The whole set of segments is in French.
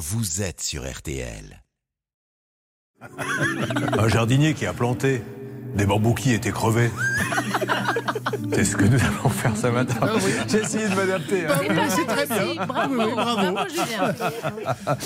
vous êtes sur RTL. Un jardinier qui a planté des bambous qui étaient crevés. C'est ce que nous allons faire ce matin. Ah J'ai essayé de m'adapter. hein. C'est très bien. Bravo, Oui, bravo. bravo Julien.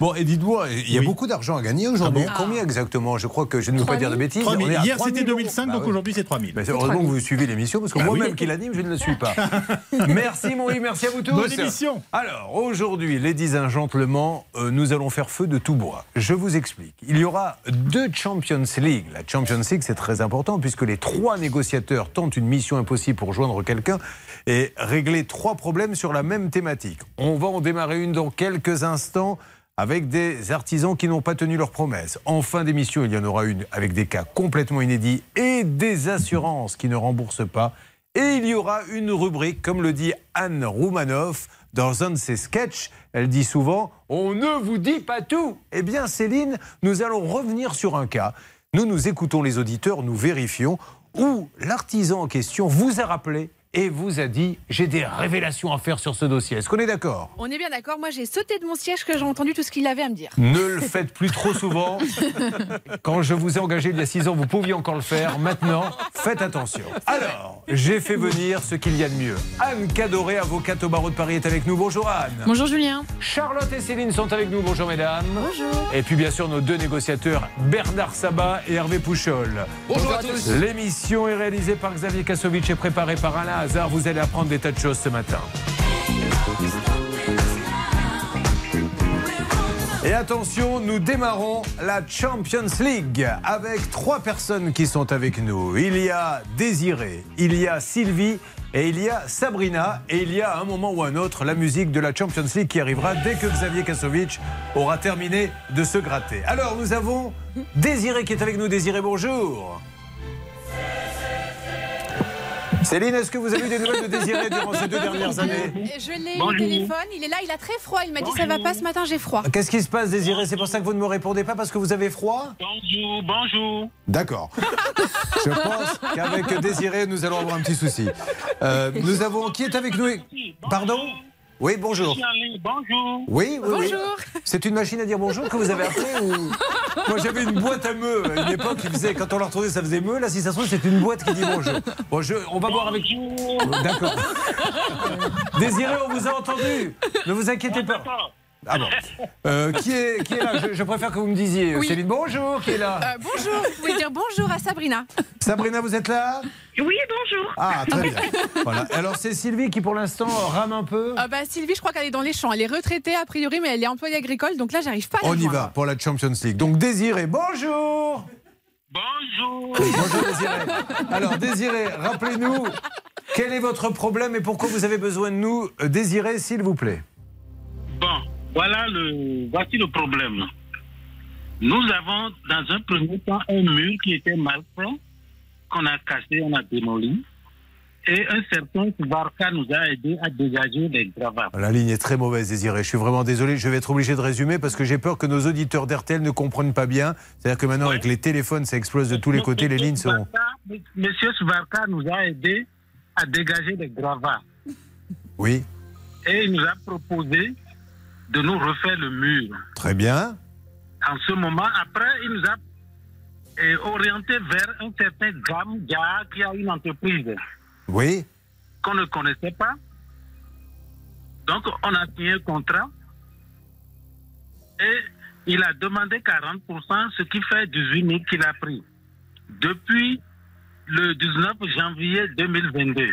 Bon, et dites-moi, il y a Oui. beaucoup d'argent à gagner aujourd'hui. Ah bon Combien exactement? Je crois que je ne veux pas 3 dire de 000. bêtises. 3 000. On est à Hier 3 000 c'était euros. 2005, Bah donc oui. aujourd'hui c'est 3000. Mais c'est heureusement que vous suivez l'émission parce que Bah moi-même oui. qui l'anime, je ne la suis pas. merci mon Yves, merci à vous tous. Bonne émission. Alors aujourd'hui, ladies and gentlemen, euh, nous allons faire feu de tout bois. Je vous explique. Il y aura deux Champions League. La Champions League, c'est très important puisque les trois négociateurs tentent une mission impossible pour joindre quelqu'un et régler trois problèmes sur la même thématique. On va en démarrer une dans quelques instants avec des artisans qui n'ont pas tenu leurs promesses. En fin d'émission, il y en aura une avec des cas complètement inédits et des assurances qui ne remboursent pas. Et il y aura une rubrique, comme le dit Anne Roumanoff dans un de ses sketchs. Elle dit souvent On ne vous dit pas tout. Eh bien, Céline, nous allons revenir sur un cas. Nous nous écoutons les auditeurs, nous vérifions où l'artisan en question vous a rappelé et vous a dit J'ai des révélations à faire sur ce dossier. Est-ce qu'on est d'accord? On est bien d'accord. Moi, j'ai sauté de mon siège que j'ai entendu tout ce qu'il avait à me dire. Ne le faites plus trop souvent. Quand je vous ai engagé il y a six ans, vous pouviez encore le faire. Maintenant, faites attention. Alors, j'ai fait venir ce qu'il y a de mieux. Anne Cadoré, avocate au barreau de Paris, est avec nous. Bonjour Anne. Bonjour Julien. Charlotte et Céline sont avec nous. Bonjour mesdames. Bonjour. Et puis bien sûr nos deux négociateurs, Bernard Sabat et Hervé Pouchol. Bonjour à tous. L'émission est réalisée par Xavier Kasovic et préparée par Alain Hazard. Vous allez apprendre des tas de choses ce matin. Et attention, nous démarrons la Champions League avec trois personnes qui sont avec nous. Il y a Désiré, il y a Sylvie et il y a Sabrina. Et il y a à un moment ou un autre la musique de la Champions League qui arrivera dès que Xavier Kasovic aura terminé de se gratter. Alors nous avons Désiré qui est avec nous. Désiré, bonjour. Céline, est-ce que vous avez eu des nouvelles de Désiré durant ces deux dernières années Je l'ai au téléphone. Il est là, il a très froid. Il m'a dit ça va pas ce matin, j'ai froid. Qu'est-ce qui se passe, Désiré? C'est pour ça que vous ne me répondez pas parce que vous avez froid? Bonjour, bonjour. D'accord. Je pense qu'avec Désiré, nous allons avoir un petit souci. Euh, nous avons. Qui est avec nous? Pardon? Oui, bonjour. Bonjour. Oui, oui, oui. Bonjour. C'est une machine à dire bonjour que vous avez appelé ou... Moi, j'avais une boîte à meux à une époque qui faisait, quand on la retrouvait, ça faisait meux. Là, si ça se trouve, c'est une boîte qui dit bonjour. Bon, je- on va voir avec. D'accord. Désiré, on vous a entendu. Ne vous inquiétez pas. Ah bon. Euh, qui, est, qui est là? Je, je préfère que vous me disiez. Oui. Céline, bonjour, qui est là? Euh, bonjour. Vous pouvez dire bonjour à Sabrina. Sabrina, vous êtes là? Oui, bonjour. Ah, très bien. Voilà. Alors, c'est Sylvie qui, pour l'instant, rame un peu. Euh, bah, Sylvie, je crois qu'elle est dans les champs. Elle est retraitée a priori, mais elle est employée agricole. Donc là, j'arrive pas à la On y va pour la Champions League. Donc, Désiré, bonjour Bonjour. Bonjour, Désiré. Alors, Désiré, rappelez-nous, quel est votre problème et pourquoi vous avez besoin de nous Euh, Désiré, s'il vous plaît? Bon, voilà le, voici le problème. Nous avons, dans un premier temps, un mur qui était mal fait, qu'on a cassé, on a démoli. Et un certain Varka nous a aidé à dégager les gravats. La ligne est très mauvaise, Désiré. Je suis vraiment désolé. Je vais être obligé de résumer parce que j'ai peur que nos auditeurs d'RTL ne comprennent pas bien. C'est-à-dire que maintenant, avec les téléphones, ça explose de tous les côtés. Les lignes sont. Monsieur Svarka nous a aidé à dégager les gravats. Oui, Et il nous a proposé de nous refaire le mur. très bien. En ce moment, après, il nous a euh, orienté vers un certain Gamga qui a une entreprise Oui, qu'on ne connaissait pas. Donc, on a signé un contrat et il a demandé 40%, ce qui fait 18 000 qu'il a pris. Depuis le 19 janvier 2022.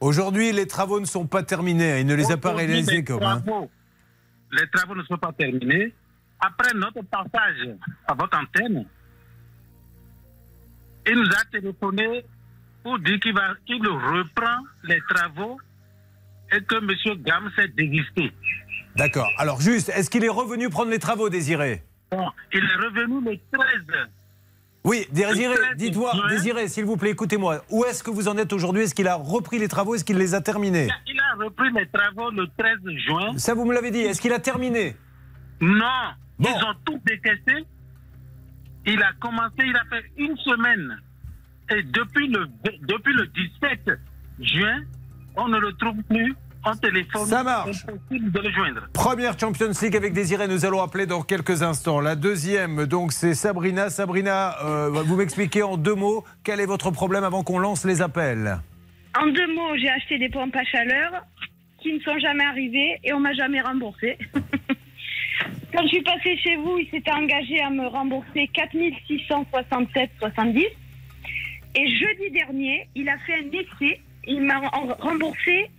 Aujourd'hui, les travaux ne sont pas terminés. Il ne les a pas réalisés les comme. hein. Les travaux ne sont pas terminés. Après notre passage à votre antenne, il nous a téléphoné pour dire qu'il reprend les travaux et que M. Gam s'est désisté. D'accord. Alors, juste, est-ce qu'il est revenu prendre les travaux, Désiré? Bon, il est revenu le 13. Oui, Désiré, Le 13 dites-moi. Désiré, s'il vous plaît, écoutez-moi. Où est-ce que vous en êtes aujourd'hui? Est-ce qu'il a repris les travaux? Est-ce qu'il les a terminés? Il a repris les travaux le 13 juin. Ça, vous me l'avez dit. Est-ce qu'il a terminé? Non, Bon. ils ont tout décaissé. Il a commencé, il a fait une semaine. Et depuis le, depuis le 17 juin, on ne le trouve plus. En téléphone. Ça marche. Impossible de le joindre. Première Champions League avec Désiré, nous allons appeler dans quelques instants. La deuxième, donc, c'est Sabrina. Sabrina, euh, vous m'expliquez en deux mots quel est votre problème avant qu'on lance les appels. En deux mots, j'ai acheté des pompes à chaleur qui ne sont jamais arrivées et on m'a jamais remboursé. Quand je suis passée chez vous, il s'était engagé à me rembourser 4667,70. Et jeudi dernier, il a fait un essai. Il m'a remboursé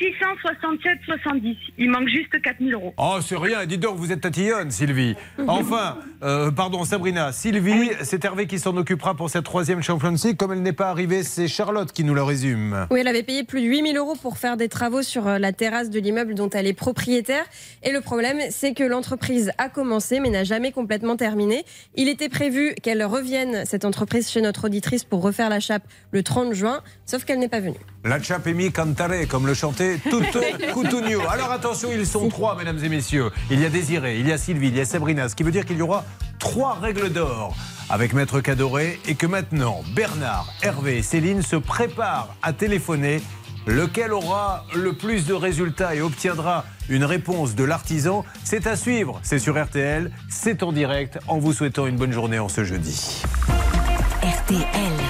667,70. Il manque juste 4000 euros. Oh, c'est rien. Dis donc, vous êtes tatillonne, Sylvie. Enfin, euh, pardon, Sabrina. Sylvie, c'est Hervé qui s'en occupera pour cette troisième Champions League. Comme elle n'est pas arrivée, c'est Charlotte qui nous le résume. Oui, elle avait payé plus de 8000 euros pour faire des travaux sur euh, la terrasse de l'immeuble dont elle est propriétaire. Et le problème, c'est que l'entreprise a commencé mais n'a jamais complètement terminé. Il était prévu qu'elle revienne, cette entreprise, chez notre auditrice pour refaire la chape le 30 juin, sauf qu'elle n'est pas venue. La Chapemi Cantare, comme le chantait Cutugno. Alors attention, ils sont trois, mesdames et messieurs. Il y a Désiré, il y a Sylvie, il y a Sabrina, ce qui veut dire qu'il y aura trois règles d'or avec Maître Cadoré et que maintenant Bernard, Hervé et Céline se préparent à téléphoner. Lequel aura le plus de résultats et obtiendra une réponse de l'artisan? C'est à suivre, c'est sur RTL, c'est en direct, en vous souhaitant une bonne journée en ce jeudi. RTL.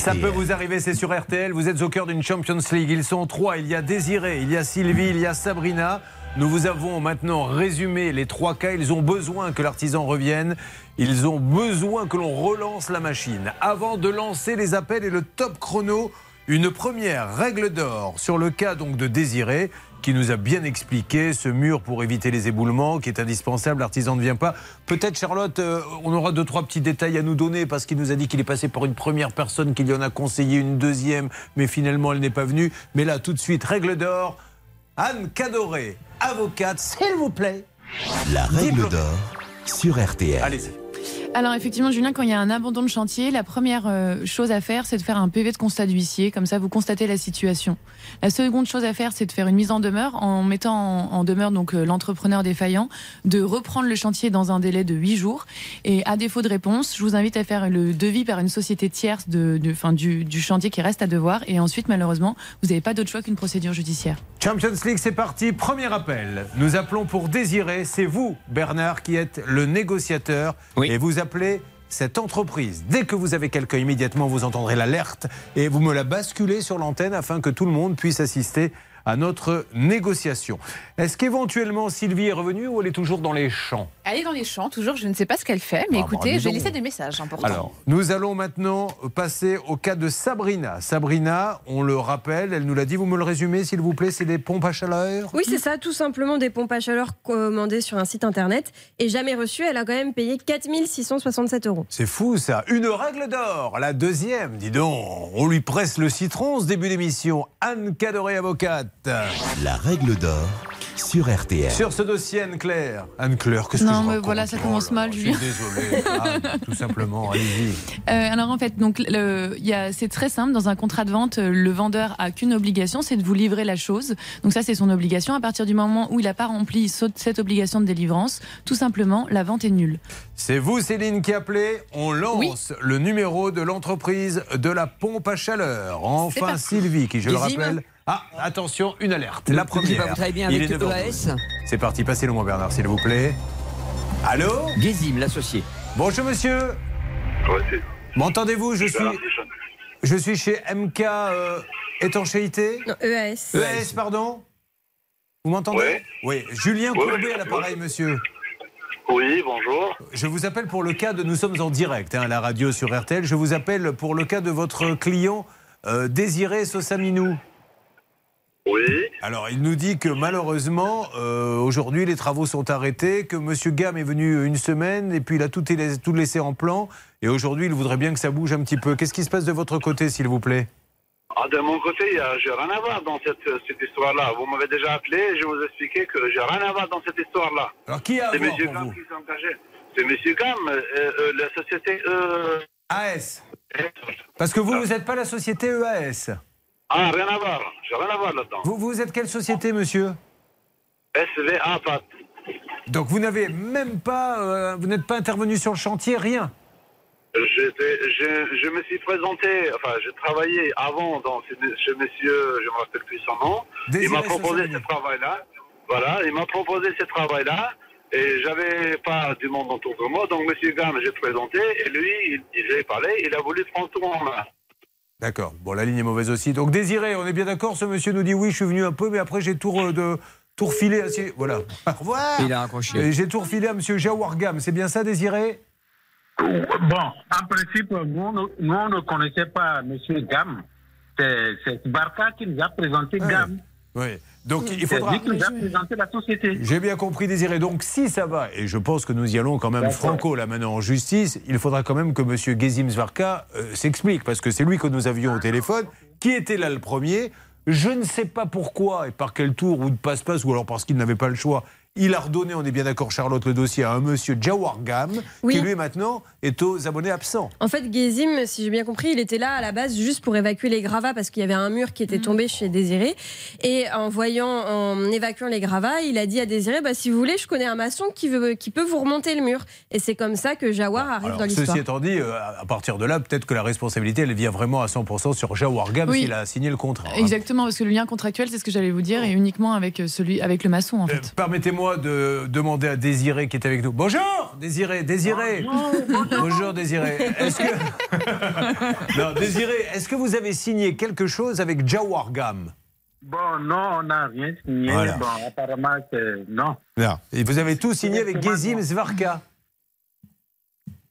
Ça peut vous arriver, c'est sur RTL. Vous êtes au cœur d'une Champions League. Ils sont trois. Il y a Désiré, il y a Sylvie, il y a Sabrina. Nous vous avons maintenant résumé les trois cas. Ils ont besoin que l'artisan revienne. Ils ont besoin que l'on relance la machine. Avant de lancer les appels et le top chrono, une première règle d'or sur le cas donc de Désiré qui nous a bien expliqué ce mur pour éviter les éboulements qui est indispensable. L'artisan ne vient pas. Peut-être Charlotte, euh, on aura deux trois petits détails à nous donner parce qu'il nous a dit qu'il est passé par une première personne, qu'il y en a conseillé une deuxième, mais finalement elle n'est pas venue. Mais là, tout de suite, règle d'or. Anne Cadoré, avocate, s'il vous plaît. La règle d'or sur RTL. Allez-y. Alors effectivement, Julien, quand il y a un abandon de chantier, la première euh, chose à faire, c'est de faire un PV de constat d'huissier. Comme ça, vous constatez la situation. La seconde chose à faire, c'est de faire une mise en demeure en mettant en, demeure donc euh, l'entrepreneur défaillant de reprendre le chantier dans un délai de 8 jours. Et à défaut de réponse, je vous invite à faire le devis par une société tierce de, de, fin, du, du chantier qui reste à devoir. Et ensuite, malheureusement, vous n'avez pas d'autre choix qu'une procédure judiciaire. Champions League, c'est parti. Premier appel. Nous appelons pour désirer. C'est vous, Bernard, qui êtes le négociateur. Oui. Et vous appelez cette entreprise. Dès que vous avez quelqu'un, immédiatement, vous entendrez l'alerte et vous me la basculez sur l'antenne afin que tout le monde puisse assister à notre négociation. Est-ce qu'éventuellement Sylvie est revenue ou elle est toujours dans les champs Elle est dans les champs, toujours. Je ne sais pas ce qu'elle fait, mais Ah, bah, écoutez, j'ai laissé des messages importants. Alors, nous allons maintenant passer au cas de Sabrina. Sabrina, on le rappelle, elle nous l'a dit, vous me le résumez s'il vous plaît, c'est des pompes à chaleur Oui, c'est ça, tout simplement des pompes à chaleur commandées sur un site internet et jamais reçues. Elle a quand même payé 4667 euros. C'est fou ça. Une règle d'or. La deuxième, dis donc. On lui presse le citron ce début d'émission. Anne Cadoré, avocate. La règle d'or sur RTL. Sur ce dossier, Anne-Claire. Anne-Claire, qu'est-ce que Non, mais voilà, ça Oh commence là mal, Julien. Je suis désolé. Anne, tout simplement, allez-y. Euh, alors en fait, donc le- il y a- c'est très simple. Dans un contrat de vente, euh, le vendeur a qu'une obligation, c'est de vous livrer la chose. Donc ça, c'est son obligation. À partir du moment où il n'a pas rempli ce- cette obligation de délivrance, tout simplement, la vente est nulle. C'est vous, Céline, qui appelez. On lance le numéro de l'entreprise de la pompe à chaleur. Enfin. Sylvie, qui, je le Gizim rappelle. Ah, attention, une alerte. La Vous première. travaillez bien Il avec EAS. C'est parti, passez-le moi, Bernard, s'il vous plaît. Allô Gézim, l'associé. Bonjour, monsieur. M'entendez-vous Je suis. Je suis chez MK euh, Étanchéité Non, EAS. EAS, pardon Vous m'entendez Oui. Julien Courbet à l'appareil, monsieur. Oui, bonjour. Je vous appelle pour le cas de. Nous sommes en direct hein, à la radio sur RTL. Je vous appelle pour le cas de votre client euh, Désiré Sosaminou. Oui. Alors, il nous dit que malheureusement, euh, aujourd'hui, les travaux sont arrêtés, que Monsieur Gam est venu une semaine et puis il a tout, laissé en plan. Et aujourd'hui, il voudrait bien que ça bouge un petit peu. Qu'est-ce qui se passe de votre côté, s'il vous plaît? Ah, de mon côté, a- j'ai rien à voir dans cette, cette histoire-là. Vous m'avez déjà appelé et je vous ai expliqué que j'ai rien à voir dans cette histoire-là. Alors, qui a C'est voir Monsieur pour Gam vous? qui s'est engagé. C'est Monsieur Gam, euh, euh, la société. Euh... AS. Parce que vous, vous n'êtes pas la société EAS. Ah, rien à voir. J'ai rien à voir là-dedans. Vous, vous êtes quelle société, monsieur SVA, pas. Donc vous n'avez même pas, euh, vous n'êtes pas intervenu sur le chantier, rien. je, je me suis présenté, enfin, j'ai travaillé avant dans ce monsieur, je me rappelle plus son nom. Désiré il m'a proposé ce travail-là. Voilà, il m'a proposé ce travail-là. Et j'avais pas du monde autour de moi, donc Monsieur Gamme, j'ai présenté, et lui, il, il j'ai parlé, il a voulu prendre tout en main. D'accord. Bon, la ligne est mauvaise aussi. Donc, Désiré, on est bien d'accord Ce monsieur nous dit oui, je suis venu un peu, mais après, j'ai tout, re- de, tout refilé à... Voilà. Au revoir. Il a raccroché. Et J'ai tout refilé à monsieur Jawargam. C'est bien ça, Désiré? Bon, en principe, nous, on ne connaissait pas M. Gam. C'est c'est Barca qui nous a présenté Gam. Oui. Donc, il faudra... la société. J'ai bien compris, Désiré. Donc, si ça va, et je pense que nous y allons quand même franco là maintenant en justice, il faudra quand même que M. Gezim Zvarka euh, s'explique, parce que c'est lui que nous avions au téléphone, qui était là le premier? Je ne sais pas pourquoi et par quel tour ou de passe-passe, ou alors parce qu'il n'avait pas le choix. Il a redonné, on est bien d'accord, Charlotte, le dossier à un monsieur Jawargam, Oui. qui lui maintenant est aux abonnés absents. En fait, Gezim, si j'ai bien compris, il était là à la base juste pour évacuer les gravats parce qu'il y avait un mur qui était Mm. tombé chez Désiré. Et en voyant, en évacuant les gravats, il a dit à Désiré bah, si vous voulez, je connais un maçon qui, veut, qui peut vous remonter le mur. Et c'est comme ça que Jawar arrive Alors, dans l'histoire. ceci étant dit, euh, à partir de là, peut-être que la responsabilité, elle vient vraiment à 100% sur Jawargam Oui. s'il a signé le contrat. hein. Exactement, parce que le lien contractuel, c'est ce que j'allais vous dire, et uniquement avec euh, celui, avec le maçon en Euh, fait. De demander à Désiré qui est avec nous. Bonjour Désiré, Désiré. Bonjour Désiré. Est-ce que Non, Désiré, est-ce que vous avez signé quelque chose avec Jawargam Bon, non, on n'a rien signé. Voilà. Bon, apparemment, c'est. Non. Non. Et vous avez tout signé avec Gezim Zvarka?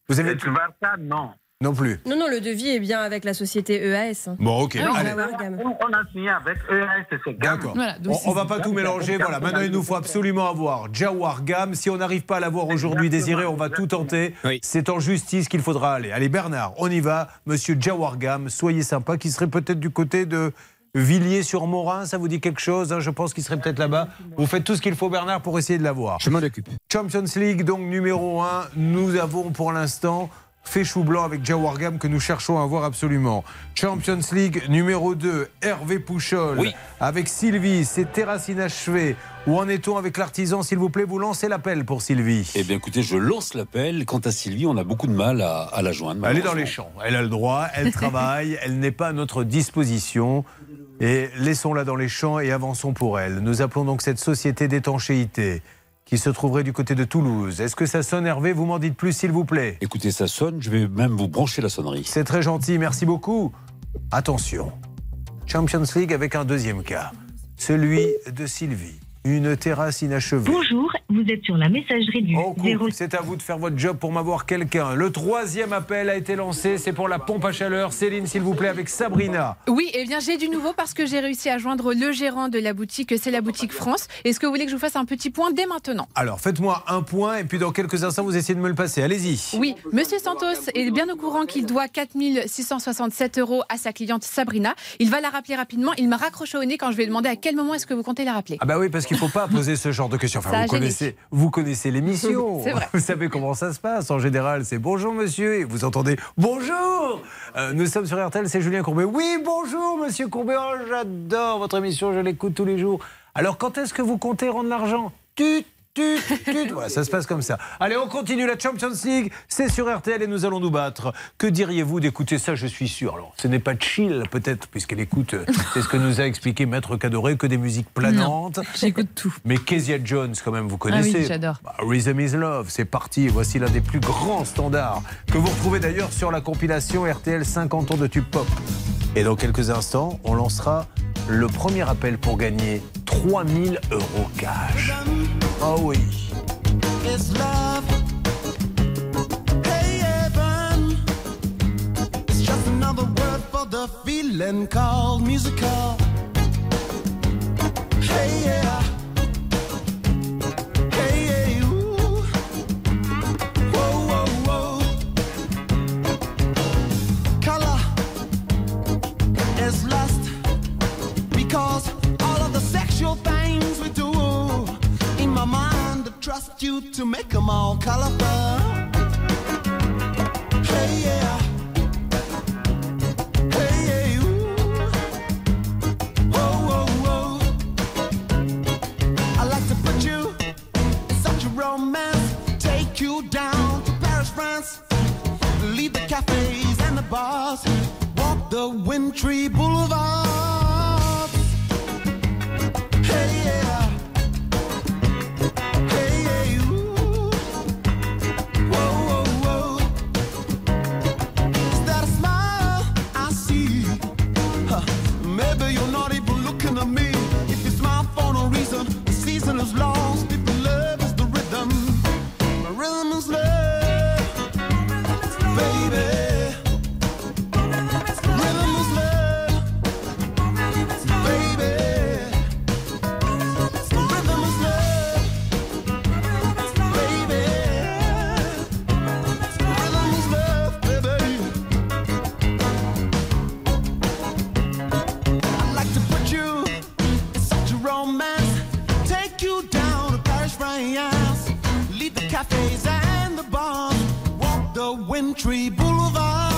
Vous avez vas ça, non. Non plus. Non, non, le devis est bien avec la société EAS. hein. Bon, ok. Allez. Jawar Gam. On, a signé avec EAS et c'est Gam. D'accord. Voilà, on, on va pas tout mélanger. Voilà. Maintenant, il nous faut absolument avoir Jawargam. Si on n'arrive pas à l'avoir aujourd'hui, Désiré, on va tout tenter. Oui. C'est en justice qu'il faudra aller. Allez, Bernard, on y va. Monsieur Jawargam, soyez sympa, qui serait peut-être du côté de Villiers-sur-Morin. Ça vous dit quelque chose hein? Je pense qu'il serait peut-être là-bas. Vous faites tout ce qu'il faut, Bernard, pour essayer de l'avoir. Je m'en occupe. Champions League, donc numéro 1. Nous avons pour l'instant fait chou blanc avec Jawargam que nous cherchons à voir absolument. Champions League numéro 2, Hervé Pouchol. Oui. Avec Sylvie, c'est terrasse inachevée. Où en est-on avec l'artisan, s'il vous plaît? Vous lancez l'appel pour Sylvie. Eh bien, écoutez, je lance l'appel. Quant à Sylvie, on a beaucoup de mal à, à la joindre. Elle est dans les champs, elle a le droit, elle travaille, elle n'est pas à notre disposition. Et laissons-la dans les champs et avançons pour elle. Nous appelons donc cette société d'étanchéité qui se trouverait du côté de Toulouse. Est-ce que ça sonne Hervé? Vous m'en dites plus s'il vous plaît. Écoutez, ça sonne. Je vais même vous brancher la sonnerie. C'est très gentil, merci beaucoup. Attention, Champions League avec un deuxième cas, celui de Sylvie. Une terrasse inachevée. Bonjour, vous êtes sur la messagerie du Oh, 0. c'est à vous de faire votre job pour m'avoir quelqu'un. Le troisième appel a été lancé, c'est pour la pompe à chaleur. Céline, s'il vous plaît, avec Sabrina. Oui, eh bien j'ai du nouveau parce que j'ai réussi à joindre le gérant de la boutique, c'est la boutique France. Est-ce que vous voulez que je vous fasse un petit point dès maintenant? Alors, faites-moi un point et puis dans quelques instants, vous essayez de me le passer. Allez-y. Oui, Monsieur Santos est bien au courant qu'il doit 4667 euros à sa cliente Sabrina. Il va la rappeler rapidement. Il m'a raccroché au nez quand je lui ai demandé à quel moment est-ce que vous comptez la rappeler. Ah bah oui, parce qu'il ne faut pas poser ce genre de questions. Enfin, Ça a vous gêné. Connaissez, vous connaissez l'émission. Vous savez comment ça se passe. En général, c'est bonjour monsieur et vous entendez bonjour. Euh, nous sommes sur RTL, c'est Julien Courbet. Oui, bonjour monsieur Courbet. Oh, j'adore votre émission, je l'écoute tous les jours. Alors, quand est-ce que vous comptez rendre l'argent? Tut, tut, tut. Voilà, ça se passe comme ça. Allez, on continue la Champions League. C'est sur RTL et nous allons nous battre. Que diriez-vous d'écouter ça Je suis sûr. Alors, ce n'est pas chill, peut-être, puisqu'elle écoute, euh, c'est ce que nous a expliqué Maître Cadoré, que des musiques planantes. J'écoute tout. Mais Kezia Jones, quand même, vous Ah connaissez. oui, j'adore. Bah, Rhythm is Love, c'est parti. Voici l'un des plus grands standards que vous retrouvez d'ailleurs sur la compilation RTL 50 ans de tube pop. Et dans quelques instants, on lancera le premier appel pour gagner 3000 euros cash. Oh oui. The feeling called musical. Hey, yeah. Because all of the sexual things we do in my mind I trust you to make them all colorful hey yeah hey yeah ooh. I like to put you in such a romance take you down to Paris France leave the cafes and the bars walk the wintry boulevard. Wintry boulevard.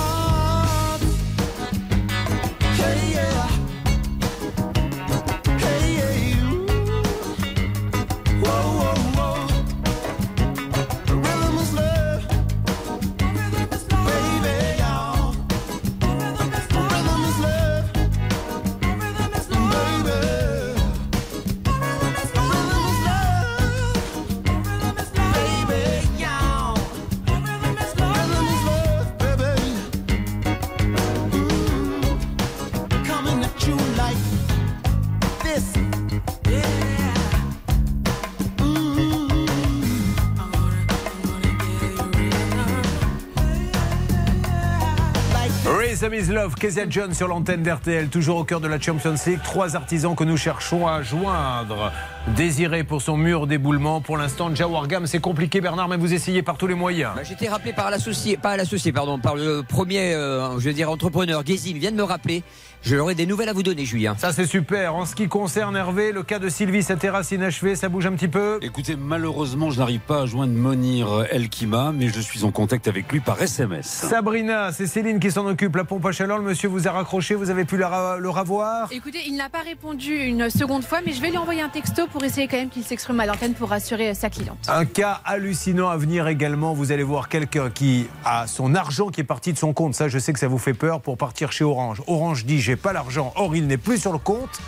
Rhythm is Love, Kezia John sur l'antenne d'RTL, toujours au cœur de la Champions League. Trois artisans que nous cherchons à joindre. Désiré pour son mur d'éboulement. Pour l'instant, Jawar Gam, c'est compliqué, Bernard, mais vous essayez par tous les moyens. Bah, J'étais rappelé par l'associé, pas l'associé, pardon, par le premier, euh, je veux dire, entrepreneur, Gezim, vient de me rappeler. Je leur ai des nouvelles à vous donner, Julien. Ça, c'est super. En ce qui concerne Hervé, le cas de Sylvie, sa terrasse inachevée, ça bouge un petit peu? Écoutez, malheureusement, je n'arrive pas à joindre Monir Elkima, mais je suis en contact avec lui par SMS. Sabrina, c'est Céline qui s'en occupe. La pompe à chaleur, le monsieur vous a raccroché, vous avez pu la ra- le ravoir? Écoutez, il n'a pas répondu une seconde fois, mais je vais lui envoyer un texto pour essayer quand même qu'il s'exprime à l'antenne pour rassurer euh, sa cliente. Un cas hallucinant à venir également. Vous allez voir quelqu'un qui a son argent qui est parti de son compte. Ça, je sais que ça vous fait peur pour partir chez Orange. Orange dit j'ai pas l'argent. Or, il n'est plus sur le compte.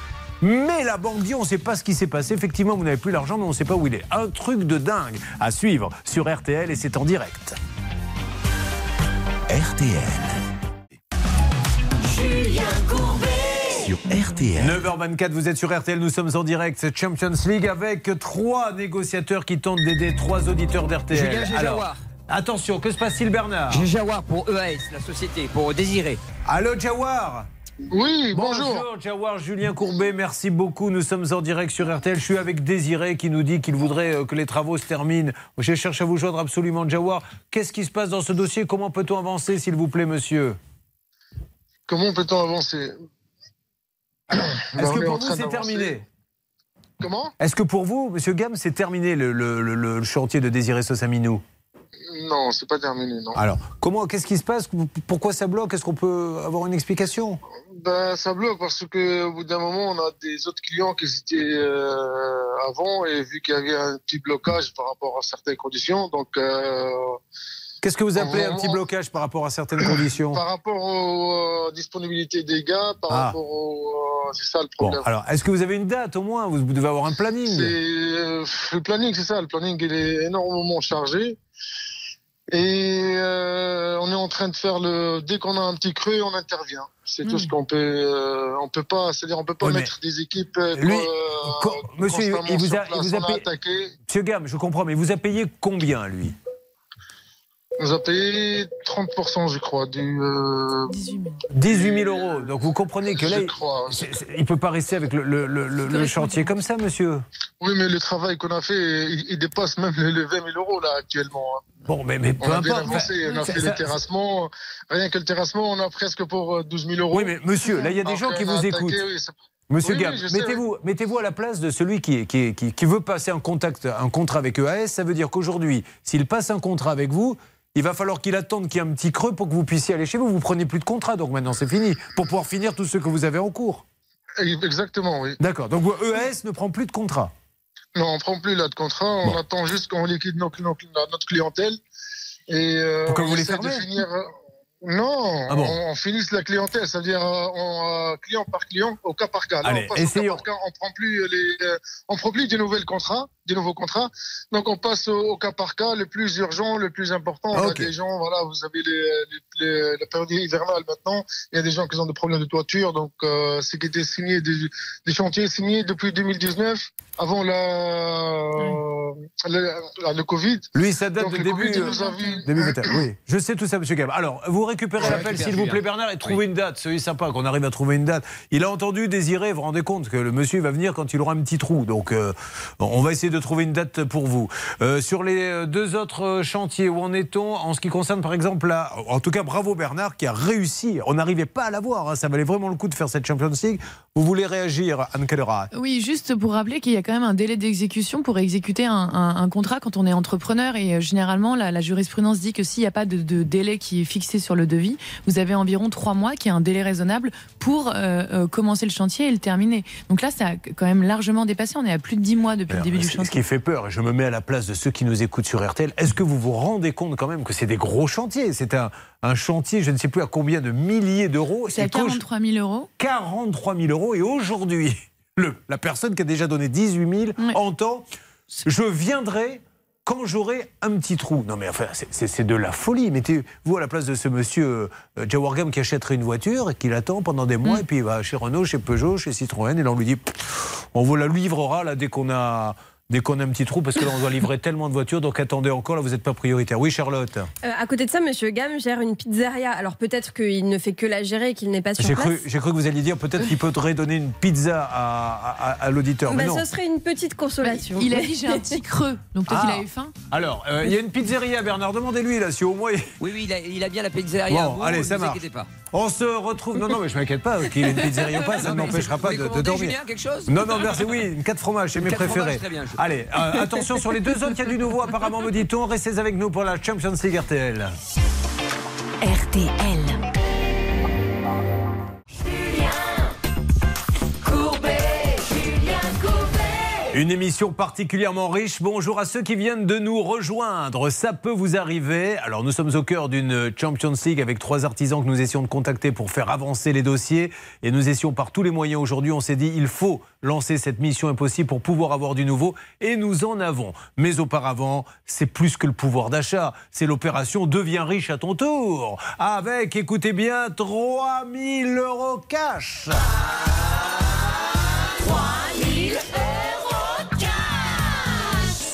Mais la banque dit on ne sait pas ce qui s'est passé. Effectivement, vous n'avez plus l'argent, mais on ne sait pas où il est. Un truc de dingue à suivre sur RTL et c'est en direct. RTL. Sur RTL. 9h24, vous êtes sur RTL, nous sommes en direct, c'est Champions League avec trois négociateurs qui tentent d'aider trois auditeurs d'RTL. Julien Géjawar. attention, que se passe-t-il Bernard J'ai Jawar pour EAS, la société, pour Désiré. Allô Jawar Oui, bonjour. Jawar, Julien Courbet, merci beaucoup. Nous sommes en direct sur RTL. Je suis avec Désiré qui nous dit qu'il voudrait euh, que les travaux se terminent. Je cherche à vous joindre absolument, Jawar. Qu'est-ce qui se passe dans ce dossier? Comment peut-on avancer, s'il vous plaît, monsieur? Comment peut-on avancer? Est-ce que pour vous, c'est terminé Comment? Est-ce que pour vous, monsieur Gam, c'est terminé le, le- le- le chantier de Désiré Sosaminou Non, c'est pas terminé, non. Alors, comment, qu'est-ce qui se passe? Pourquoi ça bloque? Est-ce qu'on peut avoir une explication? Ben, ça bloque parce que au bout d'un moment, on a des autres clients qui étaient euh, avant et vu qu'il y avait un petit blocage par rapport à certaines conditions, donc euh, Qu'est-ce que vous appelez un petit blocage par rapport à certaines conditions par rapport aux euh, disponibilités des gars, par Ah. rapport au, euh, c'est ça le Bon, problème. alors, est-ce que vous avez une date au moins? Vous devez avoir un planning. euh, le planning, c'est ça. Le planning, il est énormément chargé. Et euh, on est en train de faire le. Dès qu'on a un petit creux, on intervient. C'est tout ce qu'on peut. euh, on peut pas. C'est-à-dire, on peut pas Hmm. Oui, mettre des équipes. lui, euh, monsieur, il vous a, il vous a payé. Monsieur Gam, je comprends, mais il vous a payé combien, lui? On nous a payé 30%, je crois, du. euh, 18 000 euros. Donc vous comprenez que là, Je il- crois. il ne peut pas rester avec le, le- le- le- chantier comme ça, monsieur. Oui, mais le travail qu'on a fait, il, il dépasse même les, les 20 000 euros là actuellement. hein. Bon, mais, mais peu on a bien importe. avancé, on a fait ça- le terrassement. Rien que le terrassement, on a presque pour euh, 12 000 euros. Oui, mais monsieur, là, il y a des gens Après, qui on a vous attaqué, écoutent. oui, Monsieur Oui, Gam, oui, mettez-vous mettez-vous à la place de celui qui, qui, qui, qui veut passer un, contact, un contrat avec EAS. Ça veut dire qu'aujourd'hui, s'il passe un contrat avec vous, il va falloir qu'il attende qu'il y ait un petit creux pour que vous puissiez aller chez vous. Vous prenez plus de contrat, donc maintenant c'est fini. Pour pouvoir finir tout ce que vous avez en cours. Exactement, oui. D'accord. Donc vous, EAS ne prend plus de contrat. Non, on prend plus là de contrat. On attend juste qu'on liquide nos- nos- notre clientèle. Et euh, Pourquoi on vous les de fermez finir. euh, Non, Ah bon on, on finisse la clientèle, c'est-à-dire euh, euh, client par client, au cas par cas. Là, Allez, on passe essayons. au cas par cas, on prend plus les, on prend plus des nouvelles contrats, des nouveaux contrats. Donc on passe au, au cas par cas, le plus urgent, le plus important. On a des gens, voilà, vous avez les, les- les- la période hivernale maintenant. Il y a des gens qui ont des problèmes de toiture, donc euh, c'est qui était signé des, des chantiers signés depuis 2019, avant la, la- la- le Covid. Lui, ça date Donc, de début. Euh, début 21. Oui, je sais tout ça, monsieur Gab. Alors, vous récupérez l'appel, s'il vous plaît. Bernard, et trouvez une date. C'est sympa qu'on arrive à trouver une date. Il a entendu désirer, vous vous rendez compte que le monsieur va venir quand il aura un petit trou. Donc, euh, on va essayer de trouver une date pour vous. Euh, sur les euh, deux autres euh, chantiers, où en est-on en ce qui concerne, par exemple, là, en tout cas, bravo Bernard qui a réussi. On n'arrivait pas à l'avoir. hein. Ça valait vraiment le coup de faire cette Champions League. Vous voulez réagir, Anne Kellera Oui, juste pour rappeler qu'il y a quand même un délai d'exécution pour exécuter un, un- un contrat quand on est entrepreneur. Et généralement, la, la jurisprudence dit que s'il n'y a pas de, de délai qui est fixé sur le devis, vous avez environ trois mois, qui est un délai raisonnable pour euh, commencer le chantier et le terminer. Donc là, ça a quand même largement dépassé. On est à plus de dix mois depuis Alors, le début du ce- Ce qui fait peur, et je me mets à la place de ceux qui nous écoutent sur RTL, est-ce que vous vous rendez compte quand même que c'est des gros chantiers? C'est un, un chantier, je ne sais plus à combien de milliers d'euros. C'est à et qu'au- 43 000 euros. 43 000 euros. Et aujourd'hui, la personne qui a déjà donné 18 000 entend Je viendrai quand j'aurai un petit trou. Non, mais enfin, c'est- de la folie. Mettez-vous à la place de ce monsieur euh, Jawargam qui achèterait une voiture et qui l'attend pendant des mois. Et puis il va chez Renault, chez Peugeot, chez Citroën. Et là, on lui dit On vous la livrera là dès qu'on a. Dès qu'on a un petit trou, parce que là, on doit livrer tellement de voitures, donc attendez encore, là, vous n'êtes pas prioritaire. Oui, Charlotte Euh, à côté de ça, Monsieur Gamme gère une pizzeria. Alors peut-être qu'il ne fait que la gérer et qu'il n'est pas sur J'ai place. cru, j'ai cru que vous alliez dire peut-être qu'il pourrait donner une pizza à, à- à l'auditeur. mais Bah, non. ce serait une petite consolation. Il a dit j'ai un petit creux. Donc peut-être Ah. qu'il a eu faim. Alors, euh, il y a une pizzeria, Bernard. Demandez-lui, là, si au moins. il- Oui, oui, il a, il a bien la pizzeria. Bon, Vous, allez, ne ça vous marche. inquiétez pas. On se retrouve. Non, non, mais je m'inquiète pas qu'il ait une pizzeria ou pas, ça ne vous pas de, dormir. Julien, quelque chose Non, non, merci, oui, une 4 fromages, c'est mes préférés. fromages, très bien, je- Allez, euh, attention sur les deux autres, il y a du nouveau, apparemment, me dit-on. Restez avec nous pour la Champions League RTL. RTL. Une émission particulièrement riche. Bonjour à ceux qui viennent de nous rejoindre. Ça peut vous arriver. Alors, nous sommes au cœur d'une Champions League avec trois artisans que nous essayons de contacter pour faire avancer les dossiers. Et nous essayons par tous les moyens aujourd'hui. On s'est dit, il faut lancer cette mission impossible pour pouvoir avoir du nouveau. Et nous en avons. Mais auparavant, c'est plus que le pouvoir d'achat. C'est l'opération Deviens riche à ton tour. Avec, écoutez bien, 3000 euros cash.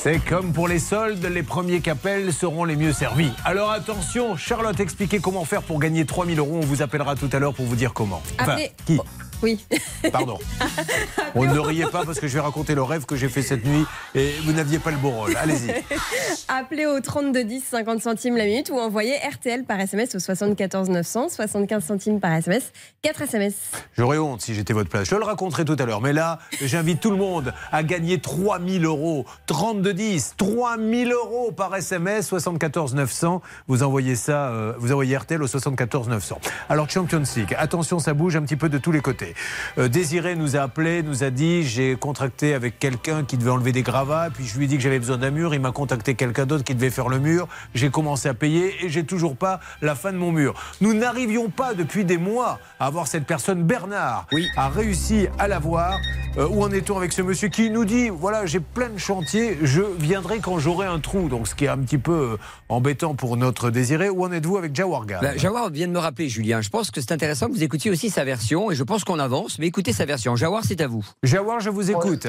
C'est comme pour les soldes, les premiers qu'appellent seront les mieux servis. Alors attention, Charlotte, expliquez comment faire pour gagner 3000 euros. On vous appellera tout à l'heure pour vous dire comment. Enfin, Appelez- qui Oui. Pardon. On ne riez pas parce que je vais raconter le rêve que j'ai fait cette nuit et vous n'aviez pas le beau rôle. Allez-y. Appelez au 3210 50 centimes la minute ou envoyez RTL par SMS au 74 900 75 centimes par SMS 4 SMS. J'aurais honte si j'étais votre place. Je le raconterai tout à l'heure. Mais là, j'invite tout le monde à gagner 3000 euros. 3210, 3000 euros par SMS, 74 900. Vous envoyez ça, euh, vous envoyez RTL au 74 900. Alors, Champions League, attention, ça bouge un petit peu de tous les côtés. Euh, Désiré nous a appelé, nous a dit j'ai contracté avec quelqu'un qui devait enlever des gravats, puis je lui ai dit que j'avais besoin d'un mur. Il m'a contacté quelqu'un d'autre qui devait faire le mur. J'ai commencé à payer et j'ai toujours pas la fin de mon mur. Nous n'arrivions pas depuis des mois à avoir cette personne. Bernard a réussi à l'avoir. Euh, où en est-on avec ce monsieur qui nous dit voilà, j'ai plein de chantiers, je viendrai quand j'aurai un trou. Donc ce qui est un petit peu euh, embêtant pour notre désiré. Où en êtes-vous avec Jawarga Bah, Jawar vient de me rappeler, Julien. Je pense que c'est intéressant que vous écoutiez aussi sa version et je pense qu'on avance, mais écoutez sa version. Jawar, c'est à vous. Jawar, je vous écoute.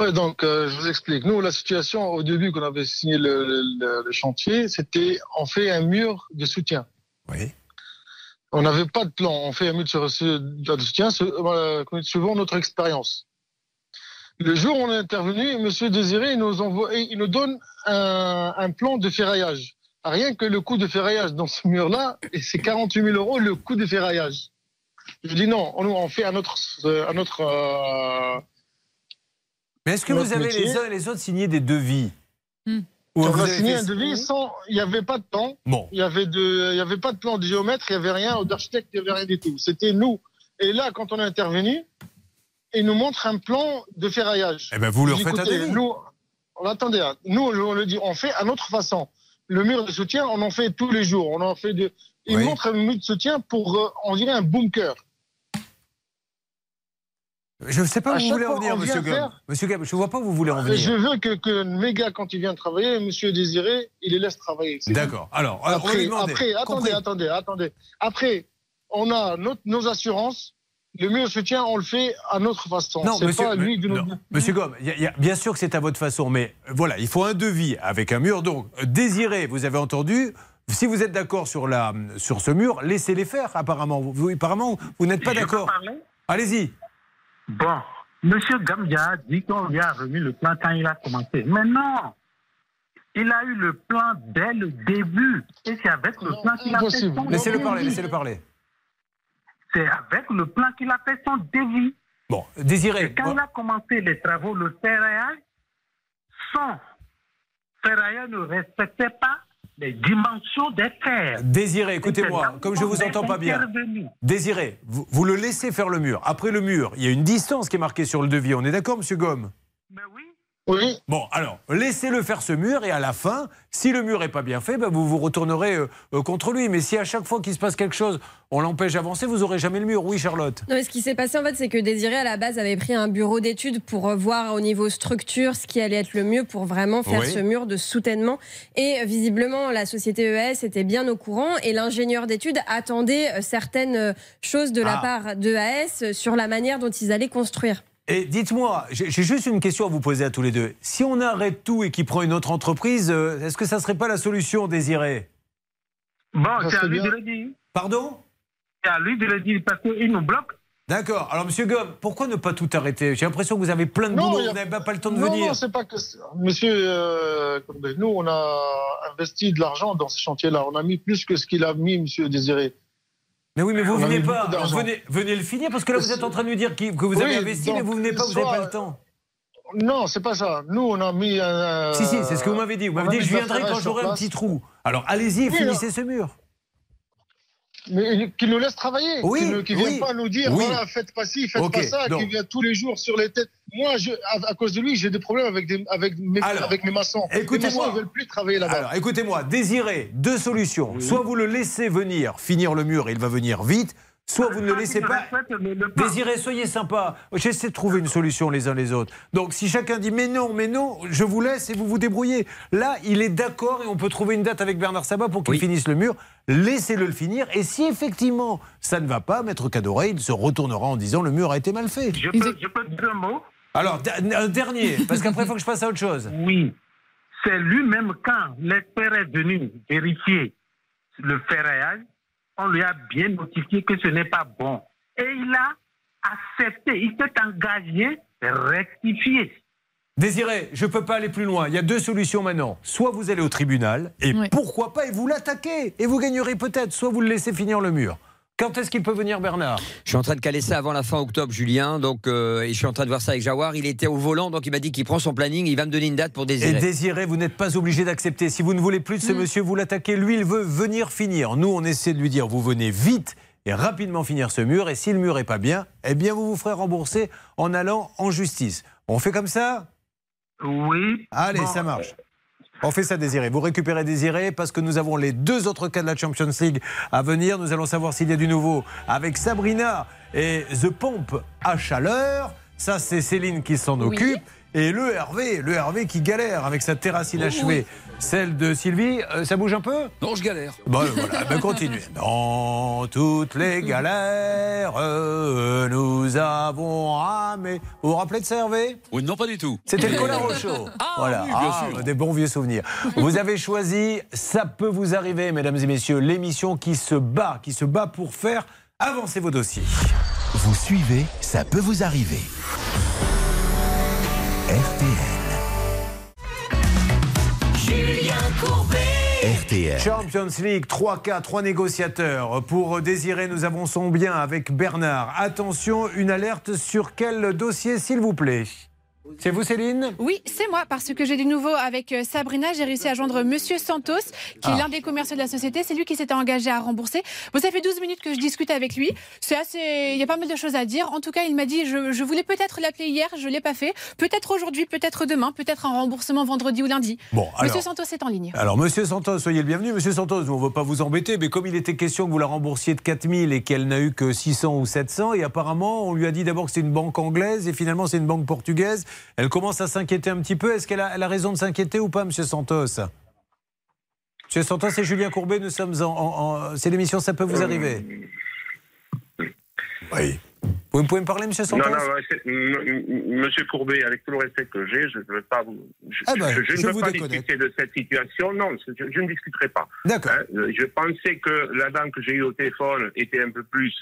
Ouais, donc euh, je vous explique. Nous, la situation au début qu'on avait signé le, le- le chantier, c'était on fait un mur de soutien. Oui. On n'avait pas de plan. On fait un mur de soutien euh, suivant notre expérience. Le jour où on est intervenu, Monsieur Désiré il nous envoie, il nous donne un, un plan de ferraillage. Rien que le coût de ferraillage dans ce mur-là, et c'est 48 000 euros le coût de ferraillage. Je dis non, on, on fait un autre, euh, un autre. euh, Mais est-ce que vous avez métier. les uns et les autres signé des devis Ou on a signé fait- un devis sans, il n'y avait pas de temps. Bon. Il y avait de, il y avait pas de plan de géomètre, il y avait rien, d'architecte, il y avait rien du tout. C'était nous. Et là, quand on est intervenu, il nous montre un plan de ferraillage. Eh ben, vous leur faites un devis. Nous, on attendez, hein. nous, on le dit, on fait à notre façon. Le mur de soutien, on en fait tous les jours. On en fait de, il Oui. montre un mur de soutien pour, euh, on dirait, un bunker. Je ne sais pas où vous voulez en venir, on monsieur vient faire- Monsieur je ne vois pas où vous voulez en Je venir. veux que, que mes gars, quand ils viennent travailler, monsieur Désiré, il les laisse travailler. D'accord. Alors, euh, on va Après, lui demander. après attendez, Compris. attendez, attendez. Après, on a notre- nos assurances. Le mur de soutien, on le fait à notre façon. Non, C'est monsieur, pas lui de nous non, monsieur Gomme, il y a- il y a- bien sûr que c'est à votre façon, mais euh, voilà, il faut un devis avec un mur. Donc, euh, désiré, vous avez entendu. Si vous êtes d'accord sur, la, sur ce mur, laissez-les faire, apparemment. Vous, apparemment, vous n'êtes pas Je d'accord. parler? Allez-y. Bon, Monsieur Gambia a dit qu'on lui a remis le plan quand il a commencé. Mais non Il a eu le plan dès le début. Et c'est avec le plan qu'il a fait son Laissez-le parler, devis. laissez-le parler. C'est avec le plan qu'il a fait son devis. Bon, désiré. Et quand il a commencé les travaux, le ferraillage, son ferrailleur ne respectait pas les dimensions des terres. Désiré, écoutez-moi, comme je où vous entends pas bien. Désiré, vous, vous le laissez faire le mur. Après le mur, il y a une distance qui est marquée sur le devis. On est d'accord, monsieur Gomme? Oui. Bon, alors, laissez-le faire ce mur et à la fin, si le mur n'est pas bien fait, ben, vous vous retournerez euh, euh, contre lui. Mais si à chaque fois qu'il se passe quelque chose, on l'empêche d'avancer, vous n'aurez jamais le mur. Oui, Charlotte Non, mais ce qui s'est passé en fait, c'est que Désiré à la base avait pris un bureau d'études pour euh, voir au niveau structure ce qui allait être le mieux pour vraiment faire Oui. ce mur de soutènement. Et visiblement, la société EAS était bien au courant et l'ingénieur d'études attendait certaines choses de la Ah. part de EAS sur la manière dont ils allaient construire. Et dites-moi, j'ai juste une question à vous poser à tous les deux. Si on arrête tout et qu'il prend une autre entreprise, euh, est-ce que ça ne serait pas la solution, Désiré? Bon, c'est à lui de le dire. Pardon? C'est à lui de le dire parce qu'il nous bloque. D'accord. Alors, monsieur Gomme, pourquoi ne pas tout arrêter? J'ai l'impression que vous avez plein de Non, boulot, a- vous n'avez pas le temps de non, venir. Non, c'est pas que. ça. Monsieur, euh, nous, on a investi de l'argent dans ce chantier-là. On a mis plus que ce qu'il a mis, monsieur Désiré. Mais oui, mais vous venez pas. Venez, venez le finir parce que là, vous êtes en train de nous dire que vous avez Oui, investi, donc, mais vous venez pas, vous n'avez pas le temps. Non, c'est pas ça. Nous, on a mis un. Si, si, c'est ce que vous m'avez dit. Vous m'avez dit, je viendrai quand j'aurai un petit trou. Alors, allez-y Oui, finissez ce mur. Mais qu'il nous laisse travailler. Oui, Qu'il ne vienne oui. pas nous dire, Oui. voilà, faites pas ci, faites pas ça, donc. qu'il vient tous les jours sur les têtes. Moi, je, à, à cause de lui, j'ai des problèmes avec, des, avec, mes, Alors, avec mes maçons. Écoutez-moi. ils veulent plus travailler là-bas. Alors, écoutez-moi, désirez deux solutions. Soit vous le laissez venir finir le mur et il va venir vite, soit vous ne le laissez pas. Désirez, soyez sympa. J'essaie de trouver une solution les uns les autres. Donc, si chacun dit mais non, mais non, je vous laisse et vous vous débrouillez. Là, il est d'accord et on peut trouver une date avec Bernard Sabat pour qu'il finisse le mur. Laissez-le le finir. Et si effectivement ça ne va pas, Maître Cadoret, il se retournera en disant le mur a été mal fait. Je peux, je peux dire un mot? Alors, un dernier, parce qu'après, il faut que je passe à autre chose. Oui. C'est lui-même, quand l'expert est venu vérifier le ferraillage, on lui a bien notifié que ce n'est pas bon. Et il a accepté, il s'est engagé à rectifier. Désiré, je ne peux pas aller plus loin. Il y a deux solutions maintenant. Soit vous allez au tribunal, et pourquoi pas, et vous l'attaquez, et vous gagnerez peut-être. Soit vous le laissez finir le mur. Quand est-ce qu'il peut venir, Bernard? Je suis en train de caler ça avant la fin octobre, Julien. Donc, euh, et je suis en train de voir ça avec Jawar. Il était au volant, donc il m'a dit qu'il prend son planning. Il va me donner une date pour Et désirer. Désiré, vous n'êtes pas obligé d'accepter. Si vous ne voulez plus de ce monsieur, vous l'attaquez. Lui, il veut venir finir. Nous, on essaie de lui dire, vous venez vite et rapidement finir ce mur. Et si le mur est pas bien, eh bien, vous vous ferez rembourser en allant en justice. On fait comme ça? Oui. Allez, Bon, ça marche. On fait ça, Désiré. Vous récupérez Désiré parce que nous avons les deux autres cas de la Champions League à venir. Nous allons savoir s'il y a du nouveau avec Sabrina et The Pompe à chaleur. Ça, c'est Céline qui s'en Oui. occupe. Et le Hervé, le Hervé qui galère avec sa terrasse inachevée. Celle de Sylvie, euh, ça bouge un peu? Non, je galère. Bon, voilà, ben continuez. Dans toutes les galères, euh, nous avons ramé. Vous vous rappelez de ça, Hervé? Oui, non, pas du tout. C'était le Colaro Show. Ah, voilà, oui, bien Ah, sûr. des bons vieux souvenirs. Vous avez choisi Ça peut vous arriver, mesdames et messieurs, l'émission qui se bat, qui se bat pour faire avancer vos dossiers. Vous suivez, ça peut vous arriver. RTL. Julien Courbet. RTL. Champions League, 3 cas, 3 négociateurs. Pour désirer, nous avançons bien avec Bernard. Attention, une alerte sur quel dossier, s'il vous plaît? C'est vous, Céline? Oui, c'est moi, parce que j'ai du nouveau avec euh, Sabrina. J'ai réussi à joindre Monsieur Santos, qui est Ah. l'un des commerciaux de la société. C'est lui qui s'était engagé à rembourser. Bon, ça fait 12 minutes que je discute avec lui. C'est assez. Il y a pas mal de choses à dire. En tout cas, il m'a dit je, je voulais peut-être l'appeler hier, je l'ai pas fait. Peut-être aujourd'hui, peut-être demain, peut-être un remboursement vendredi ou lundi. Bon, Monsieur alors- Santos est en ligne. Alors, monsieur Santos, soyez le bienvenu. Monsieur Santos, on ne veut pas vous embêter, mais comme il était question que vous la remboursiez de 4000 et qu'elle n'a eu que 600 ou 700, et apparemment, on lui a dit d'abord que c'est une banque anglaise et finalement c'est une banque portugaise, elle commence à s'inquiéter un petit peu. Est-ce qu'elle a, raison de s'inquiéter ou pas, monsieur Santos? Monsieur Santos et Julien Courbet, nous sommes en. en- en- c'est l'émission Ça peut vous arriver? Oui. Vous pouvez me parler, monsieur Non, Santos non, m- Monsieur Courbet, avec tout le respect que j'ai, je ne veux pas vous. Je, Ah ben, je- je ne veux pas discuter de cette situation. Non, je, ne discuterai pas. D'accord. Hein, euh, je pensais que la dame que j'ai eue au téléphone était un peu plus.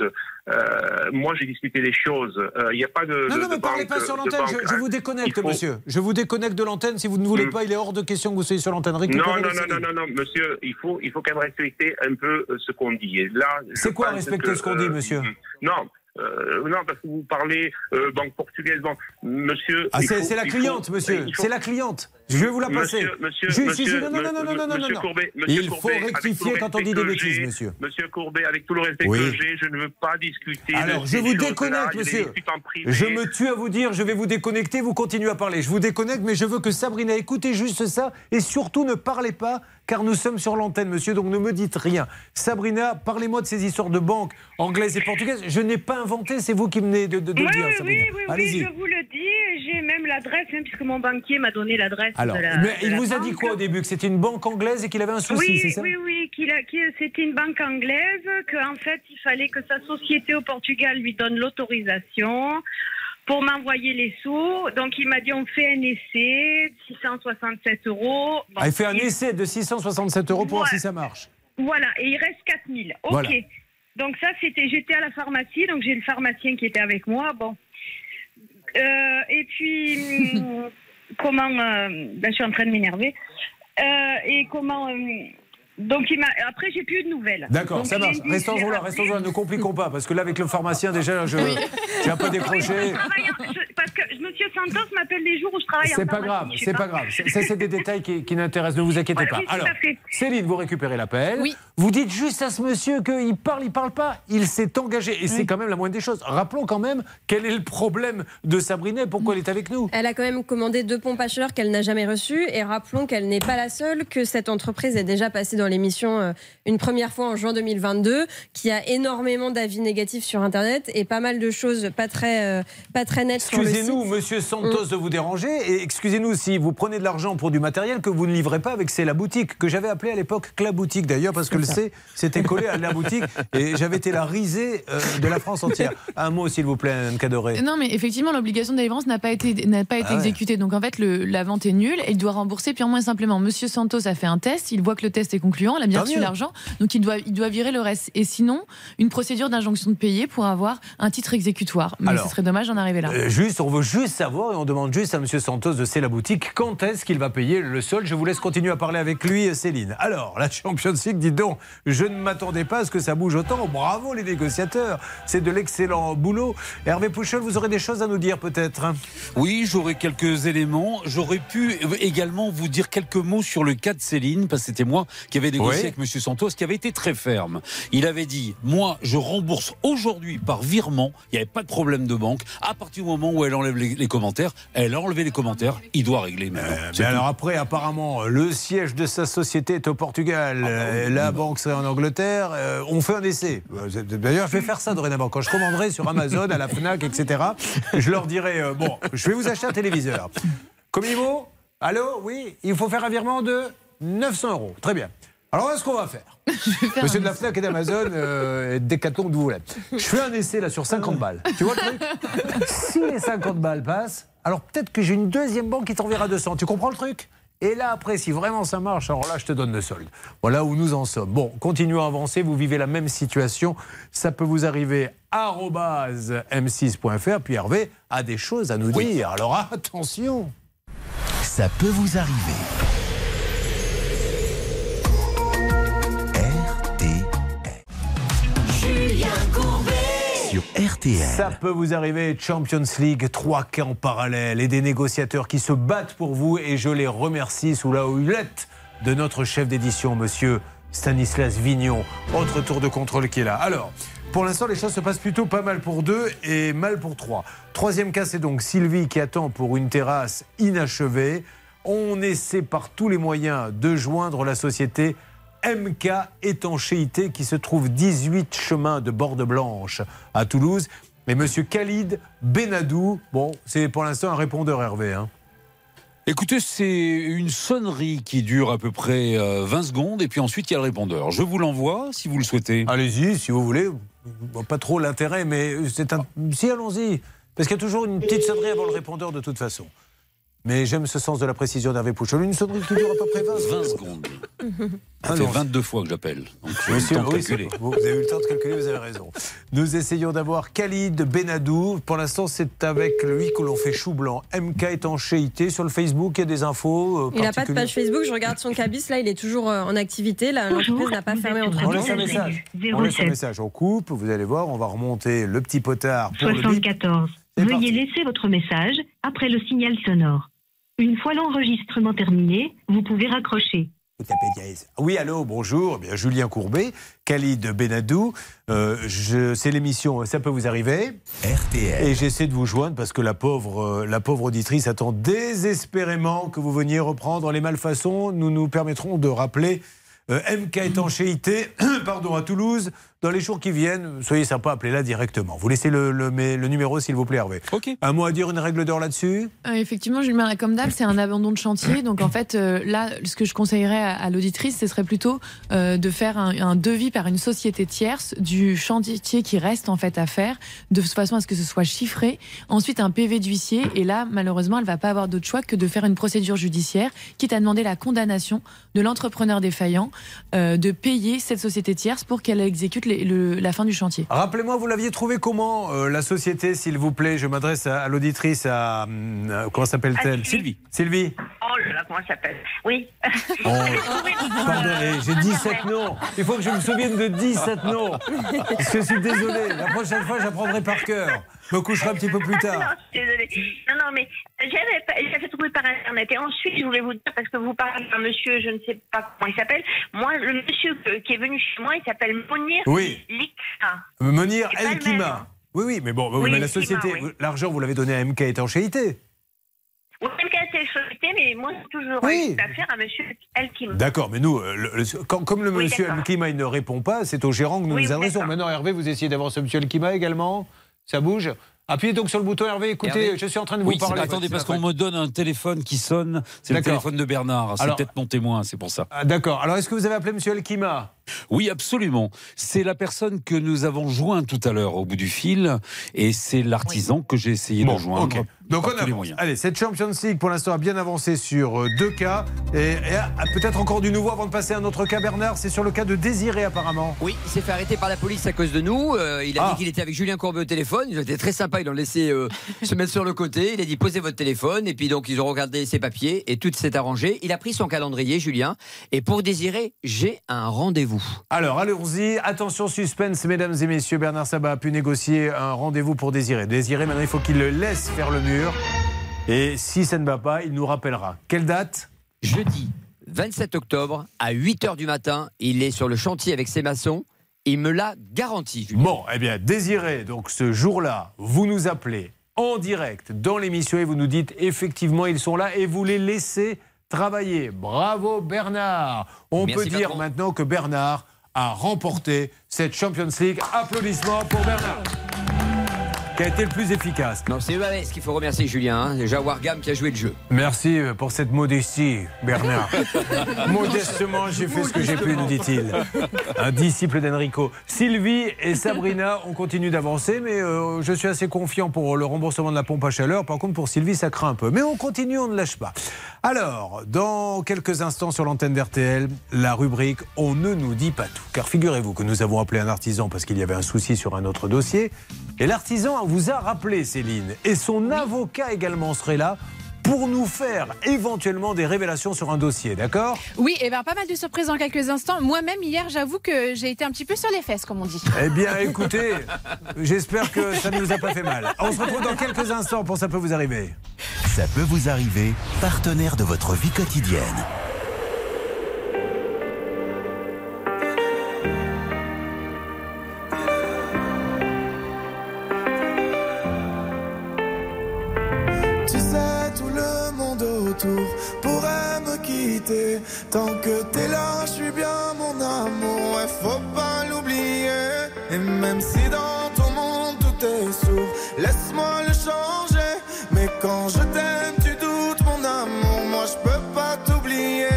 euh, moi, j'ai discuté des choses. Euh, Il n'y a pas de. Non, de- non, mais parlez pas sur l'antenne, je, hein. vous déconnecte, faut- monsieur. Je vous déconnecte de l'antenne. Si vous ne voulez Mm. pas, il est hors de question que vous soyez sur l'antenne. Non, non, non, non, non, non, monsieur, il faut, il faut quand même respecter un peu ce qu'on dit. Et là, C'est quoi respecter que, ce qu'on dit, monsieur Non. Euh, non, parce que vous parlez euh, banque portugaise, bon, monsieur. Ah, c'est la faut- cliente, monsieur. faut- C'est la cliente. Je vais vous la passer. Monsieur, monsieur, monsieur, non, non, non, non, non, monsieur. Courbet, monsieur Il faut Courbet, avec tout rectifier le quand on dit respect des que bêtises, j'ai, monsieur. Monsieur Courbet, avec tout le respect Oui. que j'ai, je ne veux pas discuter. Alors, de je vous déconnecte, monsieur. Je me tue à vous dire, je vais vous déconnecter, vous continuez à parler. Je vous déconnecte, mais je veux que Sabrina écoutez juste ça et surtout ne parlez pas, car nous sommes sur l'antenne, monsieur, donc ne me dites rien. Sabrina, parlez-moi de ces histoires de banques anglaises et portugaises. Je n'ai pas inventé, c'est vous qui venez de, de, de oui, dire, oui, Sabrina. oui, oui, oui, Allez-y. je vous le dis. J'ai même l'adresse, hein, puisque mon banquier m'a donné l'adresse Alors, de la. mais de il la vous a dit quoi au début Que c'était une banque anglaise et qu'il avait un souci, oui, c'est ça oui, oui, qu'il qu'il- c'était une banque anglaise, qu'en fait, il fallait que sa société au Portugal lui donne l'autorisation pour m'envoyer les sous. Donc, il m'a dit, on fait un essai, 667 euros. Bon, Ah, il fait un essai de 667 euros pour voir si ça marche. Voilà, et il reste 4000. Ok. Voilà. Donc ça, c'était, j'étais à la pharmacie, donc j'ai le pharmacien qui était avec moi. Bon. Euh, et puis, comment... euh, ben, je suis en train de m'énerver. Euh, et comment... donc, il après, j'ai plus eu de nouvelles. D'accord, ça marche. Restons là, restons là, ne compliquons pas, parce que là, avec le pharmacien, déjà, je, j'ai un peu décroché. Oui, je travaille en- je- parce que Monsieur Santos m'appelle les jours où je travaille en C'est pas grave, c'est pas grave. C'est des détails qui, qui n'intéressent, ne vous inquiétez Voilà, pas. oui, Alors. Céline, vous récupérez l'appel. Vous dites juste à ce monsieur qu'il parle, il parle pas. Il s'est engagé. Et c'est quand même la moindre des choses. Rappelons quand même quel est le problème de Sabrina et pourquoi elle est avec nous. Elle a quand même commandé deux pompes à chaleur qu'elle n'a jamais reçues. Et rappelons qu'elle n'est pas la seule, que cette entreprise est déjà passée dans l'émission euh, une première fois en juin 2022, qui a énormément d'avis négatifs sur Internet et pas mal de choses pas très, euh, pas très nettes sur le site. Excusez-nous, monsieur Santos, de vous déranger. Et excusez-nous si vous prenez de l'argent pour du matériel que vous ne livrez pas avec C'est la boutique, que j'avais appelé à l'époque Cla Boutique d'ailleurs, parce que le C c'était collé à la boutique. Et j'avais été la risée euh, de la France entière. Un mot, s'il vous plaît, Anne Cadoré. Non, mais effectivement, l'obligation de délivrance n'a pas été, n'a pas été Ah ouais. exécutée. Donc, en fait, le- la vente est nulle et il doit rembourser purement et simplement. Monsieur Santos a fait un test, il voit que le test est concluant, il a bien reçu l'argent, donc il doit, il doit virer le reste. Et sinon, une procédure d'injonction de payer pour avoir un titre exécutoire. Mais Alors, ce serait dommage d'en arriver là. Euh, juste, on veut juste savoir et on demande juste à Monsieur Santos de C'est la boutique quand est-ce qu'il va payer le sol. Je vous laisse continuer à parler avec lui, Céline. Alors, la Champions League, dis donc, je ne m'attendais pas à ce que ça bouge autant. Bravo les négociateurs, c'est de l'excellent boulot. Hervé Pouchol, vous aurez des choses à nous dire peut-être. hein? Oui, j'aurais quelques éléments. J'aurais pu également vous dire quelques mots sur le cas de Céline, parce que c'était moi qui avais négocié Oui. avec M. Santos, qui avait été très ferme. Il avait dit, moi, je rembourse aujourd'hui par virement, il n'y avait pas de problème de banque, à partir du moment où elle enlève les, les commentaires, elle a enlevé les commentaires, il doit régler maintenant. C'est Mais alors après, apparemment, le siège de sa société est au Portugal, euh, la banque serait en Angleterre. euh, on fait un essai. Euh, D'ailleurs, je vais faire ça dorénavant. Quand je commanderai sur Amazon, à la Fnac, etc., je leur dirai euh, bon, je vais vous acheter un téléviseur. Communivo Allô? Oui, il faut faire un virement de 900 euros. Très bien. Alors, voilà ce qu'on va faire. Monsieur de la Fnac et d'Amazon, euh, Decathlon, que vous voulez. Je fais un essai là sur 50 balles. Tu vois le truc Si les 50 balles passent, alors peut-être que j'ai une deuxième banque qui t'enverra 200. Tu comprends le truc? Et là, après, si vraiment ça marche, alors là, je te donne le solde. Voilà où nous en sommes. Bon, continuons à avancer. Vous vivez la même situation. Ça peut vous arriver arobase m6.fr. Puis Hervé a des choses à nous dire. Alors attention. Ça peut vous arriver. Ça peut vous arriver, Champions League, trois cas en parallèle et des négociateurs qui se battent pour vous et je les remercie sous la houlette de notre chef d'édition, monsieur Stanislas Vignon. Autre tour de contrôle qui est là. Alors, pour l'instant, les choses se passent plutôt pas mal pour deux et mal pour trois. Troisième cas, c'est donc Sylvie qui attend pour une terrasse inachevée. On essaie par tous les moyens de joindre la société MK Étanchéité qui se trouve 18 chemins de Borde Blanche à Toulouse. Et monsieur Khalid Benadou, bon, c'est pour l'instant un répondeur Hervé. Hein. Écoutez, c'est une sonnerie qui dure à peu près euh, 20 secondes et puis ensuite il y a le répondeur. Je vous l'envoie si vous le souhaitez. Allez-y, si vous voulez. Bon, pas trop l'intérêt, mais c'est un. Si, allons-y. Parce qu'il y a toujours une petite sonnerie avant le répondeur de toute façon. Mais j'aime ce sens de la précision d'Hervé Pouchol. Une sonnerie qui dure à peu près 20 20 secondes. secondes. Ça fait Alors, 22 fois que j'appelle. Donc le temps de calculer. vous vous avez eu le temps de calculer, vous avez raison. Nous essayons d'avoir Khalid Benadou. Pour l'instant, c'est avec lui que l'on fait chou blanc. MK étanchéité. Sur le Facebook, il y a des infos. euh, Il n'a pas de page Facebook, je regarde son cabis, là il est toujours euh, en activité, l'entreprise n'a pas fermé entre sur On la laisse un message. On laisse un message. On coupe. Vous allez voir, on va remonter le petit potard pour le bip. 74. C'est Veuillez laisser votre message après le signal sonore. Une fois l'enregistrement terminé, vous pouvez raccrocher. Dièse. Oui, allô, bonjour. Eh bien, Julien Courbet, Khalid Benadou. Euh, je- c'est l'émission Ça peut vous arriver. RTL. Et j'essaie de vous joindre parce que la pauvre, euh, la pauvre auditrice attend désespérément que vous veniez reprendre les malfaçons. Nous nous permettrons de rappeler euh, MK étanchéité pardon, à Toulouse dans les jours qui viennent. Soyez sympa, appelez-la directement. Vous laissez le, le- numéro, s'il vous plaît, Hervé. Ok. Un mot à dire, une règle d'or là-dessus Euh, effectivement, Julien, là, comme d'hab, c'est un abandon de chantier. Donc en fait, euh, là, ce que je conseillerais à, à l'auditrice, ce serait plutôt euh, de faire un, un devis par une société tierce du chantier qui reste en fait à faire, de façon à ce que ce soit chiffré. Ensuite, un PV d'huissier. Et là, malheureusement, elle va pas avoir d'autre choix que de faire une procédure judiciaire, quitte à demander la condamnation de l'entrepreneur défaillant, euh, de payer cette société tierce pour qu'elle exécute les- le- la fin du chantier. Rappelez-moi, vous l'aviez trouvé comment, euh, la société, s'il vous plaît? Je m'adresse à, à l'auditrice, à. euh, comment s'appelle-t-elle? Sylvie. Sylvie Oh là là, comment elle s'appelle? Oui. Oh, Pardonnez, j'ai 17 noms. Il faut que je me souvienne de 17 noms. Je suis désolé. La prochaine fois, j'apprendrai par cœur. Je me coucherai un petit peu plus Non, tard. je suis désolée. Non, non, mais j'avais trouvé par Internet. Et ensuite, je voulais vous dire, parce que vous parlez d'un monsieur, je ne sais pas comment il s'appelle. Moi, le monsieur qui est venu chez moi, il s'appelle Monir Oui. Liksa. Menir C'est pas El le même. Kima. Oui, oui, mais bon, Oui, mais la société, oui. l'argent, vous l'avez donné à MK étanchéité. Oui, s'est société, mais moi, j'ai toujours Oui. eu affaire à monsieur El Kim. D'accord, mais nous, euh, le- le- quand- comme le monsieur d'accord. El Kima il ne répond pas, c'est au gérant que nous nous adressons. Maintenant, Hervé, vous essayez d'avoir ce monsieur El Kima également? Ça bouge Appuyez donc sur le bouton Hervé. Écoutez, Hervé je suis en train de Oui, vous parler. attendez, parce qu'on me donne un téléphone qui sonne. C'est le téléphone de Bernard. C'est Alors- peut-être mon témoin, c'est pour ça. Ah, D'accord. Alors, est-ce que vous avez appelé monsieur El Kima Oui, absolument. C'est la personne que nous avons joint tout à l'heure au bout du fil, et c'est l'artisan que j'ai essayé Bon, de joindre. ok. Donc on avance. moyens. Allez, cette Champions League pour l'instant a bien avancé sur euh, deux cas. Et, et, ah, peut-être encore du nouveau avant de passer à un autre cas, Bernard. C'est sur le cas de Désiré apparemment. Oui, il s'est fait arrêter par la police à cause de nous. Euh, il a Ah. dit qu'il était avec Julien Courbet au téléphone. Ils ont été très sympas. Ils l'ont laissé euh, se mettre sur le côté. Il a dit posez votre téléphone. Et puis donc ils ont regardé ses papiers et tout s'est arrangé. Il a pris son calendrier, Julien. Et pour désirer, j'ai un rendez-vous. Alors, allons-y. Attention, suspense, mesdames et messieurs. Bernard Sabat a pu négocier un rendez-vous pour Désiré. Désiré, maintenant, il faut qu'il le laisse faire le mur. Et si ça ne va pas, il nous rappellera. Quelle date? Jeudi 27 octobre à 8h du matin. Il est sur le chantier avec ses maçons. Il me l'a garanti. Julien. Bon, eh bien, Désiré, donc ce jour-là, vous nous appelez en direct dans l'émission et vous nous dites effectivement ils sont là et vous les laissez Bravo Bernard. On Merci, peut dire patron. maintenant que Bernard a remporté cette Champions League. Applaudissements pour Bernard. Qui a été le plus efficace. Non, c'est EAS qu'il faut remercier Julien. Hein. Déjà Wargam qui a joué le jeu. Merci euh, pour cette modestie, Bernard. Modestement, j'ai fait ce que j'ai pu, nous dit-il. Un disciple d'Enrico. Sylvie et Sabrina, on continue d'avancer, mais euh, je suis assez confiant pour le remboursement de la pompe à chaleur. Par contre, pour Sylvie, ça craint un peu. Mais on continue, on ne lâche pas. Alors, dans quelques instants sur l'antenne d'RTL, la rubrique On ne nous dit pas tout. Car figurez-vous que nous avons appelé un artisan parce qu'il y avait un souci sur un autre dossier. Et l'artisan vous a rappelé, Céline. Et son avocat également serait là pour nous faire éventuellement des révélations sur un dossier, d'accord? Oui, et ben pas mal de surprises dans quelques instants. Moi-même, hier, j'avoue que j'ai été un petit peu sur les fesses, comme on dit. Eh bien, écoutez, j'espère que ça ne nous a pas fait mal. On se retrouve dans quelques instants pour Ça peut vous arriver. Ça peut vous arriver, partenaire de votre vie quotidienne. Autour pourrait me quitter. Tant que t'es là, je suis bien mon amour, ouais, faut pas l'oublier. Et même si dans ton monde tout est sourd, laisse-moi le changer. Mais quand je t'aime, tu doutes mon amour, moi je peux pas t'oublier.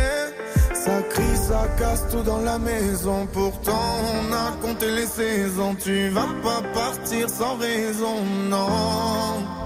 Ça crie, ça casse tout dans la maison. Pourtant, on a compté les saisons. Tu vas pas partir sans raison, non.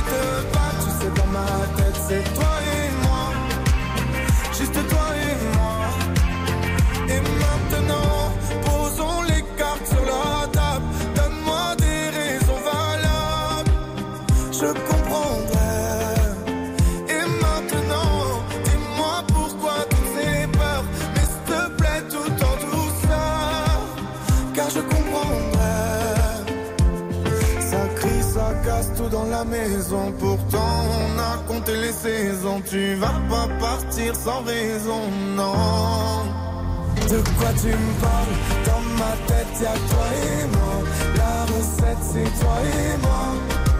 Je comprendrai. Et maintenant, dis-moi pourquoi toutes ces peurs. Mais s'il te plaît, tout en douceur. Car je comprendrai. Ça crie, ça casse tout dans la maison. Pourtant, on a compté les saisons. Tu vas pas partir sans raison, non. De quoi tu me parles? Dans ma tête y'a toi et moi La recette c'est toi et moi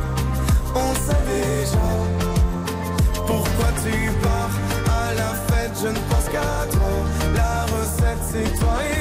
Pourquoi tu pars À la fête? Je ne pense qu'à toi. La recette c'est toi et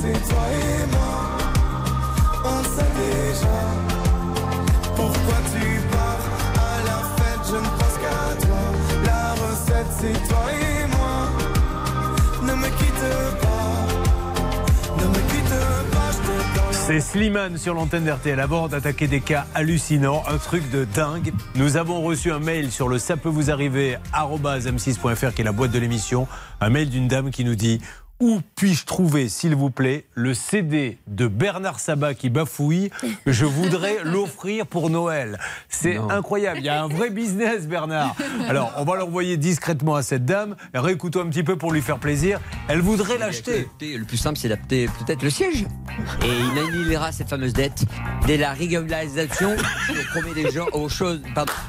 c'est toi et moi On sait déjà Pourquoi tu pars à la fête Je ne pense qu'à toi La recette c'est toi et moi Ne me quitte pas Ne me quitte pas C'est Slimane sur l'antenne d'RTL. Avant d'attaquer des cas hallucinants, un truc de dingue. Nous avons reçu un mail sur le ça peut vous arriver m6.fr qui est la boîte de l'émission. Un mail d'une dame qui nous dit où puis-je trouver, s'il vous plaît, le CD de Bernard Sabat qui bafouille Je voudrais l'offrir pour Noël? C'est incroyable. Il y a un vrai business, Bernard. Alors, on va l'envoyer discrètement à cette dame. Réécoutons un petit peu pour lui faire plaisir. Elle voudrait l'acheter. Le plus simple, c'est d'adapter peut-être le siège. Et il annihilera cette fameuse dette dès la régularisation au premier des gens aux choses. Pardon.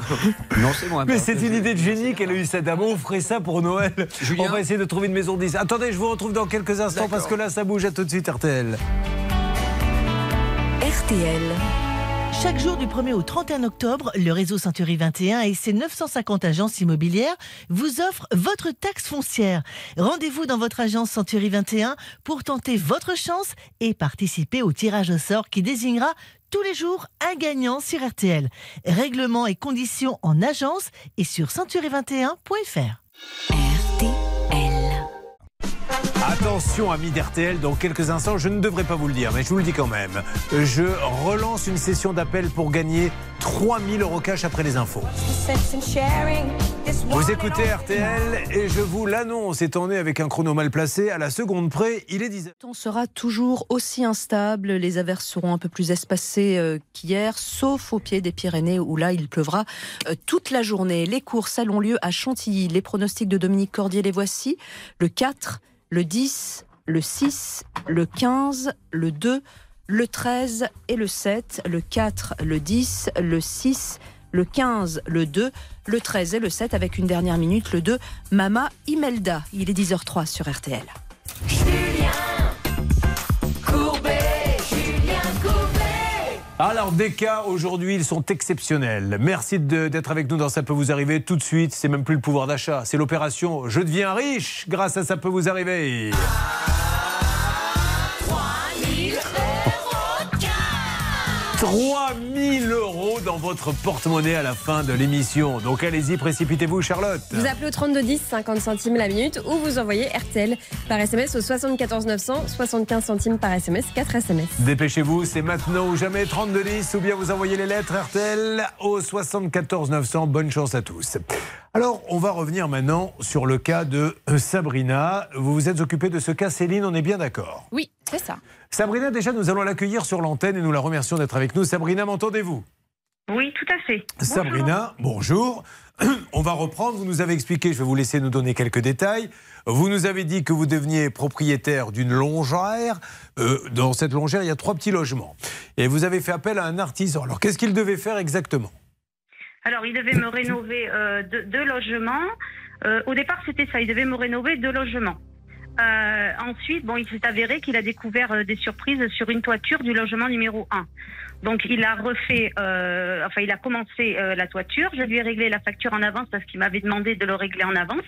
Non, c'est moi. Mais c'est une idée de génie qu'elle a eu cette dame. On ferait ça pour Noël. On va essayer de trouver une maison de 10. Attendez, je vous retrouve dans quelques instants parce que là, ça bouge. À tout de suite, RTL. RTL. Chaque jour du 1er au 31 octobre, le réseau Century 21 et ses 950 agences immobilières vous offrent votre taxe foncière. Rendez-vous dans votre agence Century 21 pour tenter votre chance et participer au tirage au sort qui désignera tous les jours un gagnant sur RTL. Règlements et conditions en agence et sur century21.fr. Attention. Amis d'RTL, dans quelques instants, je ne devrais pas vous le dire, mais je vous le dis quand même. Je relance une session d'appel pour gagner 3000 euros cash après les infos. Vous écoutez RTL et je vous l'annonce, étant né avec un chrono mal placé, à la seconde près, il est 10 Le temps sera toujours aussi instable. Les averses seront un peu plus espacées euh, qu'hier, sauf au pied des Pyrénées où là il pleuvra euh, toute la journée. Les courses auront lieu à Chantilly. Les pronostics de Dominique Cordier les voici. Le 4, le 10, le 6, le 15, le 2, le 13 et le 7. Le 4, le 10, le 6, le 15, le 2, le 13 et le 7 avec une dernière minute, le 2, Mama Imelda. Il est 10h03 sur RTL. Alors, des cas aujourd'hui, ils sont exceptionnels. Merci d'être avec nous dans Ça peut vous arriver tout de suite. C'est même plus le pouvoir d'achat, c'est l'opération Je deviens riche grâce à Ça peut vous arriver. 3000 euros dans votre porte-monnaie à la fin de l'émission. Donc allez-y, précipitez-vous, Charlotte. Vous appelez au 3210, 50 centimes la minute, ou vous envoyez RTL par SMS au 74 900, 75 centimes par SMS, 4 SMS. Dépêchez-vous, c'est maintenant ou jamais 3210 ou bien vous envoyez les lettres RTL au 74 900. Bonne chance à tous. Alors, on va revenir maintenant sur le cas de euh, Sabrina. Vous vous êtes occupé de ce cas, Céline, on est bien d'accord? Oui, c'est ça. Sabrina, déjà, nous allons l'accueillir sur l'antenne et nous la remercions d'être avec nous. Sabrina, m'entendez-vous? Oui, tout à fait. Sabrina, bonjour. On va reprendre. Vous nous avez expliqué, je vais vous laisser nous donner quelques détails. Vous nous avez dit que vous deveniez propriétaire d'une longère. Euh, dans cette longère, il y a trois petits logements. Et vous avez fait appel à un artisan. Alors, qu'est-ce qu'il devait faire exactement? Alors, il devait me rénover euh, deux, deux logements. Euh, au départ, c'était ça. Il devait me rénover deux logements. Euh, ensuite, bon, il s'est avéré qu'il a découvert euh, des surprises sur une toiture du logement numéro 1. Donc, il a refait, euh, enfin, il a commencé euh, la toiture. Je lui ai réglé la facture en avance parce qu'il m'avait demandé de le régler en avance.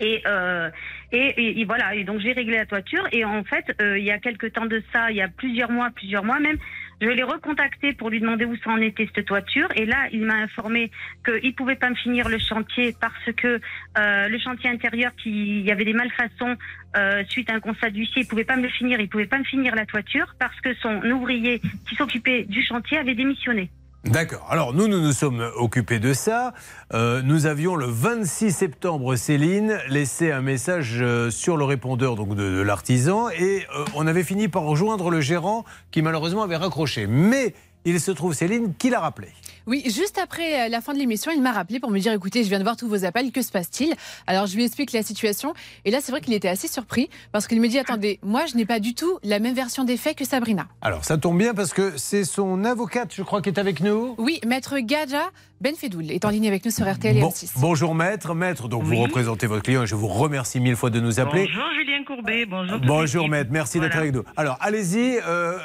Et, euh, et, et- voilà, et donc j'ai réglé la toiture. Et en fait, euh, il y a quelques temps de ça, il y a plusieurs mois, plusieurs mois même, je l'ai recontacté pour lui demander où ça en était cette toiture. Et là, il m'a informé qu'il ne pouvait pas me finir le chantier parce que euh, le chantier intérieur, qui- il y avait des malfaçons euh, suite à un constat d'huissier, il ne pouvait pas me le finir, il ne pouvait pas me finir la toiture parce que son ouvrier qui s'occupait du chantier avait démissionné. D'accord. Alors, nous, nous nous sommes occupés de ça. Euh, nous avions le 26 septembre, Céline, laissé un message euh, sur le répondeur donc, de, l'artisan et euh, on avait fini par rejoindre le gérant qui malheureusement avait raccroché. Mais il se trouve, Céline, qui l'a rappelé. Oui, juste après euh, la fin de l'émission, il m'a rappelé pour me dire écoutez, je viens de voir tous vos appels, que se passe-t-il? Alors je lui explique la situation et là c'est vrai qu'il était assez surpris parce qu'il me dit attendez, moi je n'ai pas du tout la même version des faits que Sabrina. Alors, ça tombe bien parce que c'est son avocate, je crois, qui est avec nous. Oui, maître Gadja Benfedoul est en ligne avec nous sur RTL et Bon- M6. bonjour maître, maître, donc Oui. vous représentez votre client et je vous remercie mille fois de nous appeler. Bonjour Julien Courbet, bonjour. Bonjour l'équipe. maître, merci d'être avec nous. Alors allez-y, euh,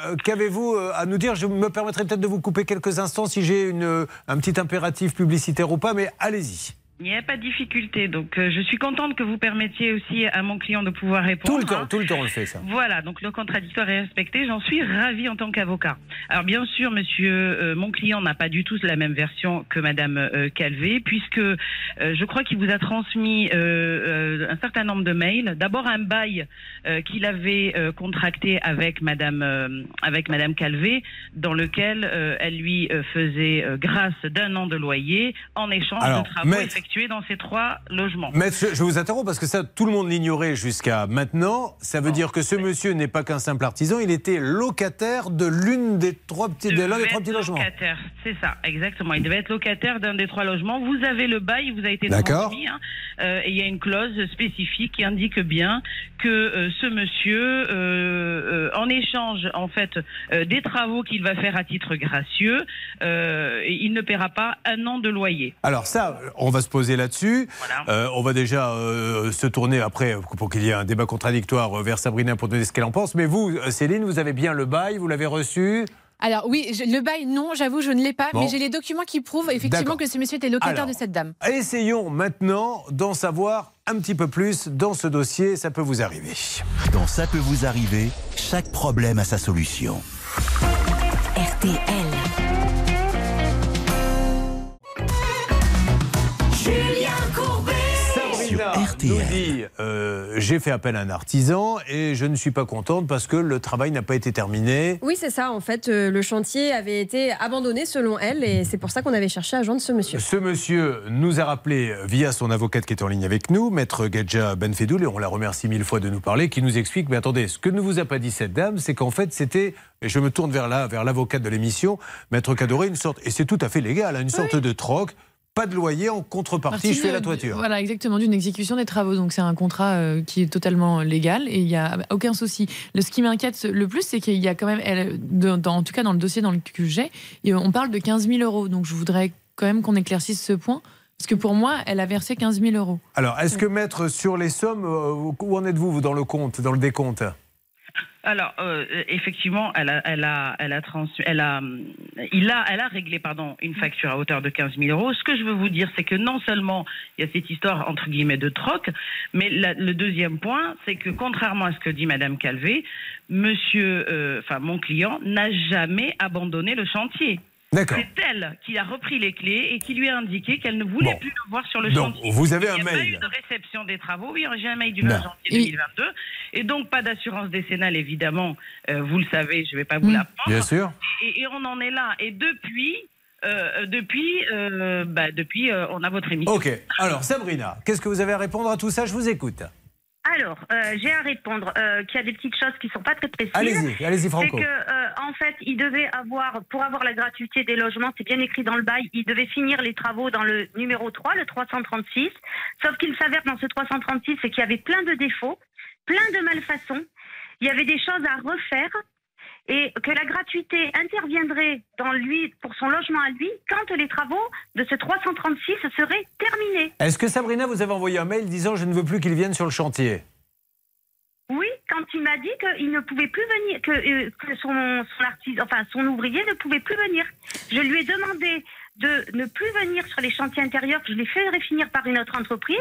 euh, qu'avez-vous euh, à nous dire? Je me permettrai peut-être de vous couper quelques instants si j'ai une, un petit impératif publicitaire ou pas, mais allez-y. Il n'y a pas de difficulté, donc euh, je suis contente que vous permettiez aussi à mon client de pouvoir répondre. Tout le temps, hein. tout le temps on le fait ça. Voilà, donc le contradictoire est respecté. J'en suis ravie en tant qu'avocat. Alors bien sûr, monsieur, euh, mon client n'a pas du tout la même version que madame euh, Calvé, puisque euh, je crois qu'il vous a transmis euh, euh, un certain nombre de mails. D'abord un bail euh, qu'il avait euh, contracté avec madame euh, avec madame Calvé, dans lequel euh, elle lui faisait euh, grâce d'un an de loyer en échange Alors, de travaux effectués dans ces trois logements. Maître, je, vous interromps parce que ça, tout le monde l'ignorait jusqu'à maintenant. Ça veut dire que ce monsieur n'est pas qu'un simple artisan, il était locataire de l'une des trois petits, de l'un des devait trois petits être logements. locataire, c'est ça, exactement. Il devait être locataire d'un des trois logements. Vous avez le bail, il vous a été D'accord. transmis, hein, euh, et il y a une clause spécifique qui indique bien que euh, ce monsieur, euh, euh, en échange en fait des travaux qu'il va faire à titre gracieux, il ne paiera pas un an de loyer. Alors ça, on va se poser là-dessus. Euh, on va déjà euh, se tourner après pour qu'il y ait un débat contradictoire euh, vers Sabrina pour donner ce qu'elle en pense. Mais vous, Céline, vous avez bien le bail, vous l'avez reçu. Alors oui, je- le bail, non, j'avoue, je ne l'ai pas, Bon. mais j'ai les documents qui prouvent effectivement que ce monsieur était locataire Alors, de cette dame. Essayons maintenant d'en savoir un petit peu plus dans ce dossier. Ça peut vous arriver. Dans Ça peut vous arriver, chaque problème a sa solution. RTL. Nous dit euh, j'ai fait appel à un artisan et je ne suis pas contente parce que le travail n'a pas été terminé. Oui, c'est ça. En fait, euh, le chantier avait été abandonné selon elle et c'est pour ça qu'on avait cherché à joindre ce monsieur. Ce monsieur nous a rappelé via son avocate qui est en ligne avec nous, maître Gadja Benfedoul, et on la remercie mille fois de nous parler, qui nous explique, mais attendez, ce que ne vous a pas dit cette dame, c'est qu'en fait c'était, et je me tourne vers là, vers l'avocate de l'émission, maître Cadoré, une sorte, et c'est tout à fait légal, hein, une sorte de troc, pas de loyer en contrepartie, je fais la toiture. Voilà, exactement, d'une exécution des travaux. Donc c'est un contrat euh, qui est totalement légal et il n'y a aucun souci. Le, ce qui m'inquiète le plus, c'est qu'il y a quand même, elle, dans- en tout cas dans le dossier dans le et on parle de 15 000 euros. Donc je voudrais quand même qu'on éclaircisse ce point. Parce que pour moi, elle a versé 15 000 euros. Alors, est-ce que maître, sur les sommes, euh, où en êtes-vous, vous, dans le compte, dans le décompte? Alors, euh, effectivement, elle a, elle a, elle a trans, elle a, il a, elle a réglé, pardon, une facture à hauteur de 15 000 euros. Ce que je veux vous dire, c'est que non seulement il y a cette histoire entre guillemets de troc, mais la- le deuxième point, c'est que contrairement à ce que dit Madame Calvé, Monsieur, euh, enfin mon client n'a jamais abandonné le chantier. C'est elle qui a repris les clés et qui lui a indiqué qu'elle ne voulait plus le voir sur le Donc, chantier. vous avez Il un n'y a pas mail. eu de réception des travaux. Oui, j'ai un mail du Non. 20 janvier 2022. Et donc, pas d'assurance décennale, évidemment. Euh, vous le savez, je ne vais pas vous l'apprendre. Bien sûr. Et, et on en est là. Et depuis, euh, depuis, euh, bah, depuis euh, on a votre émission. Ok. Alors, Sabrina, qu'est-ce que vous avez à répondre à tout ça? Je vous écoute. Alors, euh, j'ai à répondre euh, qu'il y a des petites choses qui sont pas très précises. Allez-y, allez-y, Franco. C'est que, euh, en fait, il devait avoir, pour avoir la gratuité des logements, c'est bien écrit dans le bail, il devait finir les travaux dans le numéro 3, le 336. Sauf qu'il s'avère dans ce 336, c'est qu'il y avait plein de défauts, plein de malfaçons. Il y avait des choses à refaire et que la gratuité interviendrait dans lui, pour son logement à lui, quand les travaux de ce 336 seraient terminés. Est-ce que Sabrina vous avez envoyé un mail disant je ne veux plus qu'il vienne sur le chantier? Oui, quand il m'a dit qu'il ne pouvait plus venir, que, euh, que son, son artisan, enfin son ouvrier ne pouvait plus venir. Je lui ai demandé de ne plus venir sur les chantiers intérieurs, que je l'ai fait finir par une autre entreprise.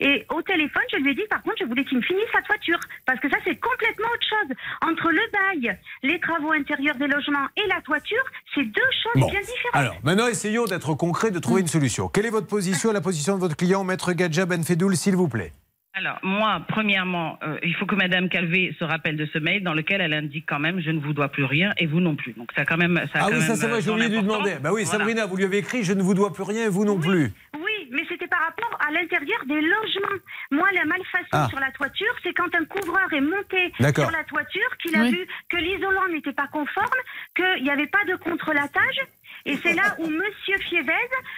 Et au téléphone, je lui ai dit, par contre, je voulais qu'il me finisse sa toiture. Parce que ça, c'est complètement autre chose. Entre le bail, les travaux intérieurs des logements et la toiture, c'est deux choses Bon. bien différentes. Alors, maintenant, essayons d'être concrets, de trouver une solution. Quelle est votre position, la position de votre client, Maître Gadja Benfedoul, s'il vous plaît? Alors, moi, premièrement, euh, il faut que Madame Calvé se rappelle de ce mail dans lequel elle indique quand même je ne vous dois plus rien et vous non plus. Donc, ça, quand même. Ça a Ah quand oui, ça c'est vrai, euh, j'ai oublié de lui demander. Bah oui, Voilà. Sabrina, vous lui avez écrit je ne vous dois plus rien et vous non plus. Oui, mais c'était par rapport à l'intérieur des logements. Moi, la malfaçon Ah. sur la toiture, c'est quand un couvreur est monté sur la toiture, qu'il a Oui. vu que l'isolant n'était pas conforme, qu'il n'y avait pas de contrelatage. Et c'est là où Monsieur Fievez,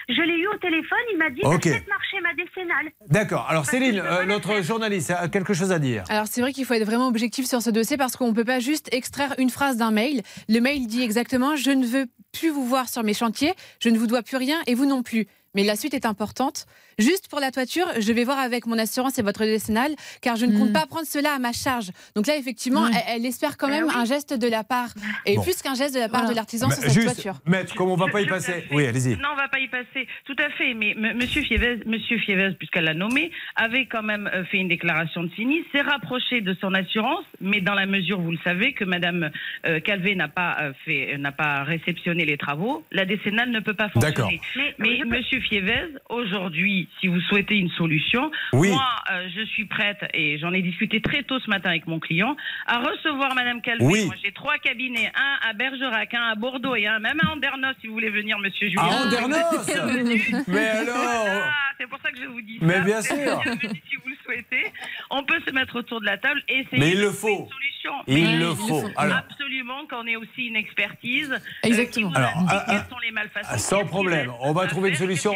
je l'ai eu au téléphone, il m'a dit Ok. Faites marcher ma décennale. D'accord. Alors Céline, euh, notre journaliste, a quelque chose à dire. Alors c'est vrai qu'il faut être vraiment objectif sur ce dossier parce qu'on ne peut pas juste extraire une phrase d'un mail. Le mail dit exactement je ne veux plus vous voir sur mes chantiers, je ne vous dois plus rien et vous non plus. Mais la suite est importante. Juste pour la toiture, je vais voir avec mon assurance et votre décennale, car je ne compte pas prendre cela à ma charge. Donc là, effectivement, Ouais. elle, elle espère quand même un geste de la part, et Bon. plus qu'un geste de la part Voilà. de l'artisan Mais sur cette juste, toiture. Maître, comme on va pas y passer. Oui, allez-y. Non, on va pas y passer. Tout à fait. Mais M. Monsieur Fievez, Monsieur Fievez, puisqu'elle l'a nommé, avait quand même euh, fait une déclaration de sinistre, s'est rapproché de son assurance, mais dans la mesure, vous le savez, que Madame euh, Calvé n'a pas euh, fait, n'a pas réceptionné les travaux, la décennale ne peut pas D'accord. fonctionner. Mais, Monsieur Fievez, aujourd'hui, si vous souhaitez une solution, Oui. moi, euh, je suis prête et j'en ai discuté très tôt ce matin avec mon client à recevoir Madame Calvé. Oui. Moi, j'ai trois cabinets, un à Bergerac, un à Bordeaux et un même à Andernos, si vous voulez venir, Monsieur Julien. À Andernos Mais alors Ah, c'est pour ça que je vous dis Mais ça. bien sûr. si vous le souhaitez. On peut se mettre autour de la table et essayer Mais il de le trouver faut. une solution. Il Mais le faut. Alors- Absolument qu'on ait aussi une expertise. euh, Exactement. qui Alors, ah, ah, sont les malfaçons. Ah, Sans problème. On va trouver une solution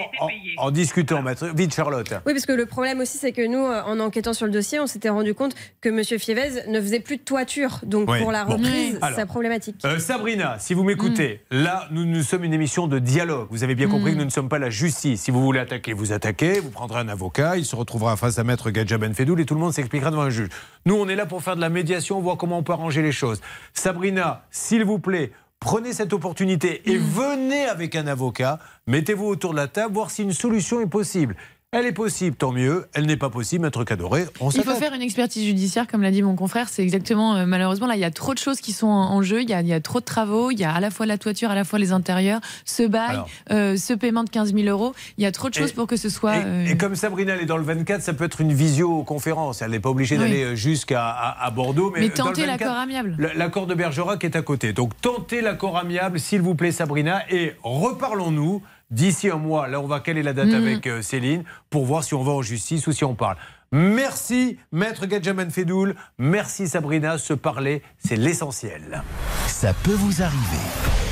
en, discutant, Vite, Charlotte. Oui, parce que le problème aussi, c'est que nous, euh, en enquêtant sur le dossier, on s'était rendu compte que Monsieur Fievez ne faisait plus de toiture. Donc Oui. pour la Bon. reprise, Alors. c'est problématique. Euh, Sabrina, si vous m'écoutez, Mm. là, nous, nous sommes une émission de dialogue. Vous avez bien compris que nous ne sommes pas la justice. Si vous voulez attaquer, vous attaquez, vous prendrez un avocat, il se retrouvera face à Maître Gadja Benfedoul et tout le monde s'expliquera devant un juge. Nous, on est là pour faire de la médiation, voir comment on peut arranger les choses. Sabrina, s'il vous plaît, prenez cette opportunité et venez avec un avocat, mettez-vous autour de la table, voir si une solution est possible. Elle est possible, tant mieux. Elle n'est pas possible, maître Cadoré. On Il faut faire une expertise judiciaire, comme l'a dit mon confrère. C'est exactement, euh, malheureusement, là, il y a trop de choses qui sont en, en jeu. Il y, a, il y a trop de travaux. Il y a à la fois la toiture, à la fois les intérieurs, ce bail, Alors. euh, ce paiement de 15 000 euros. Il y a trop de choses Et- pour que ce soit. Et, euh, et comme Sabrina, elle est dans le 24, ça peut être une visioconférence. Elle n'est pas obligée Oui. d'aller jusqu'à à, à Bordeaux. Mais, Mais tentez 24, l'accord amiable. le- L'accord de Bergerac est à côté. Donc tentez l'accord amiable, s'il vous plaît, Sabrina. Et reparlons-nous d'ici un mois. Là, on va caler la date Mhm. avec euh, Céline pour voir si on va en justice ou si on parle. Merci, maître Gadjaman Fedoul. Merci, Sabrina. Se parler, c'est l'essentiel. Ça peut vous arriver.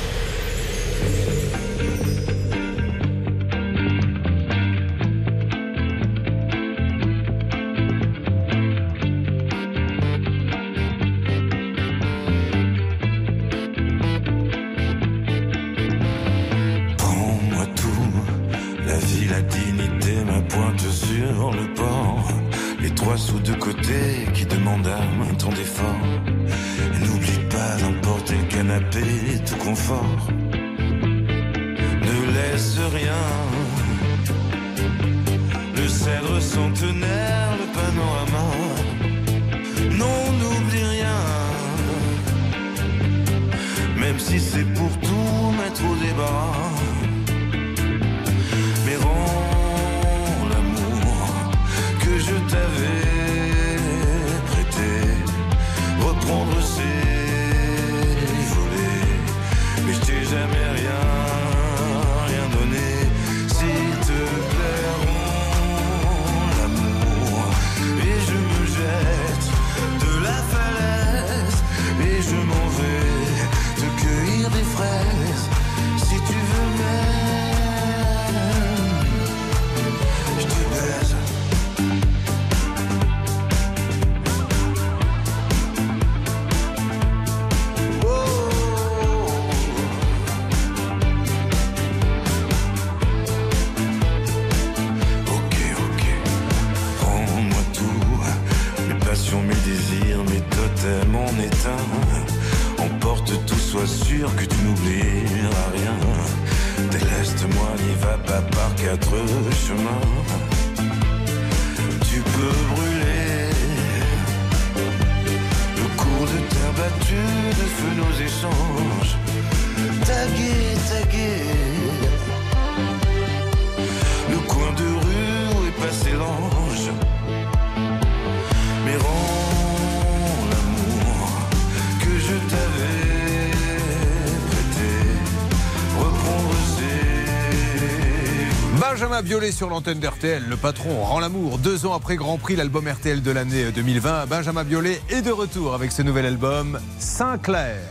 Biolay sur l'antenne d'RTL, le patron rend l'amour. Deux ans après Grand Prix, l'album RTL de l'année 2020, Benjamin Biolay est de retour avec ce nouvel album Saint-Clair.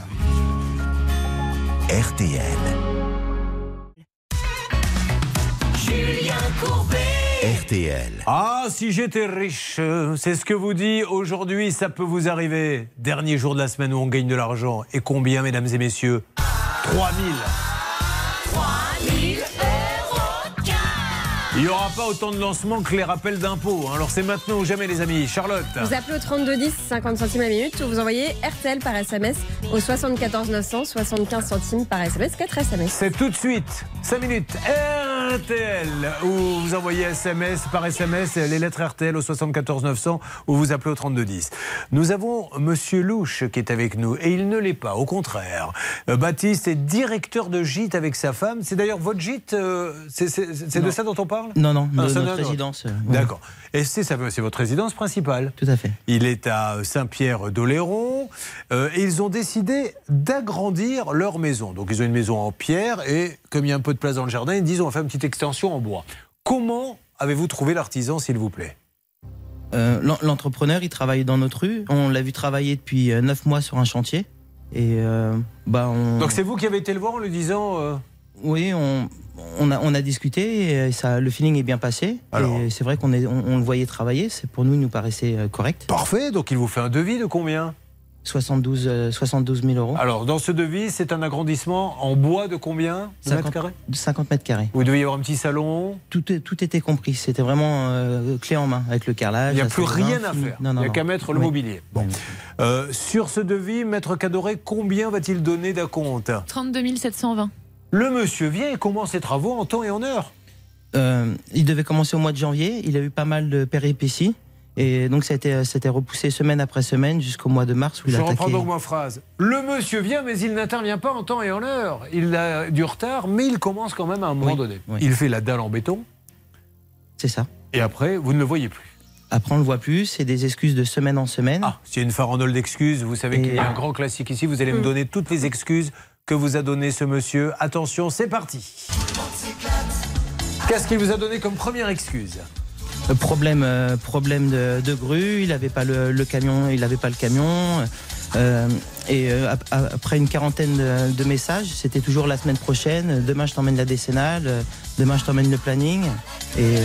RTL. Julien Courbet. RTL. Ah, si j'étais riche, euh, c'est ce que vous dit aujourd'hui, ça peut vous arriver. Dernier jour de la semaine où on gagne de l'argent. Et combien, mesdames et messieurs? 3000. 3000 Il n'y aura pas autant de lancements que les rappels d'impôts. hein. Alors c'est maintenant ou jamais, les amis. Charlotte Vous appelez au 3210, 50 centimes la minute, ou vous envoyez RTL par SMS au 74 900, 75 centimes par SMS, 4 SMS. C'est tout de suite, 5 minutes, RTL, où vous envoyez SMS par SMS les lettres RTL au 74 900 ou vous appelez au 3210. Nous avons Monsieur Louche qui est avec nous et il ne l'est pas, au contraire. Euh, Baptiste est directeur de gîte avec sa femme. C'est d'ailleurs votre gîte, euh, c'est de ça dont on parle? Non, non, de Ah, notre résidence, euh, ouais. Et c'est votre résidence principale Tout à fait. Il est à Saint-Pierre-d'Oléron euh, et ils ont décidé d'agrandir leur maison. Donc ils ont une maison en pierre et comme il y a un peu de place dans le jardin, ils disent on va faire une petite extension en bois. Comment avez-vous trouvé l'artisan, s'il vous plaît? Euh, l'en- L'entrepreneur, il travaille dans notre rue. On l'a vu travailler depuis 9 mois sur un chantier. Et euh, bah on... Donc c'est vous qui avez été le voir en lui disant euh, Oui, on, on, a, on a discuté et ça, le feeling est bien passé. Alors et c'est vrai qu'on est- on, on le voyait travailler. C'est pour nous, il nous paraissait euh, correct. Parfait, donc il vous fait un devis de combien? 72, euh, 72 000 euros. Alors dans ce devis, c'est un agrandissement en bois de combien de mètres 50, carrés? 50 mètres carrés. Vous deviez avoir un petit salon? Tout, était compris. C'était vraiment euh, clé en main avec le carrelage. Il n'y a plus rien à faire. Non, non, il n'y a qu'à mettre le Oui. mobilier. Bon. Euh, sur ce devis, Maître Cadoré, combien va-t-il donner d'acompte? 32 720. Le monsieur vient et commence ses travaux en temps et en heure. euh, il devait commencer au mois de janvier. Il a eu pas mal de péripéties. Et donc, ça a été, ça a été repoussé semaine après semaine jusqu'au mois de mars où il Je a reprends attaqué. donc ma phrase. Le monsieur vient, mais il n'intervient pas en temps et en heure. Il a du retard, mais il commence quand même à un moment Oui, donné. oui. Il fait la dalle en béton. C'est ça. Et après, vous ne le voyez plus. Après, on le voit plus. C'est des excuses de semaine en semaine. Ah, a une farandole d'excuses, vous savez Et- qu'il y a un grand classique ici. Vous allez me donner toutes les excuses que vous a donné ce monsieur. Attention, c'est parti. Qu'est-ce qu'il vous a donné comme première excuse? Euh, Problème, euh, problème de, de grue. Il n'avait pas le, le camion. Il n'avait pas le camion. Euh, et euh, ap- après une quarantaine de, de messages, c'était toujours la semaine prochaine. Demain, je t'emmène la décennale. Demain, je t'emmène le planning. Et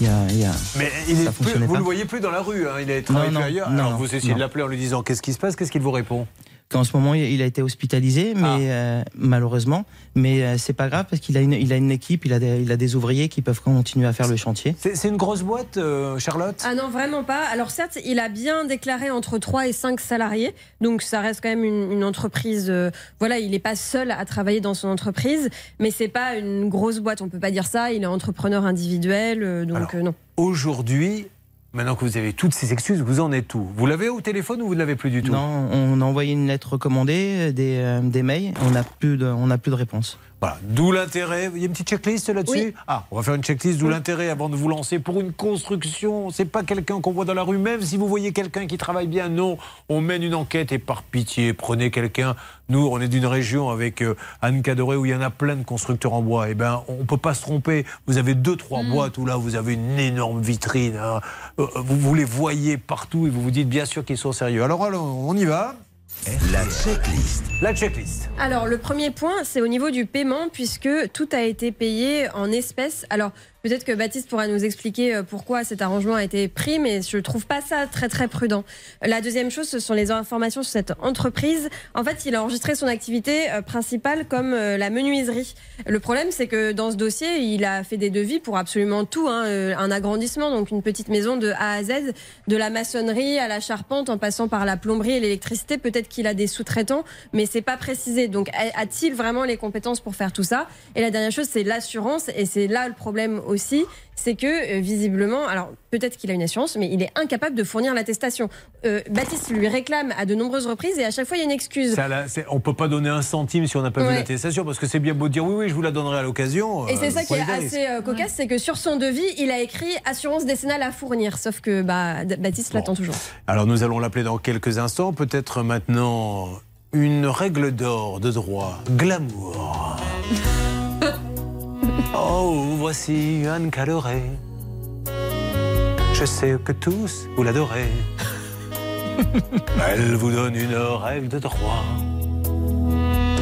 il y a, il y a- Mais il est plus- vous pas. le voyez plus dans la rue. hein. Il a travaillé Non, plus non, ailleurs. non, Alors vous essayez de l'appeler en lui disant qu'est-ce qui se passe? Qu'est-ce qu'il vous répond? Qu'en ce moment, il a été hospitalisé, mais Ah. euh, malheureusement. Mais euh, c'est pas grave parce qu'il a une, il a une équipe, il a, des, il a des ouvriers qui peuvent continuer à faire le chantier. C'est c'est une grosse boîte, euh, Charlotte? Ah non, vraiment pas. Alors certes, il a bien déclaré entre 3 et 5 salariés, donc ça reste quand même une, une entreprise. euh, voilà, il n'est pas seul à travailler dans son entreprise, mais c'est pas une grosse boîte. On peut pas dire ça. Il est entrepreneur individuel, euh, donc Alors, euh, non. Aujourd'hui, maintenant que vous avez toutes ces excuses, vous en êtes où? Vous l'avez au téléphone ou vous ne l'avez plus du tout? Non, on a envoyé une lettre recommandée, des, euh, mails, on n'a plus de réponse. Voilà, d'où l'intérêt. Il y a une petite checklist là-dessus Oui. Ah, on va faire une checklist, d'où l'intérêt avant de vous lancer pour une construction. C'est pas quelqu'un qu'on voit dans la rue, même si vous voyez quelqu'un qui travaille bien. Non, on mène une enquête et par pitié, prenez quelqu'un. Nous, on est d'une région avec euh, Anne Cadoré où il y en a plein de constructeurs en bois. Eh ben, on peut pas se tromper. Vous avez deux, trois boîtes où là, vous avez une énorme vitrine. hein. Euh, Vous, vous les voyez partout et vous vous dites bien sûr qu'ils sont sérieux. Alors, alors, on y va. La checklist. La checklist. Alors, le premier point, c'est au niveau du paiement, puisque tout a été payé en espèces. Alors, peut-être que Baptiste pourra nous expliquer euh, pourquoi cet arrangement a été pris, mais je trouve pas ça très, très prudent. La deuxième chose, ce sont les informations sur cette entreprise. En fait, il a enregistré son activité euh, principale comme euh, la menuiserie. Le problème, c'est que dans ce dossier, il a fait des devis pour absolument tout. hein, un agrandissement, donc une petite maison de A à Z, de la maçonnerie à la charpente, en passant par la plomberie et l'électricité. Peut-être qu'il a des sous-traitants, mais c'est pas précisé. Donc, a-t-il vraiment les compétences pour faire tout ça? Et la dernière chose, c'est l'assurance, et c'est là le problème aussi, c'est que euh, visiblement, alors peut-être qu'il a une assurance, mais il est incapable de fournir l'attestation. Euh, Baptiste lui réclame à de nombreuses reprises, et à chaque fois, il y a une excuse. Ça, là, c'est- on peut pas donner un centime si on n'a pas vu l'attestation, parce que c'est bien beau de dire oui, oui, je vous la donnerai à l'occasion. Et c'est euh, ça qui est assez cocasse, c'est que sur son devis, il a écrit assurance décennale à fournir. Sauf que bah, Baptiste l'attend toujours. Alors nous allons l'appeler dans quelques instants, peut-être maintenant une règle d'or de droit, glamour. Oh, voici Anne Caloré. Je sais que tous vous l'adorez. Elle vous donne une règle de droit.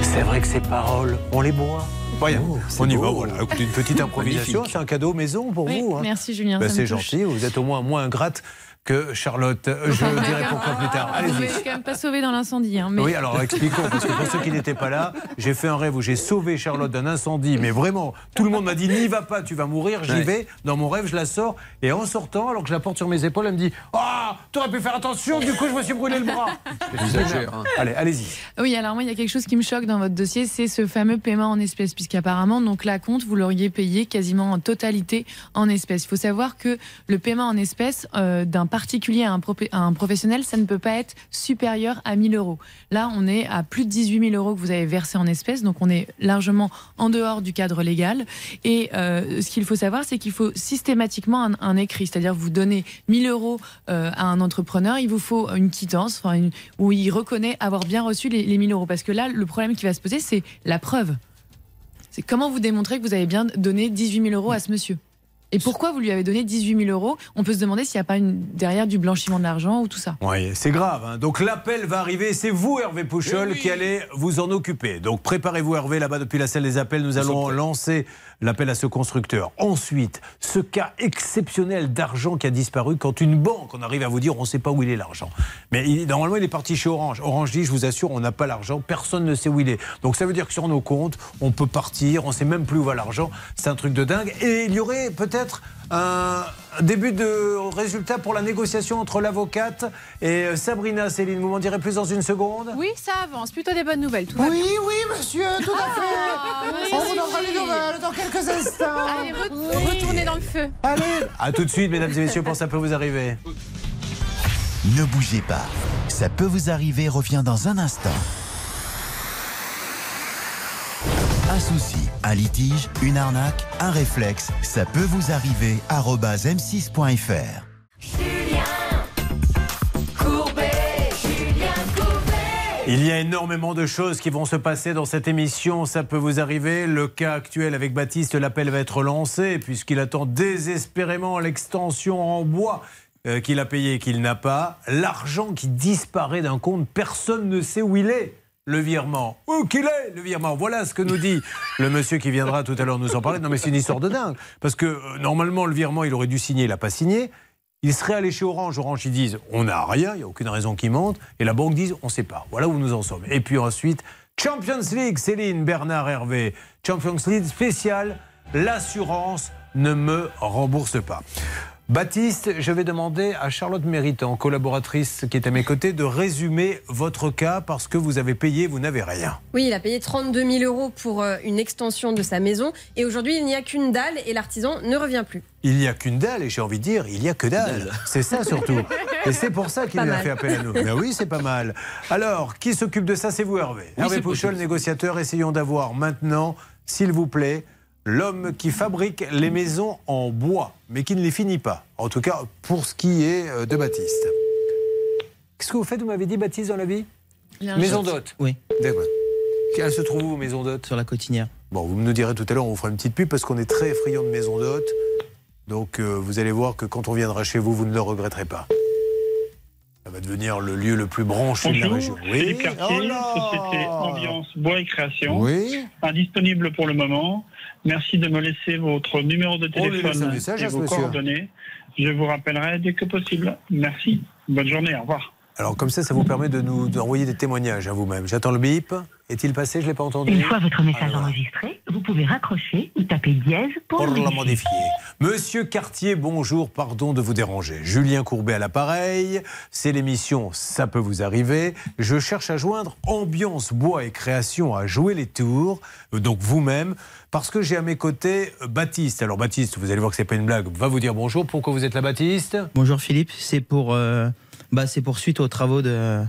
C'est vrai que ces paroles, on les boit. Voyons, on y va, voilà. Écoutez, une petite improvisation, c'est un cadeau maison pour Oui, vous. hein. merci, Julien, Ben, c'est touche. gentil, vous êtes au moins moins ingrate que Charlotte. Je dirai pourquoi plus tard. Vous Allez-y. quand même pas sauvé dans l'incendie. hein, mais- Oui, alors expliquons, parce que pour ceux qui n'étaient pas là, j'ai fait un rêve où j'ai sauvé Charlotte d'un incendie, mais vraiment, tout le monde m'a dit n'y va pas, tu vas mourir, j'y Ouais. vais. Dans mon rêve, je la sors, et en sortant, alors que je la porte sur mes épaules, elle me dit Ah, t'aurais pu faire attention, du coup, je me suis brûlé le bras. Exagère, hein. Allez, allez-y. Oui, alors moi, il y a quelque chose qui me choque dans votre dossier, c'est ce fameux paiement en espèces, puisqu'apparemment, donc la compte, vous l'auriez payé quasiment en totalité en espèces. Il faut savoir que le paiement en espèces euh, d'un particulier à un, professionnel, ça ne peut pas être supérieur à 1000 euros. Là, on est à plus de 18 000 euros que vous avez versé en espèces, donc on est largement en dehors du cadre légal. Et euh, ce qu'il faut savoir, c'est qu'il faut systématiquement un, écrit, c'est-à-dire vous donnez 1000 euros euh, à un entrepreneur, il vous faut une quittance, où il reconnaît avoir bien reçu les, les 1000 euros. Parce que là, le problème qui va se poser, c'est la preuve. C'est comment vous démontrez que vous avez bien donné 18 000 euros à ce monsieur? Et pourquoi vous lui avez donné 18 000 euros? On peut se demander s'il n'y a pas une, derrière du blanchiment de l'argent ou tout ça. Oui, c'est grave. hein. Donc l'appel va arriver. C'est vous, Hervé Pouchol, qui allez vous en occuper. Donc préparez-vous, Hervé, là-bas depuis la salle des appels. Nous allons lancer l'appel à ce constructeur. Ensuite, ce cas exceptionnel d'argent qui a disparu quand une banque, on arrive à vous dire, on ne sait pas où il est l'argent. Mais normalement, il est parti chez Orange. Orange dit, je vous assure, on n'a pas l'argent. Personne ne sait où il est. Donc ça veut dire que sur nos comptes, on peut partir. On ne sait même plus où va l'argent. C'est un truc de dingue. Et il y aurait peut-être un début de résultat pour la négociation entre l'avocate et euh, Sabrina. Céline, vous m'en direz plus dans une seconde? Oui, ça avance. Plutôt des bonnes nouvelles. Tout va Oui, bien. oui, monsieur, tout à fait. Ah, oui, On vous donnera les nouvelles dans quelques instants. Allez, re- retournez dans le feu. Allez. A tout de suite, mesdames et messieurs, pour ça peut vous arriver. Ne bougez pas. Ça peut vous arriver revient dans un instant. Un souci, un litige, une arnaque, un réflexe, ça peut vous arriver. arobase m6.fr. Il y a énormément de choses qui vont se passer dans cette émission, ça peut vous arriver. Le cas actuel avec Baptiste, l'appel va être lancé puisqu'il attend désespérément l'extension en bois euh, qu'il a payé et qu'il n'a pas. L'argent qui disparaît d'un compte, personne ne sait où il est. Le virement. Où qu'il est, le virement Voilà ce que nous dit le monsieur qui viendra tout à l'heure nous en parler. Non, mais c'est une histoire de dingue. Parce que euh, normalement, le virement, il aurait dû signer, il n'a pas signé. Il serait allé chez Orange. Orange, ils disent on n'a rien, il n'y a aucune raison qui monte. Et la banque dit on ne sait pas. Voilà où nous en sommes. Et puis ensuite, Champions League, Céline, Bernard, Hervé. Champions League spécial, l'assurance ne me rembourse pas. Baptiste, je vais demander à Charlotte Méritant, collaboratrice qui est à mes côtés, de résumer votre cas parce que vous avez payé, vous n'avez rien. Oui, il a payé 32 000 euros pour euh, une extension de sa maison et aujourd'hui il n'y a qu'une dalle et l'artisan ne revient plus. Il n'y a qu'une dalle, et j'ai envie de dire, il n'y a que dalle. C'est ça surtout. Et c'est pour ça qu'il a mal. fait appel à nous. Mais oui, c'est pas mal. Alors, qui s'occupe de ça? C'est vous, Hervé. Oui, Hervé Pouchol, possible. négociateur. Essayons d'avoir maintenant, s'il vous plaît, l'homme qui fabrique les maisons en bois, mais qui ne les finit pas. En tout cas, pour ce qui est euh, de Baptiste. Qu'est-ce que vous faites, vous m'avez dit, Baptiste, dans la vie? Maison d'hôte. Oui. D'accord. Elle se trouve où, vos maisons d'hôtes Sur la cotinière. Bon, vous nous direz tout à l'heure, on vous fera une petite pub parce qu'on est très friand de maisons d'hôtes. Donc euh, vous allez voir que quand on viendra chez vous, vous ne le regretterez pas. Ça va devenir le lieu le plus branché de la région. Philippe Cartier, Oh société Ambiance Bois et Création. Oui. Indisponible pour le moment. Merci de me laisser votre numéro de un téléphone et vos coordonnées. Je vous rappellerai dès que possible. Merci. Bonne journée. Au revoir. Alors comme ça, ça vous permet de nous d'envoyer des témoignages à vous-même. J'attends le bip. Est-il passé? Je ne l'ai pas entendu. Une fois votre message enregistré, vous pouvez raccrocher ou taper dièse pour, Pour le la modifier. modifier. Monsieur Cartier, bonjour, pardon de vous déranger. Julien Courbet à l'appareil, c'est l'émission Ça peut vous arriver. Je cherche à joindre Ambiance Bois et Création à jouer les tours, euh, donc vous-même, parce que j'ai à mes côtés euh, Baptiste. Alors Baptiste, vous allez voir que c'est pas une blague, va vous dire bonjour. Pourquoi vous êtes là, Baptiste? Bonjour Philippe, c'est pour, euh, bah, c'est pour suite aux travaux de,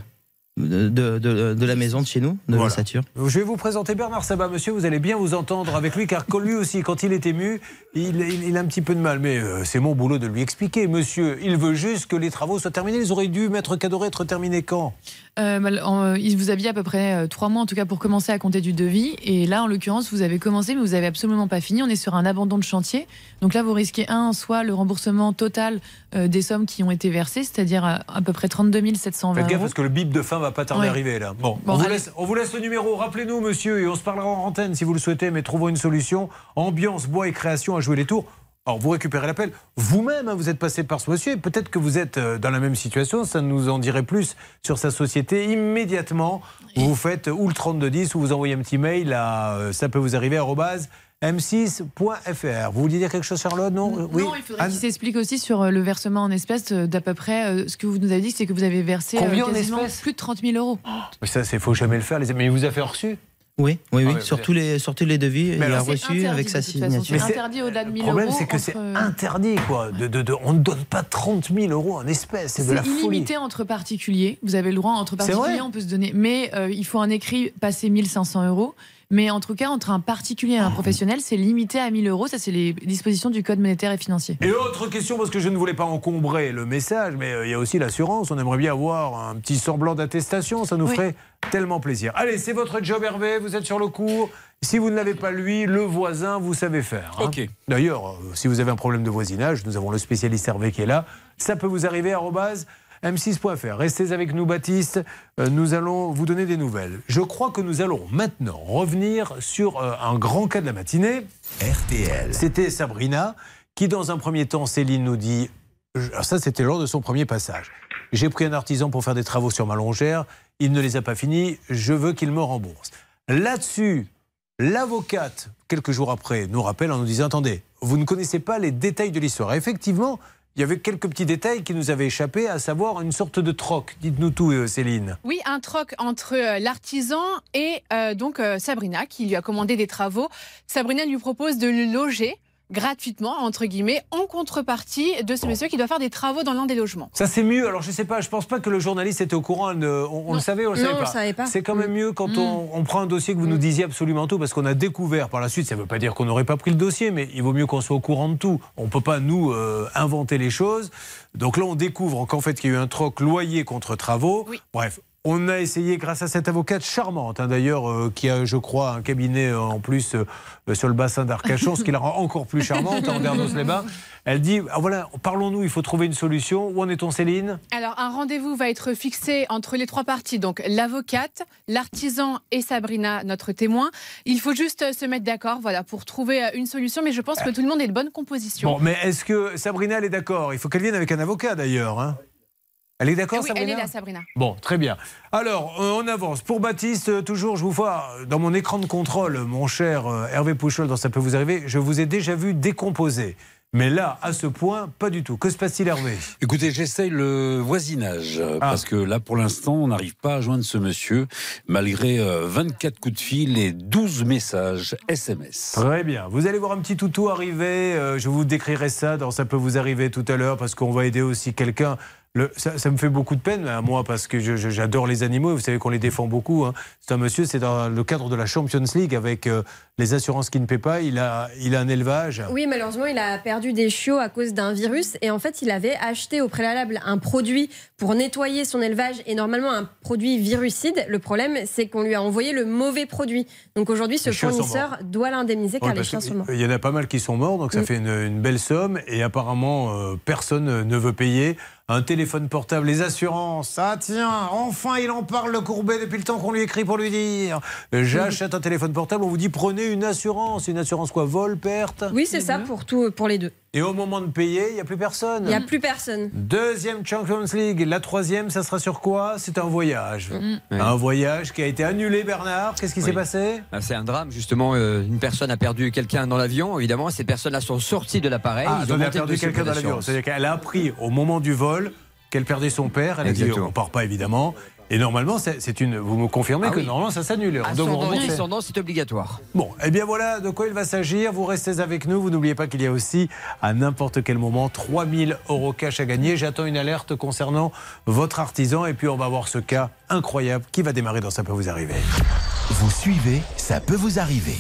de, de, de- de la maison de chez nous, de Voilà. l'ossature. Je vais vous présenter Bernard Sabat, monsieur. Vous allez bien vous entendre avec lui, car lui aussi, quand il est ému, il, il- il a un petit peu de mal. Mais euh, c'est mon boulot de lui expliquer. Monsieur, il veut juste que les travaux soient terminés. Ils auraient dû, Maître Cadoré, être terminés quand? Euh, mal- en- euh, il vous aviez à peu près trois mois en tout cas pour commencer à compter du devis. Et là, en l'occurrence, vous avez commencé, mais vous avez absolument pas fini. On est sur un abandon de chantier. Donc là, vous risquez un, soit le remboursement total euh, des sommes qui ont été versées, c'est-à-dire à, à peu près 32 720 Faites gaffe euros. parce que le bip de fin va pas tarder Ouais. à arriver là. Bon, Bon, on, vous laisse, on vous laisse le numéro. Rappelez-nous, monsieur, et on se parlera en antenne si vous le souhaitez, mais trouvons une solution. Ambiance, bois et création à jouer les tours. Alors, vous récupérez l'appel. Vous-même, hein, vous êtes passé par ce monsieur. et Peut-être que vous êtes euh, dans la même situation. Ça nous en dirait plus sur sa société. Immédiatement, vous faites ou le 3210 ou vous envoyez un petit mail à euh, ça peut vous arriver arobase m6.fr. Vous vouliez dire quelque chose, Charlotte Non, Oui. Non, il faudrait Anne? qu'il s'explique aussi sur euh, le versement en espèces euh, d'à peu près euh, ce que vous nous avez dit, c'est que vous avez versé euh, Combien quasiment espèces? plus de 30 000 euros. Mais ça, c'est faut jamais le faire. Les amis. Mais il vous a fait reçu Oui, oui, oui. Ah ouais, sur, tous les, sur tous les devis, il a reçu avec sa signature. C'est interdit au-delà de 1000 Le problème, euros c'est que c'est interdit, quoi. De, de- de- on ne donne pas 30 000 euros en espèces. C'est de la C'est folie. illimité entre particuliers. Vous avez le droit entre particuliers, on peut se donner. Mais euh, il faut un écrit passé 1500 euros. Mais en tout cas, entre un particulier et un professionnel, c'est limité à 1000 euros. Ça, c'est les dispositions du Code monétaire et financier. Et autre question, parce que je ne voulais pas encombrer le message, mais euh, il y a aussi l'assurance. On aimerait bien avoir un petit semblant d'attestation. Ça nous Oui. ferait tellement plaisir. Allez, c'est votre job, Hervé. Vous êtes sur le coup. Si vous ne l'avez pas lui, le voisin, vous savez faire. hein. Ok. D'ailleurs, euh, si vous avez un problème de voisinage, nous avons le spécialiste Hervé qui est là. Ça peut vous arriver, arobase m6.fr. Restez avec nous, Baptiste. Euh, Nous allons vous donner des nouvelles. Je crois que nous allons maintenant revenir sur euh, un grand cas de la matinée. RTL. C'était Sabrina qui, dans un premier temps, Céline nous dit. alors Ça, c'était lors de son premier passage. J'ai pris un artisan pour faire des travaux sur ma longère. Il ne les a pas finis. Je veux qu'il me rembourse. Là-dessus, l'avocate, quelques jours après, nous rappelle en nous disant Attendez, vous ne connaissez pas les détails de l'histoire. Effectivement, il y avait quelques petits détails qui nous avaient échappé, à savoir une sorte de troc. Dites-nous tout, euh, Céline. Oui, un troc entre euh, l'artisan et euh, donc Sabrina qui lui a commandé des travaux. Sabrina lui propose de le loger gratuitement, entre guillemets, en contrepartie de ce monsieur qui doit faire des travaux dans l'un des logements. Ça c'est mieux. Alors je sais pas, je pense pas que le journaliste était au courant. ne- on, on le savait, on le savait on pas. le savait pas. C'est quand même Mm. mieux quand Mm. on, on prend un dossier que vous nous disiez absolument tout, parce qu'on a découvert par la suite. Ça ne veut pas dire qu'on n'aurait pas pris le dossier, mais il vaut mieux qu'on soit au courant de tout. On peut pas nous euh, inventer les choses. Donc là, on découvre qu'en fait, qu'il y a eu un troc loyer contre travaux. Bref. On a essayé, grâce à cette avocate charmante, hein, d'ailleurs, euh, qui a, je crois, un cabinet euh, en plus euh, sur le bassin d'Arcachon, ce qui la rend encore plus charmante, en Dernos-les-Bains. Elle dit ah, voilà, parlons-nous, il faut trouver une solution. Où en est-on, Céline? Alors, un rendez-vous va être fixé entre les trois parties, donc l'avocate, l'artisan et Sabrina, notre témoin. Il faut juste se mettre d'accord, voilà, pour trouver une solution. Mais je pense que tout le monde est de bonne composition. Bon, mais est-ce que Sabrina, elle est d'accord? Il faut qu'elle vienne avec un avocat, d'ailleurs. hein. Elle est d'accord, oui, Sabrina elle est là, Sabrina. Bon, très bien. Alors, euh, on avance. Pour Baptiste, euh, toujours, je vous vois euh, dans mon écran de contrôle, mon cher euh, Hervé Pouchol, dans Ça peut vous arriver, je vous ai déjà vu décomposer. Mais là, à ce point, pas du tout. Que se passe-t-il, Hervé? Écoutez, j'essaye le voisinage, Ah. parce que là, pour l'instant, on n'arrive pas à joindre ce monsieur, malgré euh, 24 coups de fil et 12 messages SMS. Très bien. Vous allez voir un petit toutou arriver. je vous décrirai ça dans Ça peut vous arriver tout à l'heure parce qu'on va aider aussi quelqu'un. Le- ça, ça me fait beaucoup de peine à moi parce que j'adore les animaux. et Vous savez qu'on les défend beaucoup. hein. C'est un monsieur, c'est dans le cadre de la Champions League avec euh, les assurances qui ne paient pas. Il a, il a un élevage. Oui, malheureusement, il a perdu des chiots à cause d'un virus. Et en fait, il avait acheté au préalable un produit pour nettoyer son élevage et normalement un produit virucide. Le problème, c'est qu'on lui a envoyé le mauvais produit. Donc aujourd'hui, ce fournisseur doit l'indemniser car Ouais, les chiens sont morts. Il y en a pas mal qui sont morts, donc ça Mm. fait une, une belle somme. Et apparemment, euh, personne ne veut payer. Un téléphone portable, les assurances. Ah tiens, enfin il en parle le courbet depuis le temps qu'on lui écrit pour lui dire. J'achète un téléphone portable, on vous dit prenez une assurance. Une assurance quoi? Vol, perte? Oui, c'est ça pour, tout, pour les deux. Et au moment de payer, il n'y a plus personne. Il n'y a plus personne. Deuxième Champions League. La troisième, ça sera sur quoi? C'est un voyage. Mm. Un voyage qui a été annulé, Bernard. Qu'est-ce qui s'est passé? Ah, C'est un drame, justement. euh, une personne a perdu quelqu'un dans l'avion, évidemment. Ces personnes-là sont sorties de l'appareil. Ah, ils ont a perdu quelqu'un dans l'avion. C'est-à-dire qu'elle a appris au moment du vol qu'elle perdait son père. Elle a dit on part pas évidemment. Et normalement, c'est une. Vous me confirmez Ah que oui. normalement ça s'annule. Ascendant et c'est obligatoire. Bon, eh bien voilà de quoi il va s'agir. Vous restez avec nous. Vous n'oubliez pas qu'il y a aussi à n'importe quel moment 3000 euros cash à gagner. J'attends une alerte concernant votre artisan et puis on va voir ce cas incroyable qui va démarrer dans Ça peut vous arriver. Vous suivez, ça peut vous arriver.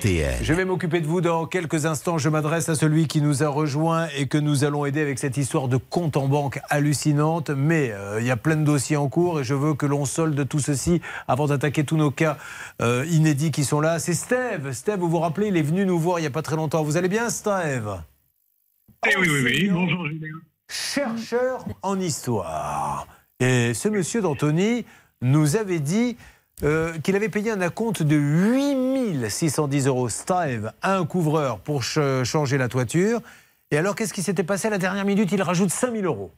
RTL. Je vais m'occuper de vous dans quelques instants. Je m'adresse à celui qui nous a rejoint et que nous allons aider avec cette histoire de compte en banque hallucinante. Mais euh, il y a plein de dossiers en cours et je veux que l'on solde tout ceci avant d'attaquer tous nos cas euh, inédits qui sont là. C'est Steve. Steve, vous vous rappelez, il est venu nous voir il n'y a pas très longtemps. Vous allez bien, Steve? Eh oui, oui, oui. Bonjour, Julien. chercheur en histoire. Et ce monsieur d'Antony nous avait dit euh, qu'il avait payé un acompte de 8610 euros Steve à un couvreur pour ch- changer la toiture. Et alors, qu'est-ce qui s'était passé à la dernière minute? Il rajoute 5000 euros.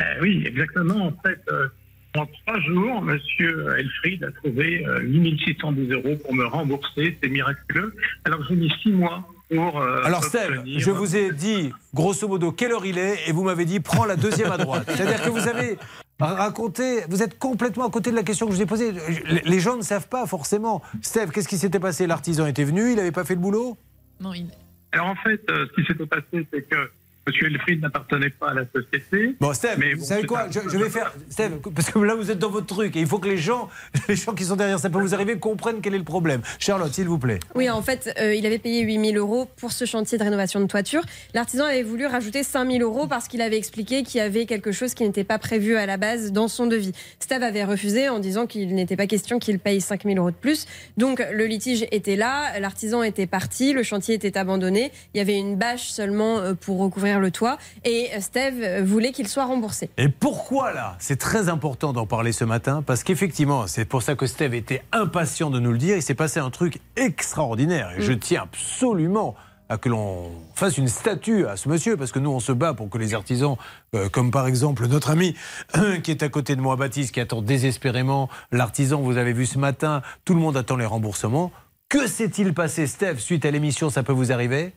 Euh, oui, exactement. En fait, euh, en trois jours, Monsieur Elfried a trouvé euh, 8610 euros pour me rembourser. C'est miraculeux. Alors, j'ai mis six mois pour. euh, Alors, Steve, obtenir- je vous ai dit, grosso modo, quelle heure il est, et vous m'avez dit, prends la deuxième à droite. C'est-à-dire que vous avez raconté, vous êtes complètement à côté de la question que je vous ai posée. Les- Les gens ne savent pas forcément. Steve, qu'est-ce qui s'était passé? L'artisan était venu, il n'avait pas fait le boulot? Non, il... Alors, en fait, euh, ce qui s'était passé, c'est que Monsieur Elfried n'appartenait pas à la société. Bon, Steve, Mais vous bon, savez quoi je, je vais faire. Steve, parce que là, vous êtes dans votre truc et il faut que les gens, les gens qui sont derrière ça peut vous arriver comprennent quel est le problème. Charlotte, s'il vous plaît. Oui, en fait, euh, il avait payé 8000 euros pour ce chantier de rénovation de toiture. L'artisan avait voulu rajouter 5000 euros parce qu'il avait expliqué qu'il y avait quelque chose qui n'était pas prévu à la base dans son devis. Steve avait refusé en disant qu'il n'était pas question qu'il paye 5000 euros de plus. Donc, le litige était là, l'artisan était parti, le chantier était abandonné. Il y avait une bâche seulement euh, pour recouvrir le toit et euh, Steve voulait qu'il soit remboursé. Et pourquoi là? C'est très important d'en parler ce matin parce qu'effectivement, c'est pour ça que Steve était impatient de nous le dire. Il s'est passé un truc extraordinaire et je tiens absolument à que l'on fasse une statue à ce monsieur, parce que nous, on se bat pour que les artisans, euh, comme par exemple notre ami qui est à côté de moi, Baptiste, qui attend désespérément l'artisan, vous avez vu ce matin, tout le monde attend les remboursements. Que s'est-il passé, Steph, suite à l'émission? Ça peut vous arriver?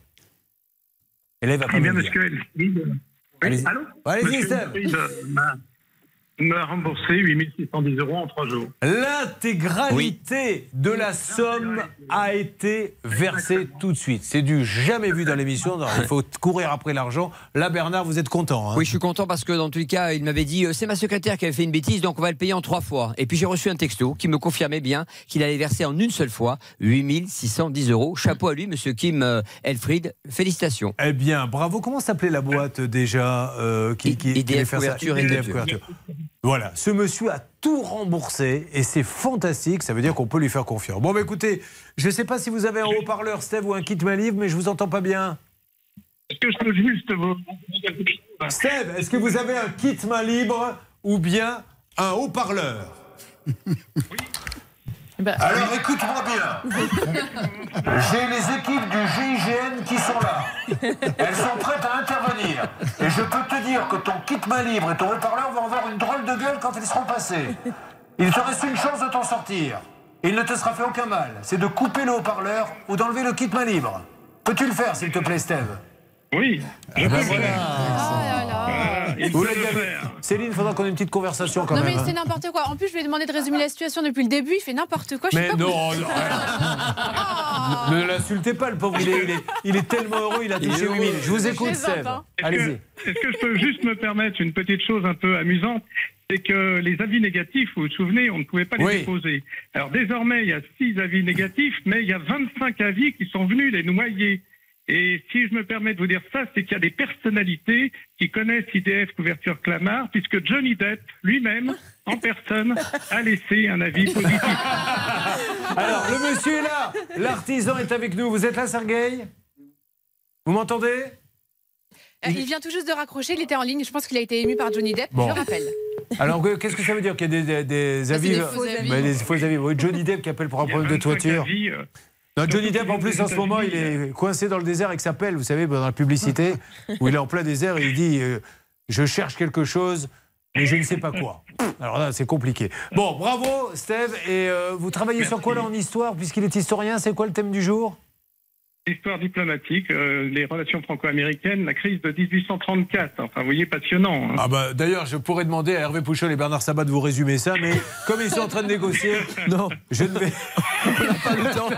Élève va pas Eh bien, me le dire. monsieur. Allez-y. Oui, allô Allez-y, M'a remboursé 8610 euros en trois jours. L'intégralité de la somme a été versée tout de suite. C'est du jamais vu dans l'émission. Il faut courir après l'argent. Là, Bernard, vous êtes content. hein Oui, je suis content parce que dans tous les cas, il m'avait dit euh, c'est ma secrétaire qui avait fait une bêtise, donc on va le payer en trois fois. Et puis j'ai reçu un texto qui me confirmait bien qu'il allait verser en une seule fois 8610 euros. Chapeau à lui, monsieur Kim euh, Elfried. Félicitations. Eh bien, bravo. Comment s'appelait la boîte déjà euh, qui, qui, qui IDF allait faire ça IDF Couverture. Voilà, ce monsieur a tout remboursé et c'est fantastique. Ça veut dire qu'on peut lui faire confiance. Bon, bah, écoutez, je ne sais pas si vous avez un haut-parleur, Steve, ou un kit main livre, mais je vous entends pas bien. Est-ce que je peux juste vous. Steve, est-ce que vous avez un kit main libre ou bien un haut-parleur? Alors écoute-moi bien. J'ai les équipes du GIGN qui sont là. Elles sont prêtes à intervenir. Et je peux te dire que ton kit main libre et ton haut-parleur vont avoir une drôle de gueule quand ils seront passés. Il te reste une chance de t'en sortir. Il ne te sera fait aucun mal. C'est de couper le haut-parleur ou d'enlever le kit main libre. Peux-tu le faire, s'il te plaît, Steve? Oui. Ah ben voilà. il Vous l'avez. Céline, il faudra qu'on ait une petite conversation quand non même. mais hein. c'est n'importe quoi. En plus, je lui ai demandé de résumer la situation depuis le début. Il fait n'importe quoi. Je sais Mais pas non, quoi- non, Ne l'insultez pas, le pauvre. Il est, il est- il est tellement heureux, il a touché 8000. Je vous écoute, Sèvres. hein. Est-ce Allez-y. que, est-ce que je peux juste me permettre une petite chose un peu amusante? C'est que les avis négatifs, vous vous souvenez, on ne pouvait pas les Oui. déposer. Alors désormais, il y a six avis négatifs, mais il y a 25 avis qui sont venus les noyer. Et si je me permets de vous dire ça, c'est qu'il y a des personnalités qui connaissent IDF Couverture Clamart, puisque Johnny Depp lui-même, en personne, a laissé un avis positif. Alors, le monsieur est là. L'artisan est avec nous. Vous êtes là, Sergueï? Vous m'entendez? Euh, Il vient tout juste de raccrocher. Il était en ligne. Je pense qu'il a été ému par Johnny Depp. Bon. Je le rappelle. Alors, que- qu'est-ce que ça veut dire qu'il y a des, des- des Ça, c'est avis des faux avis. Faux avis. Oui, Johnny Depp qui appelle pour un Il y a problème de 25 toiture. avis, euh, Non, Johnny Depp, en plus, en ce moment, il est coincé dans le désert avec sa pelle, vous savez, dans la publicité, où il est en plein désert et il dit euh, Je cherche quelque chose, mais je ne sais pas quoi. Alors là, c'est compliqué. Bon, bravo, Steve. Et euh, vous travaillez sur quoi là en histoire, puisqu'il est historien C'est quoi le thème du jour? Histoire diplomatique, euh, les relations franco-américaines, la crise de 1834. Enfin, vous voyez, passionnant. hein. Ah bah d'ailleurs, je pourrais demander à Hervé Pouchol et Bernard Sabat de vous résumer ça, mais comme ils sont en train de négocier, non, je ne vais pas le temps.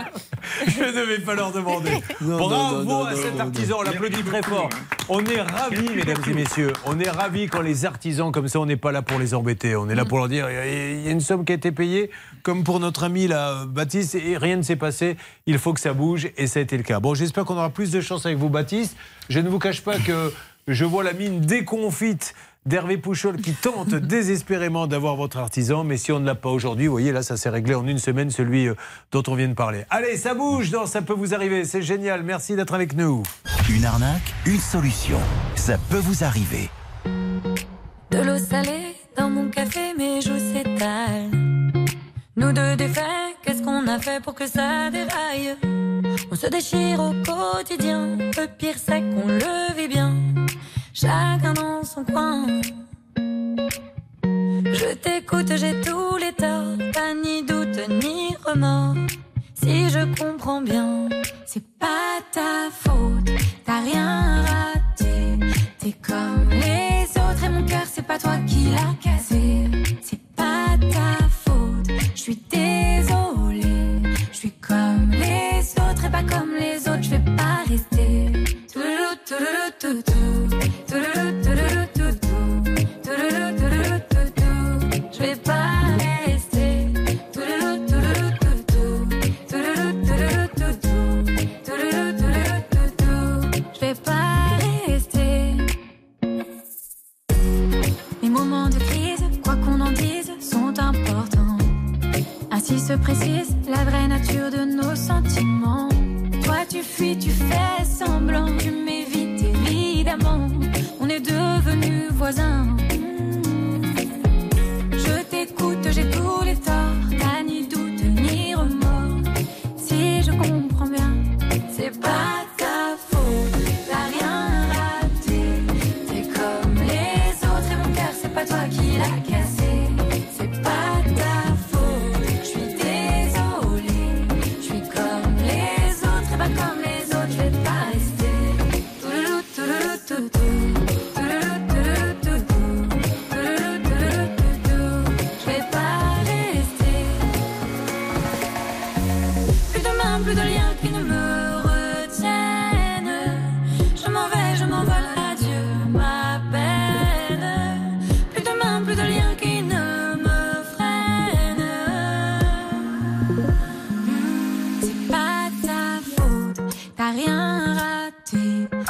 Je ne vais pas leur demander. Bravo à cet artisan, on l'applaudit très fort. On est ravis, mesdames et messieurs. On est ravis quand les artisans comme ça, on n'est pas là pour les embêter. On est là pour leur dire, il y a une somme qui a été payée, comme pour notre ami là, Baptiste, et rien ne s'est passé. Il faut que ça bouge, et ça a été le cas. Bon, j'espère qu'on aura plus de chance avec vous, Baptiste. Je ne vous cache pas que je vois la mine déconfite d'Hervé Pouchol qui tente désespérément d'avoir votre artisan, mais si on ne l'a pas aujourd'hui, vous voyez, là, ça s'est réglé en une semaine, celui euh, dont on vient de parler. Allez, ça bouge, non, ça peut vous arriver, c'est génial, merci d'être avec nous. Une arnaque, une solution. Ça peut vous arriver. De l'eau salée dans mon café, mes joues s'étalent. Nous deux défaits, qu'est-ce qu'on a fait pour que ça déraille On se déchire au quotidien, le pire c'est qu'on le vit bien. Chacun dans son coin. Je t'écoute, j'ai tous les torts, pas ni doute ni remords. Si je comprends bien, c'est pas ta faute, t'as rien raté. T'es comme les autres et mon cœur, c'est pas toi qui l'as cassé. C'est pas ta faute, je suis désolée. Je suis comme les autres et pas comme les autres, je vais pas rester. Touloulou, touloulou. Touloulou, touloulou, Se précise la vraie nature de nos sentiments. Toi tu fuis, tu fais semblant, tu m'évites évidemment. On est devenus voisins. Je t'écoute, j'ai tous les torts,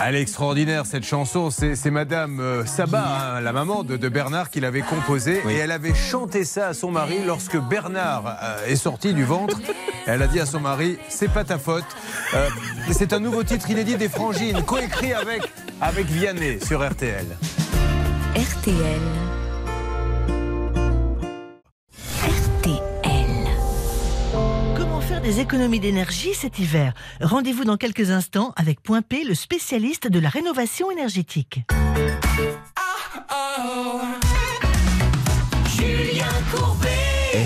Elle est extraordinaire cette chanson, c'est c'est Madame euh, Sabat, hein, la maman de, de Bernard, qui l'avait composée et elle avait chanté ça à son mari lorsque Bernard euh, est sorti du ventre. Elle a dit à son mari, c'est pas ta faute. Euh, c'est un nouveau titre inédit des Frangines, coécrit avec, avec Vianney sur RTL. RTL. Des économies d'énergie cet hiver Rendez-vous dans quelques instants avec Point P, le spécialiste de la rénovation énergétique. Julien Courbet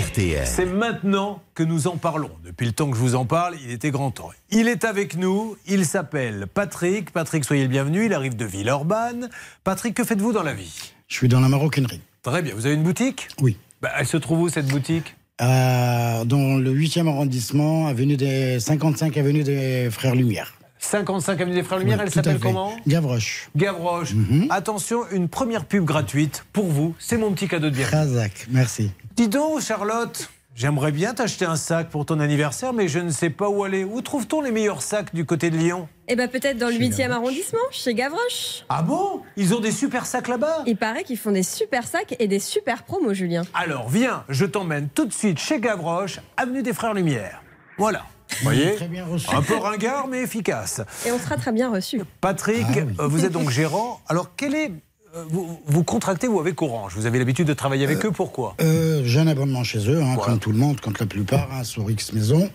RTL. C'est maintenant que nous en parlons. Depuis le temps que je vous en parle, il était grand temps. Il est avec nous, il s'appelle Patrick. Patrick, soyez le bienvenu, il arrive de Villeurbanne. Patrick, que faites-vous dans la vie? Je suis dans la maroquinerie. Très bien, vous avez une boutique? Oui. Bah, elle se trouve où cette boutique? Euh, dans le 8e arrondissement, avenue des 55 avenue des Frères Lumière. 55 avenue des Frères Lumière, Oui, elle s'appelle comment? Gavroche. Gavroche. Attention, une première pub gratuite pour vous. C'est mon petit cadeau de bienvenue. Razak, merci. Dis donc, Charlotte, j'aimerais bien t'acheter un sac pour ton anniversaire, mais je ne sais pas où aller. Où trouve-t-on les meilleurs sacs du côté de Lyon? Eh ben peut-être dans le 8e arrondissement, chez Gavroche. Ah bon? Ils ont des super sacs là-bas? Il paraît qu'ils font des super sacs et des super promos, Julien. Alors viens, je t'emmène tout de suite chez Gavroche, avenue des Frères Lumière. Voilà. Vous voyez? Très bien reçu. Un peu ringard, mais efficace. Et on sera très bien reçus. Patrick, Ah vous êtes donc gérant. Alors, quel est. euh, vous, vous contractez ou avec Orange Vous avez l'habitude de travailler avec eux, pourquoi? Euh, J'ai un abonnement chez eux, hein, comme tout le monde, comme la plupart, hein, sur X Maison.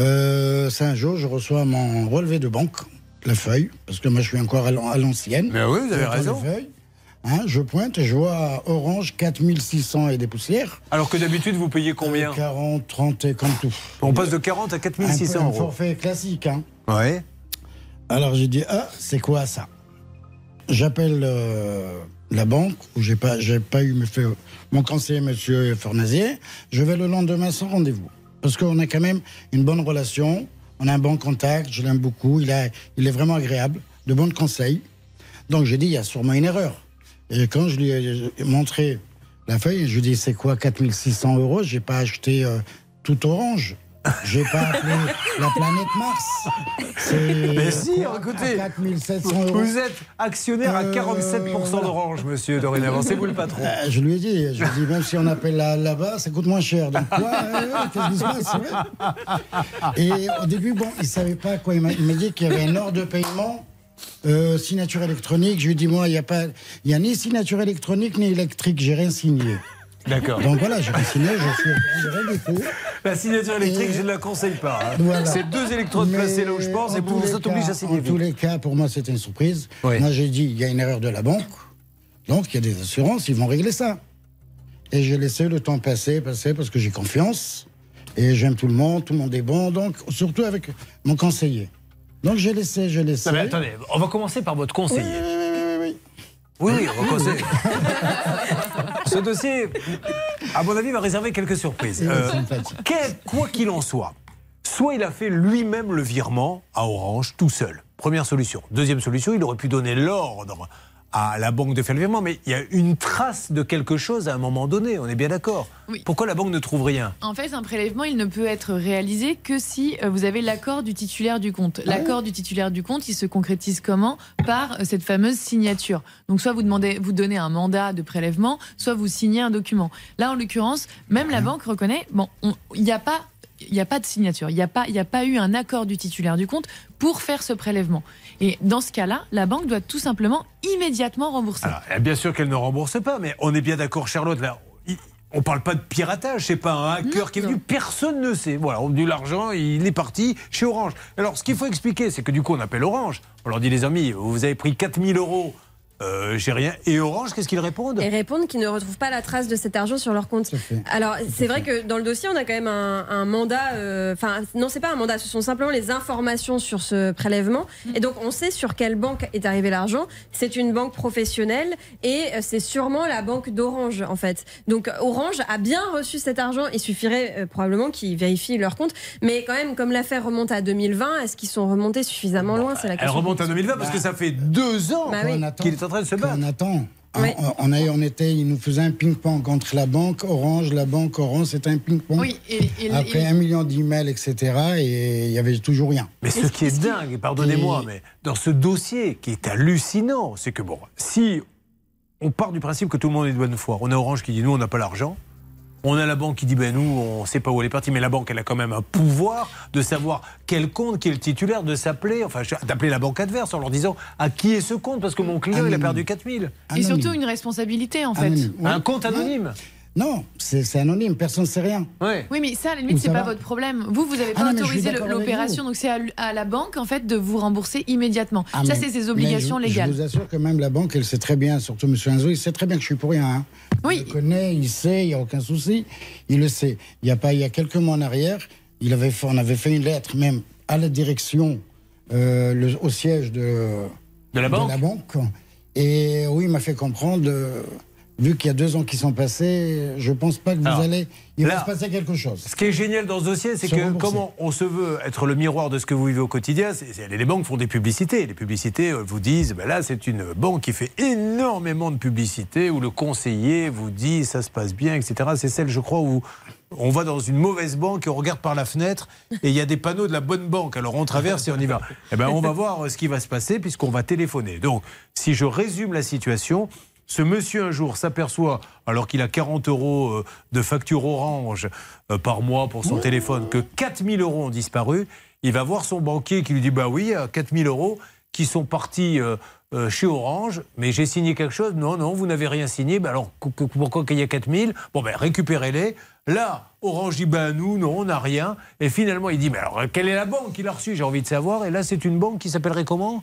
Euh, c'est un jour, je reçois mon relevé de banque, la feuille, parce que moi je suis encore à l'an- à l'ancienne. Mais oui, vous avez raison. Hein, je pointe et je vois Orange 4600 et des poussières. Alors que d'habitude, vous payez combien? 40, 30 et comme tout. On passe de 40 à 4600 un, peu- un euros. forfait classique. Hein. Ouais. Alors j'ai dit, ah, c'est quoi ça? J'appelle euh, la banque, où j'ai pas, j'ai pas eu mon conseiller, monsieur Fornazier. Je vais le lendemain sans rendez-vous. Parce qu'on a quand même une bonne relation, on a un bon contact, je l'aime beaucoup, il, a, il est vraiment agréable, de bons conseils. Donc j'ai dit, il y a sûrement une erreur. Et quand je lui ai montré la feuille, je lui ai dit, c'est quoi 4600 euros? J'ai pas acheté euh, tout orange. J'ai pas appelé la planète Mars. C'est Mais si, écoutez, à 4700 euros. Vous êtes actionnaire à 47% d'Orange, monsieur, dorénavant. C'est vous le patron. Euh, je lui ai dit, je lui ai dit, même si on appelle là- là-bas, ça coûte moins cher. Donc quoi euh, euh, Qu'est-ce qui se passe ouais Et au début, bon, il savait pas quoi. Il m'a dit qu'il y avait un ordre de paiement. euh, signature électronique, je lui ai dit moi il y a pas, il y a ni signature électronique ni électrique, j'ai rien signé. D'accord. Donc voilà, j'ai rien signé, je suis tout. La signature électrique, je ne la conseille pas. hein. Voilà. C'est deux électrodes Mais placées là où je pense en et les ça t'oblige à signer En tous les cas, pour moi, c'était une surprise. Oui. Moi, j'ai dit, il y a une erreur de la banque. Donc, il y a des assurances, ils vont régler ça. Et j'ai laissé le temps passer, passer, parce que j'ai confiance. Et j'aime tout le monde, tout le monde est bon. Donc, surtout avec mon conseiller. Donc, j'ai laissé, j'ai laissé. Non, mais attendez, on va commencer par votre conseiller. Oui, Oui, oui, commencer. Ce dossier, à mon avis, va réserver quelques surprises. Euh, quel- quoi qu'il en soit, soit il a fait lui-même le virement à Orange tout seul. Première solution. Deuxième solution, il aurait pu donner l'ordre à la banque de faire le virement, mais il y a une trace de quelque chose à un moment donné, on est bien d'accord. Pourquoi la banque ne trouve rien? En fait, un prélèvement, il ne peut être réalisé que si euh, vous avez l'accord du titulaire du compte. L'accord du titulaire du compte, il se concrétise comment? Par euh, cette fameuse signature. Donc, soit vous demandez, vous donnez un mandat de prélèvement, soit vous signez un document. Là, en l'occurrence, même la banque reconnaît, bon, on- il n'y a pas. Il n'y a pas de signature, il n'y a, pas- il n'y a pas eu un accord du titulaire du compte pour faire ce prélèvement. Et dans ce cas-là, la banque doit tout simplement immédiatement rembourser. Alors, eh, bien sûr qu'elle ne rembourse pas, mais on est bien d'accord, Charlotte, là. On parle pas de piratage, c'est pas un hacker qui est venu, personne ne sait. Voilà, on dit l'argent, il est parti chez Orange. Alors, ce qu'il faut expliquer, c'est que du coup, on appelle Orange. On leur dit, les amis, vous avez pris 4000 euros euh, j'ai rien. Et Orange, qu'est-ce qu'ils répondent Et répondent qu'ils ne retrouvent pas la trace de cet argent sur leur compte. Alors, c'est vrai que dans le dossier, on a quand même un, un mandat. euh, Enfin, non, c'est pas un mandat, ce sont simplement les informations sur ce prélèvement. Et donc, on sait sur quelle banque est arrivé l'argent. C'est une banque professionnelle et euh, c'est sûrement la banque d'Orange, en fait. Donc, Orange a bien reçu cet argent. Il suffirait euh, probablement qu'ils vérifient leur compte. Mais quand même, comme l'affaire remonte à 2020, est-ce qu'ils sont remontés suffisamment loin? C'est la Elle question. remonte à 2020 parce que ça fait deux ans Bah oui. qu'il est en train de se battre. On attend. Oui. On, on a- on était, ils nous faisaient un ping-pong entre la banque Orange, la banque Orange, c'était un ping-pong. Oui, et- et- Après et- un million d'emails, etc. Et il y avait toujours rien. Mais ce qui est dingue, pardonnez-moi, Et- mais dans ce dossier qui est hallucinant, c'est que bon, si on part du principe que tout le monde est de bonne foi, on a Orange qui dit nous on n'a pas l'argent. On a la banque qui dit ben nous on ne sait pas où elle est partie, mais la banque elle a quand même un pouvoir de savoir quel compte qui est le titulaire, de s'appeler, enfin d'appeler la banque adverse en leur disant à qui est ce compte? Parce que mon client il a perdu 4000. Et surtout une responsabilité en fait. Anonyme. Un compte anonyme. Non, c'est anonyme, personne ne sait rien. Oui, mais ça, à la limite, c'est pas va votre problème. Vous, vous n'avez Ah pas non, autorisé l'opération, donc c'est à, la banque, en fait, de vous rembourser immédiatement. Ah, ça, c'est ses obligations je- légales. Je vous assure que même la banque, elle sait très bien, surtout M. Enzo, il sait très bien que je suis pour rien. hein. Oui. Il le connaît, il sait, il n'y a aucun souci. Il le sait. Il y a, pas, il y a quelques mois en arrière, il avait fait, on avait fait une lettre même à la direction, euh, le- au siège de, De la banque Et oui, il m'a fait comprendre, euh, vu qu'il y a deux ans qui sont passés, je ne pense pas que vous Alors, allez... Il là, va se passer quelque chose. Ce qui est génial dans ce dossier, c'est que rembourser. comment on se veut être le miroir de ce que vous vivez au quotidien, c'est- les banques font des publicités. Les publicités euh, vous disent, ben là c'est une banque qui fait énormément de publicités, où le conseiller vous dit ça se passe bien, etc. C'est celle, je crois, où on va dans une mauvaise banque et on regarde par la fenêtre et il y a des panneaux de la bonne banque. Alors on traverse et on y va. Eh ben on va voir euh, ce qui va se passer puisqu'on va téléphoner. Donc si je résume la situation, ce monsieur un jour s'aperçoit, alors qu'il a 40 euros euh, de facture orange euh, par mois pour son téléphone, que 4000 euros ont disparu. Il va voir son banquier qui lui dit Bah oui, il y a 4000 euros qui sont partis euh, chez Orange, mais j'ai signé quelque chose. Non, non, vous n'avez rien signé. Bah alors qu- qu- pourquoi qu'il y a 4000 Bon, ben récupérez-les. Là, Orange dit Bah nous, non, on n'a rien. Et finalement, il dit Mais alors, quelle est la banque? Qu'il a reçue J'ai envie de savoir. Et là, c'est une banque qui s'appellerait comment?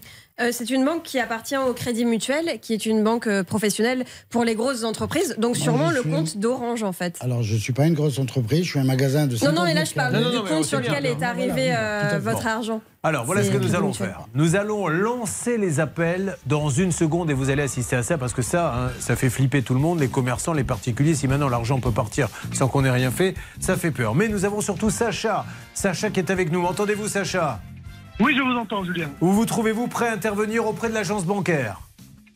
C'est une banque qui appartient au Crédit Mutuel, qui est une banque euh, professionnelle pour les grosses entreprises. Donc sûrement le suis- compte d'Orange en fait. Alors, je ne suis pas une grosse entreprise, je suis un magasin de Non, 50 non, mais là je parle du compte sur lequel est arrivé euh, votre Bon. argent. Alors voilà ce que nous allons Mutuel. faire. Nous allons lancer les appels dans une seconde et vous allez assister à ça parce que ça, hein, ça fait flipper tout le monde, les commerçants, les particuliers. Si maintenant l'argent peut partir sans qu'on ait rien fait, ça fait peur. Mais nous avons surtout Sacha. Sacha qui est avec nous. Entendez-vous Sacha? Oui, je vous entends, Julien. Où vous trouvez-vous prêt à intervenir auprès de l'agence bancaire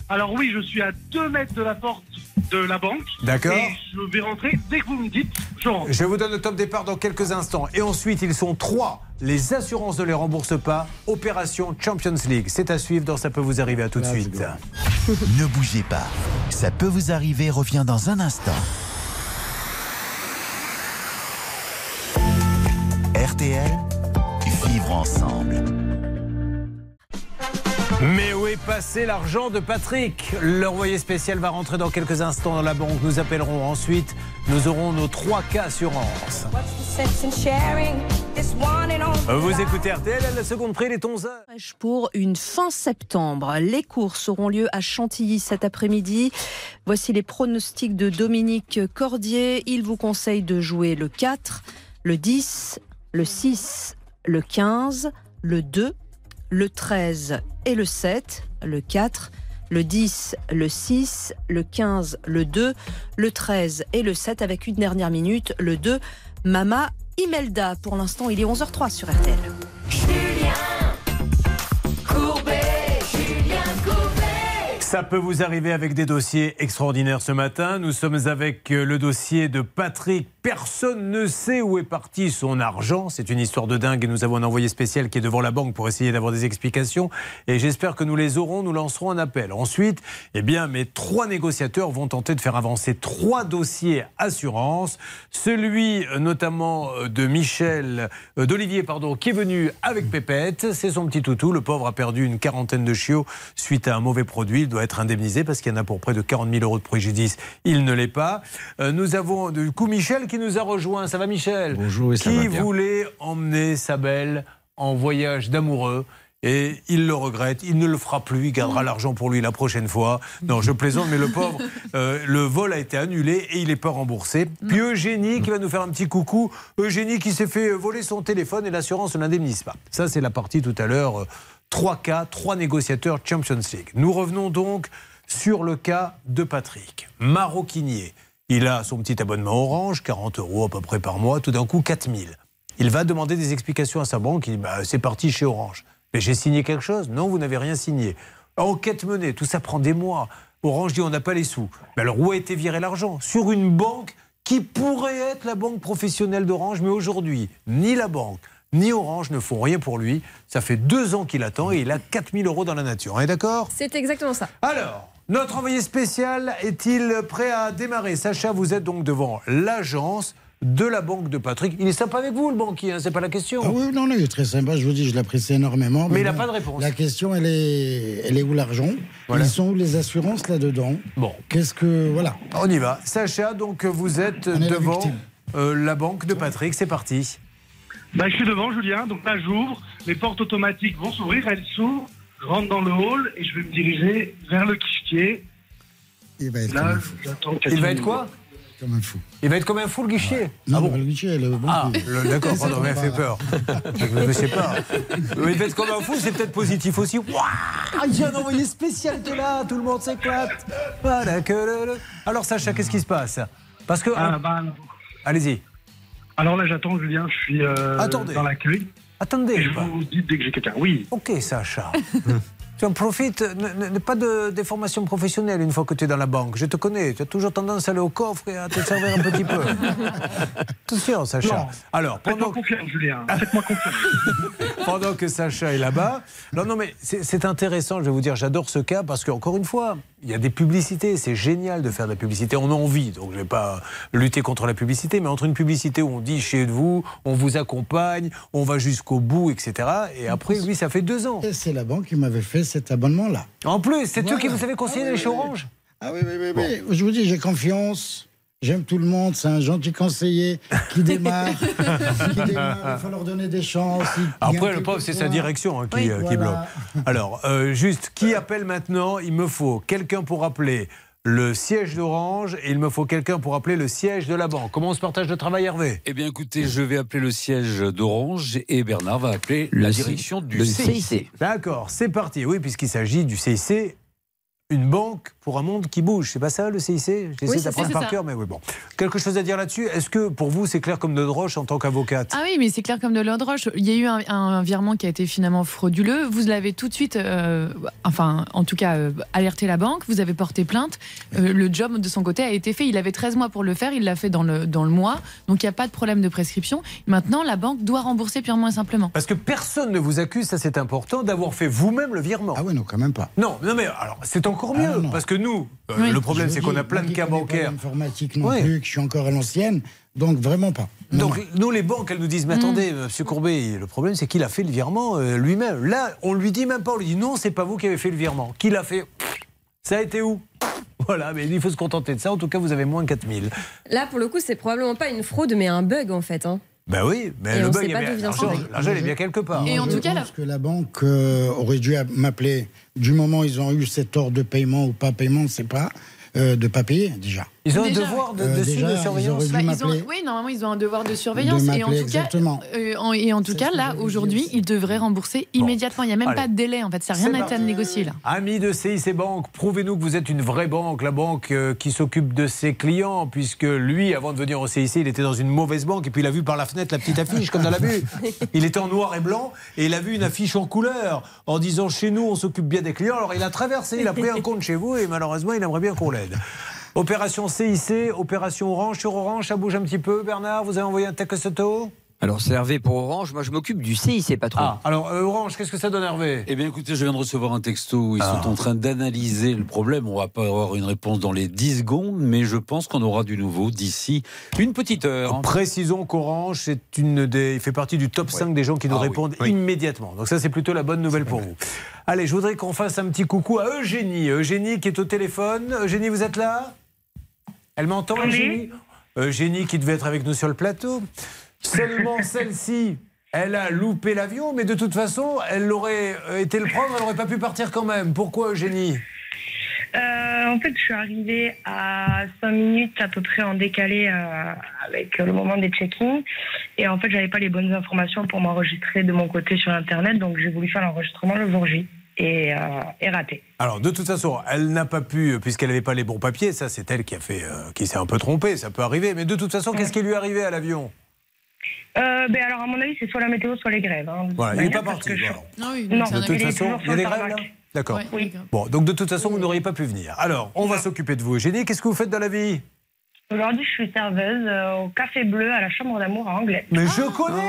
Alors oui, je suis à 2 mètres de la porte de la banque. D'accord. Et je vais rentrer dès que vous me dites, je rentre. Je vous donne le top départ dans quelques instants. Et ensuite, ils sont trois. Les assurances ne les remboursent pas. Opération Champions League. C'est à suivre dans Ça peut vous arriver. À tout de suite. ne bougez pas. Ça peut vous arriver revient dans un instant. RTL, vivre ensemble. Mais où est passé l'argent de Patrick? L'envoyé spécial va rentrer dans quelques instants dans la banque. Nous appellerons ensuite. Nous aurons nos 3 cas assurance. Vous écoutez RTL la seconde près, les 11 heures. Pour une fin septembre, les courses auront lieu à Chantilly cet après-midi. Voici les pronostics de Dominique Cordier. Il vous conseille de jouer le 4, le 10, le 6, le 15, le 2, le 13 et le 7, le 4, le 10, le 6, le 15, le 2, le 13 et le 7 avec une dernière minute, le 2, Mama Imelda. Pour l'instant, il est 11h03 sur RTL. Ça peut vous arriver avec des dossiers extraordinaires ce matin. Nous sommes avec le dossier de Patrick. Personne ne sait où est parti son argent. C'est une histoire de dingue nous avons un envoyé spécial qui est devant la banque pour essayer d'avoir des explications. Et j'espère que nous les aurons. Nous lancerons un appel. Ensuite, eh bien, mes trois négociateurs vont tenter de faire avancer trois dossiers assurance. Celui euh, notamment euh, de Michel, euh, d'Olivier, pardon, qui est venu avec Pépette. C'est son petit toutou. Le pauvre a perdu une quarantaine de chiots suite à un mauvais produit. Il doit être indemnisé parce qu'il y en a pour près de 40 000 euros de préjudice. Il ne l'est pas. Nous avons du coup Michel qui nous a rejoint. Ça va Michel Bonjour, et ça Qui va bien. voulait emmener sa belle en voyage d'amoureux Et il le regrette, il ne le fera plus, il gardera l'argent pour lui la prochaine fois. Non, je plaisante, mais le pauvre, euh, le vol a été annulé et il n'est pas remboursé. Puis Eugénie qui va nous faire un petit coucou. Eugénie qui s'est fait voler son téléphone et l'assurance ne l'indemnise pas. Ça, c'est la partie tout à l'heure. euh, Trois cas, trois négociateurs Champions League. Nous revenons donc sur le cas de Patrick, maroquinier. Il a son petit abonnement Orange, 40 euros à peu près par mois, tout d'un coup 4000. Il va demander des explications à sa banque, il dit bah, c'est parti chez Orange. Mais j'ai signé quelque chose? Non, vous n'avez rien signé. Enquête menée, tout ça prend des mois. Orange dit on n'a pas les sous. Mais alors où a été viré l'argent? Sur une banque qui pourrait être la banque professionnelle d'Orange, mais aujourd'hui, ni la banque, ni Orange ne font rien pour lui. Ça fait deux ans qu'il attend et il a 4000 euros dans la nature. On est d'accord? C'est exactement ça. Alors, notre envoyé spécial est-il prêt à démarrer Sacha, vous êtes donc devant l'agence de la banque de Patrick. Il est sympa avec vous, le banquier, hein, c'est pas la question. Ah oui, non, non, il est très sympa. Je vous dis, je l'apprécie énormément. Mais il n'a pas de réponse. La question, elle est, elle est où l'argent? Voilà. Ils sont où les assurances là-dedans Bon. Qu'est-ce que. Voilà. On y va. Sacha, donc vous êtes la devant victime. euh, la banque de Patrick. C'est parti. Bah, je suis devant, Julien. Donc là, j'ouvre. Les portes automatiques vont s'ouvrir. Elles s'ouvrent. Je rentre dans le hall et je vais me diriger vers le guichet. Il va être comme Là, un fou. j'attends Il va être quoi Comme un fou. Il va être comme un fou, le guichet Non, Ah bon le guichet, le banquier. Ah, le- d'accord, pardon, il fait peur. Je ne sais pas. Mais il va être comme un fou, c'est peut-être positif aussi. Waouh Il y a un envoyé spécial est là, tout le monde s'éclate. Voilà que le- le- Alors, Sacha, qu'est-ce qui se passe Parce que. Ah, bah, Allez-y. Alors là, j'attends, Julien. Je suis euh, dans l'accueil. Attendez. Je vous dis dès que j'ai quelqu'un. Oui. Ok, Sacha. Tu en profites, ne, ne- pas de, des formations professionnelles une fois que tu es dans la banque. Je te connais, tu as toujours tendance à aller au coffre et à te servir un petit peu. Attention, Sacha. Non. Alors, pendant, Faites-moi confiance, Julien. Faites-moi confiance. pendant que Sacha est là-bas. Non, non, mais c'est intéressant, je vais vous dire, j'adore ce cas parce qu'encore une fois, il y a des publicités. C'est génial de faire de la publicité. On a envie, donc je ne vais pas lutter contre la publicité, mais entre une publicité où on dit chez vous, on vous accompagne, on va jusqu'au bout, etc. Et après, lui, ça fait deux ans. C'est la banque qui m'avait fait cet abonnement-là. En plus, c'est eux Voilà. qui vous avez conseillé Ah d'aller oui, Orange Ah oui, oui, oui, oui. Je vous dis, j'ai confiance. J'aime tout le monde. C'est un gentil conseiller qui démarre. qui démarre. Il faut leur donner des chances. Après, le pauvre, c'est sa direction hein, qui, Oui, euh, qui voilà. bloque. Alors, euh, juste, qui appelle maintenant? Il me faut quelqu'un pour appeler le siège d'Orange et il me faut quelqu'un pour appeler le siège de la banque. Comment on se partage le travail, Hervé? Eh bien, écoutez, je vais appeler le siège d'Orange et Bernard va appeler la direction du CIC. D'accord, c'est parti. Oui, puisqu'il s'agit du CIC, une banque pour un monde qui bouge. C'est pas ça le CIC J'essaie Oui, d'apprendre par cœur, mais oui, bon. Quelque chose à dire là-dessus? Est-ce que pour vous, c'est clair comme de roche en tant qu'avocate? Ah oui, mais c'est clair comme de l'eau de roche. Il y a eu un, un virement qui a été finalement frauduleux. Vous l'avez tout de suite, euh, enfin, en tout cas, euh, alerté la banque. Vous avez porté plainte. Euh, le job de son côté a été fait. Il avait 13 mois pour le faire. Il l'a fait dans le, dans le mois. Donc il n'y a pas de problème de prescription. Maintenant, la banque doit rembourser purement et simplement. Parce que personne ne vous accuse, ça c'est important, d'avoir fait vous-même le virement. Ah oui, non, quand même pas. Non, non mais alors c'est encore Ah mieux, non, non. parce que nous, euh, Oui. le problème c'est qu'on a plein de cas connais pas bancaires. L'informatique non Oui. plus, que je suis encore à l'ancienne. Donc vraiment pas. Non, Donc nous, les banques, elles nous disent, mais attendez, monsieur Courbet, le problème c'est qu'il a fait le virement euh, lui-même. Là, on lui dit même pas, on lui dit non, c'est pas vous qui avez fait le virement. Qui l'a fait? Ça a été où? Voilà, mais il faut se contenter de ça. En tout cas, vous avez moins de 4000. Là, pour le coup, c'est probablement pas une fraude, mais un bug en fait. hein. Ben oui, mais Et le bug, l'argent, est bien quelque part. Et en tout cas, pense que la banque euh, aurait dû m'appeler du moment où ils ont eu cet ordre de paiement ou pas paiement, on ne sait pas, euh, de pas payer déjà. Ils ont Déjà, un devoir de, Euh, déjà, de surveillance. Bah, ils ont- m'appeler. oui, normalement, ils ont un devoir de surveillance. De et en m'appeler, tout cas, exactement. euh, en- et en tout cas, là, aujourd'hui, ils devraient rembourser immédiatement. Il n'y a même Allez. pas de délai, en fait. Ça n'a C'est rien été à négocier, là. Amis de CIC Banque, prouvez-nous que vous êtes une vraie banque, la banque euh, qui s'occupe de ses clients, puisque lui, avant de venir au CIC, il était dans une mauvaise banque, et puis il a vu par la fenêtre la petite affiche, comme dans la vue. Il était en noir et blanc, et il a vu une affiche en couleur, en disant chez nous, on s'occupe bien des clients. Alors il a traversé, il a pris un compte chez vous, et malheureusement, il aimerait bien qu'on l'aide. Opération CIC, opération Orange sur Orange, ça bouge un petit peu. Bernard, vous avez envoyé un auto Alors, c'est Hervé pour Orange. Moi, je m'occupe du CIC, patron. Ah, alors euh, Orange, qu'est-ce que ça donne Hervé? Eh bien, écoutez, je viens de recevoir un texto où ils Ah. sont en train d'analyser le problème. On va pas avoir une réponse dans les 10 secondes, mais je pense qu'on aura du nouveau d'ici une petite heure. Précisons qu'Orange, c'est une des, il fait partie du top 5 des gens qui nous Ah répondent oui. immédiatement. Donc ça, c'est plutôt la bonne nouvelle pour vous. Allez, je voudrais qu'on fasse un petit coucou à Eugénie. Eugénie qui est au téléphone. Eugénie, vous êtes là? Elle m'entend. Eugénie? Eugénie qui devait être avec nous sur le plateau. Seulement celle-ci, Elle a loupé l'avion, mais de toute façon, elle aurait euh, été le prendre, elle n'aurait pas pu partir quand même. Pourquoi, Eugénie? Euh, en fait, je suis arrivée à 5 minutes à peu près en décalé euh, avec le moment des check-in. Et en fait, j'avais pas les bonnes informations pour m'enregistrer de mon côté sur Internet. Donc, j'ai voulu faire l'enregistrement le jour J. Et, euh, et raté. Alors, de toute façon, elle n'a pas pu, euh, puisqu'elle n'avait pas les bons papiers. Ça, c'est elle qui a fait, euh, qui s'est un peu trompée. Ça peut arriver. Mais de toute façon, qu'est-ce qui lui est arrivé à l'avion? Euh, ben alors, à mon avis, c'est soit la météo, soit les grèves. hein, Voilà, il n'est pas parti. je- voilà. Non, de toute façon, il y a des grèves là? D'accord. Oui. Bon, donc de toute façon, vous n'auriez pas pu venir. Alors, on va s'occuper de vous, Eugénie. Qu'est-ce que vous faites dans la vie? Aujourd'hui, je suis serveuse euh, au Café Bleu à la Chambre d'amour à Anglais. Mais je connais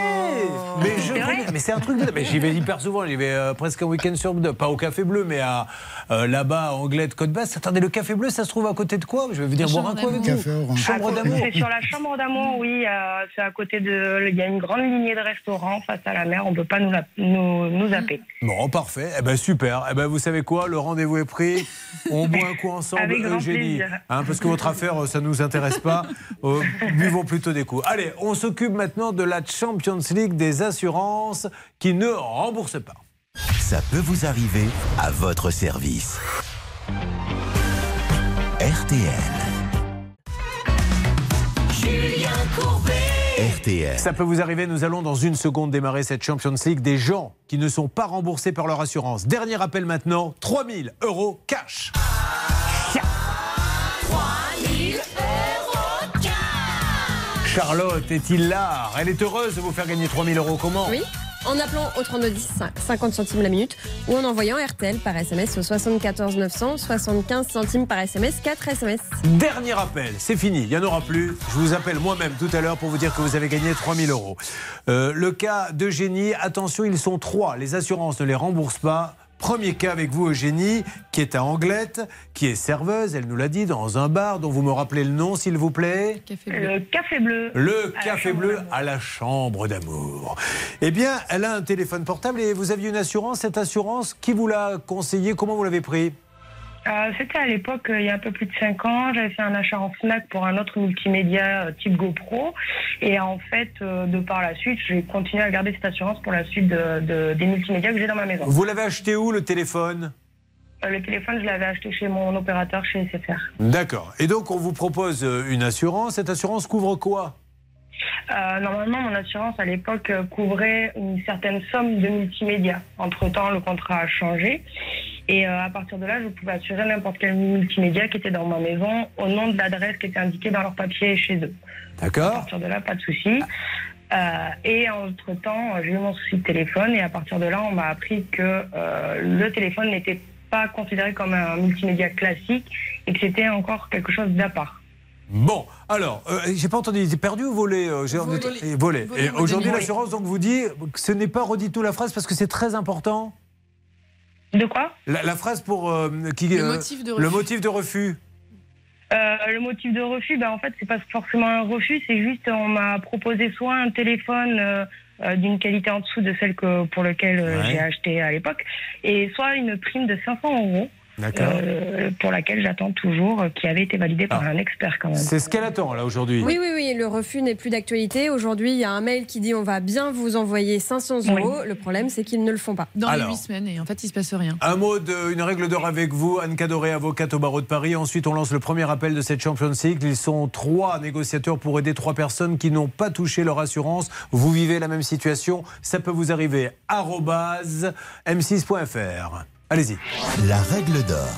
Mais je connais Mais c'est un truc de... Mais j'y vais hyper souvent, j'y vais euh, presque un week-end sur deux. Pas au Café Bleu, mais à euh, là-bas, à Anglais de Côte-Basse. Attendez, le Café Bleu, ça se trouve à côté de quoi? Je vais venir boire un coup avec vous. Chambre d'amour C'est sur la Chambre d'amour, oui. euh, c'est à côté de. Il y a une grande lignée de restaurants face à la mer. On ne peut pas nous, la- nous, nous zapper. Bon, parfait. Eh ben super. Eh ben vous savez quoi? Le rendez-vous est pris. On boit un coup ensemble, Avec grand Eugénie. plaisir. Hein, parce que votre affaire, ça nous intéresse pas. Euh, buvons plutôt des coups. Allez, on s'occupe maintenant de la Champions League des assurances qui ne remboursent pas. Ça peut vous arriver à votre service. RTL. Julien Courbet. RTL. Ça peut vous arriver, nous allons dans une seconde démarrer cette Champions League des gens qui ne sont pas remboursés par leur assurance. Dernier appel maintenant, 3000 euros cash. Charlotte est-il là? Elle est heureuse de vous faire gagner 3000 euros. Comment? Oui. En appelant au 3210 50 centimes la minute ou en envoyant RTL par SMS au 74 900 75 centimes par SMS 4 SMS. Dernier appel, c'est fini, il n'y en aura plus. Je vous appelle moi-même tout à l'heure pour vous dire que vous avez gagné 3000 euros. Euh, le cas d'Eugénie, attention, ils sont trois. Les assurances ne les remboursent pas. Premier cas avec vous, Eugénie, qui est à Anglette, qui est serveuse, elle nous l'a dit, dans un bar dont vous me rappelez le nom, s'il vous plaît? Le Café Bleu. Le à Café Bleu à la Chambre d'amour. Eh bien, elle a un téléphone portable et vous aviez une assurance. Cette assurance, qui vous l'a conseillé? Comment vous l'avez pris? Euh, C'était à l'époque, euh, il y a un peu plus de 5 ans. J'avais fait un achat en Fnac pour un autre multimédia euh, type GoPro. Et en fait, de par la suite, j'ai continué à garder cette assurance pour la suite de, de- des multimédias que j'ai dans ma maison. Vous l'avez acheté où le téléphone? Le téléphone, je l'avais acheté chez mon opérateur chez SFR. D'accord. Et donc, on vous propose une assurance. Cette assurance couvre quoi? Euh, normalement, mon assurance à l'époque couvrait une certaine somme de multimédia. Entre-temps, le contrat a changé. Et euh, à partir de là, je pouvais assurer n'importe quel multimédia qui était dans ma maison au nom de l'adresse qui était indiquée dans leur papier chez eux. À D'accord. partir de là, pas de souci. Euh, et entre-temps, j'ai eu mon souci de téléphone. Et à partir de là, on m'a appris que euh, le téléphone n'était pas considéré comme un multimédia classique et que c'était encore quelque chose d'à part. Bon, alors, euh, j'ai pas entendu, il était perdu ou volé euh, j'ai entendu- Volé. et volé. Volé, Et aujourd'hui, l'assurance donc vous dit que ce n'est pas redites-nous la phrase parce que c'est très important. De quoi La, la phrase pour euh, qui Le euh, motif de le refus. motif de refus. Euh, le motif de refus, ben, en fait, c'est pas forcément un refus, c'est juste on m'a proposé soit un téléphone euh, euh, d'une qualité en dessous de celle que, pour laquelle euh, Ouais. j'ai acheté à l'époque, et soit une prime de 500 euros. D'accord. euh, pour laquelle j'attends toujours, euh, qui avait été validée par un expert quand même. C'est ce qu'elle attend là aujourd'hui. Oui, oui, oui, le refus n'est plus d'actualité. Aujourd'hui, il y a un mail qui dit on va bien vous envoyer 500 euros. Le problème, c'est qu'ils ne le font pas. Dans Alors. les huit semaines, et en fait, il se passe rien. Un mot de, une règle d'or avec vous, Anne Cadoré, avocate au barreau de Paris. Ensuite, on lance le premier appel de cette Champions League. Ils sont trois négociateurs pour aider trois personnes qui n'ont pas touché leur assurance. Vous vivez la même situation, ça peut vous arriver. Arrobase m6.fr. Allez-y. La règle d'or.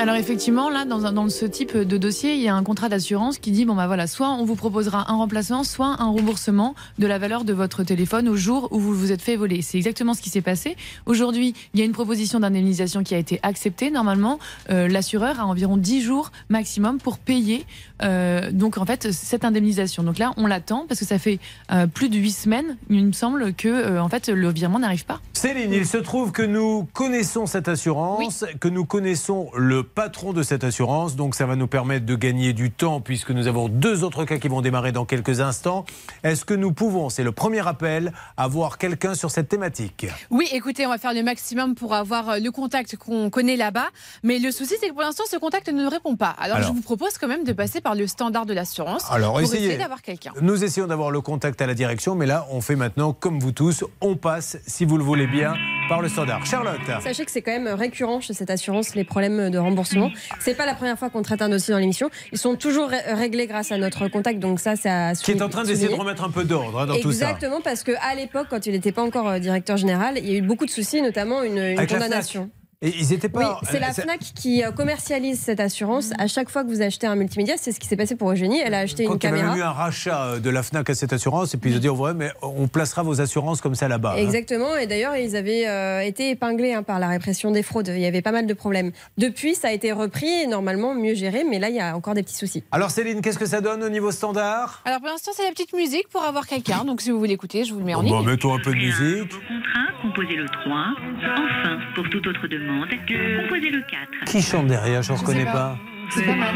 Alors effectivement, là, dans, un- dans ce type de dossier, il y a un contrat d'assurance qui dit bon bah voilà, soit on vous proposera un remplacement, soit un remboursement de la valeur de votre téléphone au jour où vous vous êtes fait voler. C'est exactement ce qui s'est passé. Aujourd'hui, il y a une proposition d'indemnisation qui a été acceptée. Normalement, euh, l'assureur a environ 10 jours maximum pour payer euh, donc en fait cette indemnisation. Donc là, on l'attend parce que ça fait euh, plus de 8 semaines, il me semble que euh, en fait le virement n'arrive pas. Céline, il se trouve que nous connaissons cette assurance, que nous connaissons le patron de cette assurance. Donc ça va nous permettre de gagner du temps puisque nous avons deux autres cas qui vont démarrer dans quelques instants. Est-ce que nous pouvons, c'est le premier appel, avoir quelqu'un sur cette thématique? Oui, écoutez, on va faire le maximum pour avoir le contact qu'on connaît là-bas. Mais le souci, c'est que pour l'instant, ce contact ne répond pas. Alors, Alors. je vous propose quand même de passer par le standard de l'assurance Alors, pour essayez. d'avoir quelqu'un. Nous essayons d'avoir le contact à la direction, mais là, on fait maintenant, comme vous tous, on passe, si vous le voulez bien, par le standard. Charlotte Sachez que c'est quand même récurrent chez cette assurance les problèmes de remboursement. C'est pas la première fois qu'on traite un dossier dans l'émission. Ils sont toujours ré- réglés grâce à notre contact, donc ça, c'est à qui est en train d'essayer de remettre un peu d'ordre hein, dans tout ça. Exactement, parce qu'à l'époque, quand il n'était pas encore euh, directeur général, il y a eu beaucoup de soucis, notamment une, une Avec la condamnation. Et ils étaient pas. Oui, c'est la FNAC qui euh, commercialise cette assurance. À chaque fois que vous achetez un multimédia, c'est ce qui s'est passé pour Eugénie. Elle a acheté Quand une il y caméra. même eu un rachat euh, de la FNAC à cette assurance, et puis ils ont dit, ouais, mais on placera vos assurances comme ça là-bas. hein. Exactement, et d'ailleurs, ils avaient euh, été épinglés hein, par la répression des fraudes. Il y avait pas mal de problèmes. Depuis, ça a été repris et normalement mieux géré, mais là, il y a encore des petits soucis. Alors Céline, qu'est-ce que ça donne au niveau standard? Alors, pour l'instant, c'est la petite musique pour avoir quelqu'un. Donc, si vous voulez écouter, je vous le mets en Bon, ligne. bah, mettons un peu de musique. Contrat, composez le 3. Enfin, pour toute autre demande, composez le 4. Qui chante derrière Je ne reconnais pas. C'est pas mal.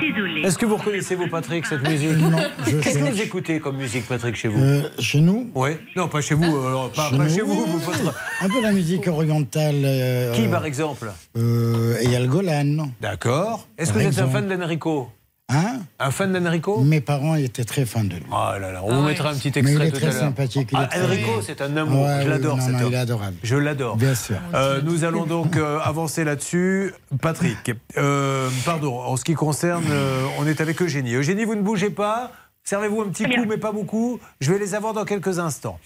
Désolé. Est-ce que vous reconnaissez, vous, Patrick, cette musique Non, je Qu'est-ce que vous écoutez comme musique, Patrick, chez vous Euh, chez nous Oui. Non, pas chez vous. alors, pas, Chez pas nous, chez vous. oui. vous, votre- Un peu la musique orientale. euh, Qui, par exemple euh, y a le Golan. D'accord. Est-ce que Par vous êtes un fan d'Enrico Hein Un fan d'Enrico Mes parents étaient très fans de lui. Oh là là, on vous mettra un petit Mais extrait il est tout très à l'heure. sympathique, il est Ah, très- Enrico, c'est un amour. Ouais, Je oui, l'adore, cet non, homme. il est adorable. Je l'adore. Bien sûr. Euh, nous allons donc euh, avancer là-dessus. Patrick, euh, pardon, en ce qui concerne, euh, on est avec Eugénie. Eugénie, vous ne bougez pas. Servez-vous un petit coup, mais pas beaucoup. Je vais les avoir dans quelques instants.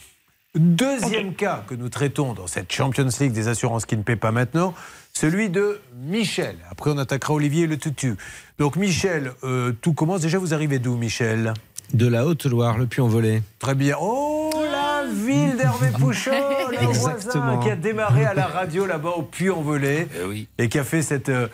Deuxième cas que nous traitons dans cette Champions League des assurances qui ne paient pas maintenant, celui de Michel. Après, on attaquera Olivier et le tutu. Donc, Michel, euh, tout commence. Déjà, vous arrivez d'où, Michel? De la Haute-Loire, le Puy-en-Velay. Très bien. Oh, la ville d'Hervé Pouchon, le voisin Exactement. qui a démarré à la radio là-bas au Puy-en-Velay et qui a fait cette euh,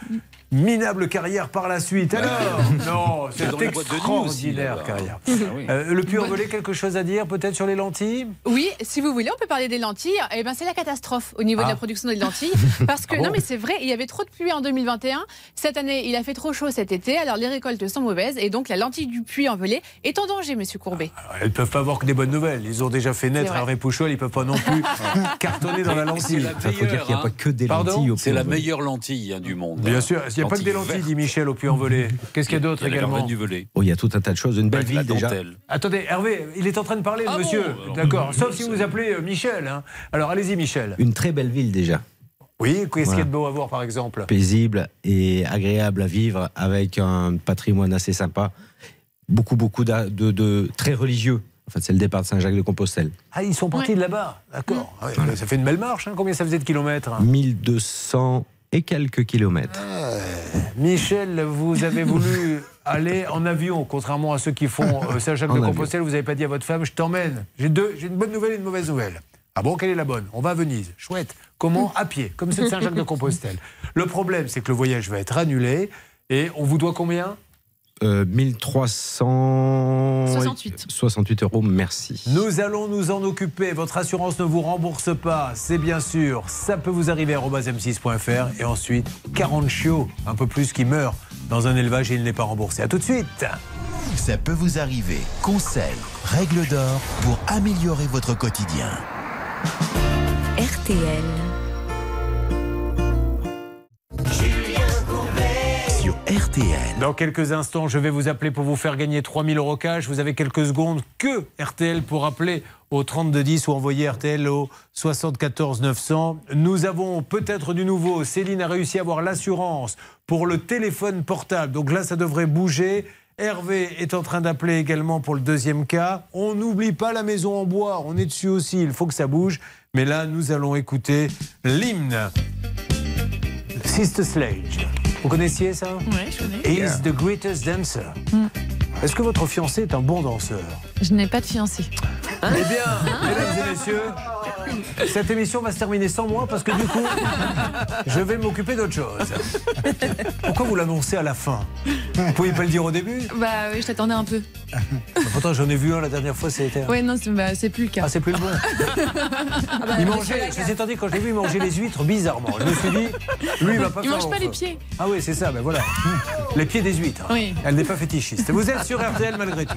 minable carrière par la suite. Alors, non, c'est aussi, extraordinaire là-bas. carrière. Ah oui. Euh, le Puy-en-Velay, quelque chose à dire peut-être sur les lentilles? Oui, si vous voulez, on peut parler des lentilles. Eh ben, c'est la catastrophe au niveau de Ah. la production des lentilles. Parce que, Ah bon non, mais c'est vrai, il y avait trop de pluie en 2021. Cette année, il a fait trop chaud cet été, alors les récoltes sont mauvaises. Et donc, la lentille du puits en velay est en danger, monsieur Courbet. Elles ne peuvent pas avoir que des bonnes nouvelles. Ils ont déjà fait naître. Hervé Pouchol, ils ne peuvent pas non plus cartonner dans la lentille. la Il faut dire qu'il n'y a pas que des lentilles au C'est la Puy-en-Velay. meilleure lentille hein, du monde. Bien sûr, il n'y a pas que des lentilles, dit Michel au Puy-en-Velay. Qu'est-ce qu'il y a d'autre également du Velay. Oh, il y a tout un tas de choses. Une belle ville déjà. Attendez, Hervé, il est en train de parler, le Ah monsieur. D'accord, sauf si vous appelez euh, Michel. hein. Alors allez-y, Michel. Une très belle ville déjà. Oui, qu'est-ce qu'il y a de beau à voir, par exemple Paisible et agréable à vivre avec un patrimoine assez sympa. Beaucoup, beaucoup de, de très religieux. En fait, c'est le départ de Saint-Jacques-de-Compostelle. Ah, ils sont partis de là-bas. D'accord. Ouais, Ça fait une belle marche. hein. Combien ça faisait de kilomètres 1200 et quelques kilomètres. Michel, vous avez voulu aller en avion, contrairement à ceux qui font euh, Saint-Jacques-de-Compostelle. Vous n'avez pas dit à votre femme, je t'emmène. J'ai deux, j'ai une bonne nouvelle et une mauvaise nouvelle. Ah bon, quelle est la bonne? On va à Venise. Chouette. Comment? À pied, comme c'est de Saint-Jacques-de-Compostelle. Le problème, c'est que le voyage va être annulé. Et on vous doit combien? Euh, 1300... 68. 68 euros, merci. Nous allons nous en occuper. Votre assurance ne vous rembourse pas, c'est bien sûr. Ça peut vous arriver à m6.fr. Et ensuite, 40 chiots, un peu plus, qui meurent dans un élevage et il n'est pas remboursé. A tout de suite. Ça peut vous arriver. Conseils, règles d'or pour améliorer votre quotidien. RTL. Dans quelques instants, je vais vous appeler pour vous faire gagner 3000 euros cash. Vous avez quelques secondes que RTL pour appeler au 3210 ou envoyer RTL au 74 900. Nous avons peut-être du nouveau. Céline a réussi à avoir l'assurance pour le téléphone portable. Donc là, ça devrait bouger. Hervé est en train d'appeler également pour le deuxième cas. On n'oublie pas la maison en bois. On est dessus aussi. Il faut que ça bouge. Mais là, nous allons écouter l'hymne. Sister Sledge. Vous connaissiez ça? Ouais, je connais. Is the greatest dancer. Mm. Est-ce que votre fiancé est un bon danseur? Je n'ai pas de fiancé. Eh bien, mesdames et messieurs, cette émission va se terminer sans moi parce que du coup, je vais m'occuper d'autre chose. Pourquoi vous l'annoncez à la fin? Vous pouviez pas le dire au début? Bah oui, je t'attendais un peu. Bah, Pourtant, j'en ai vu un la dernière fois, c'était. Ouais, non, c'est bah, c'est plus le cas. Ah, c'est plus le bon. bah, il mangeait, étant dit, quand je l'ai vu, il mangeait les huîtres bizarrement. Je me suis dit, lui, il va pas Il faire mange pas les pieds. Ah oui, c'est ça, ben voilà. Les pieds des huîtres. Oui. Elle n'est pas fétichiste. Vous êtes sur RTL malgré tout.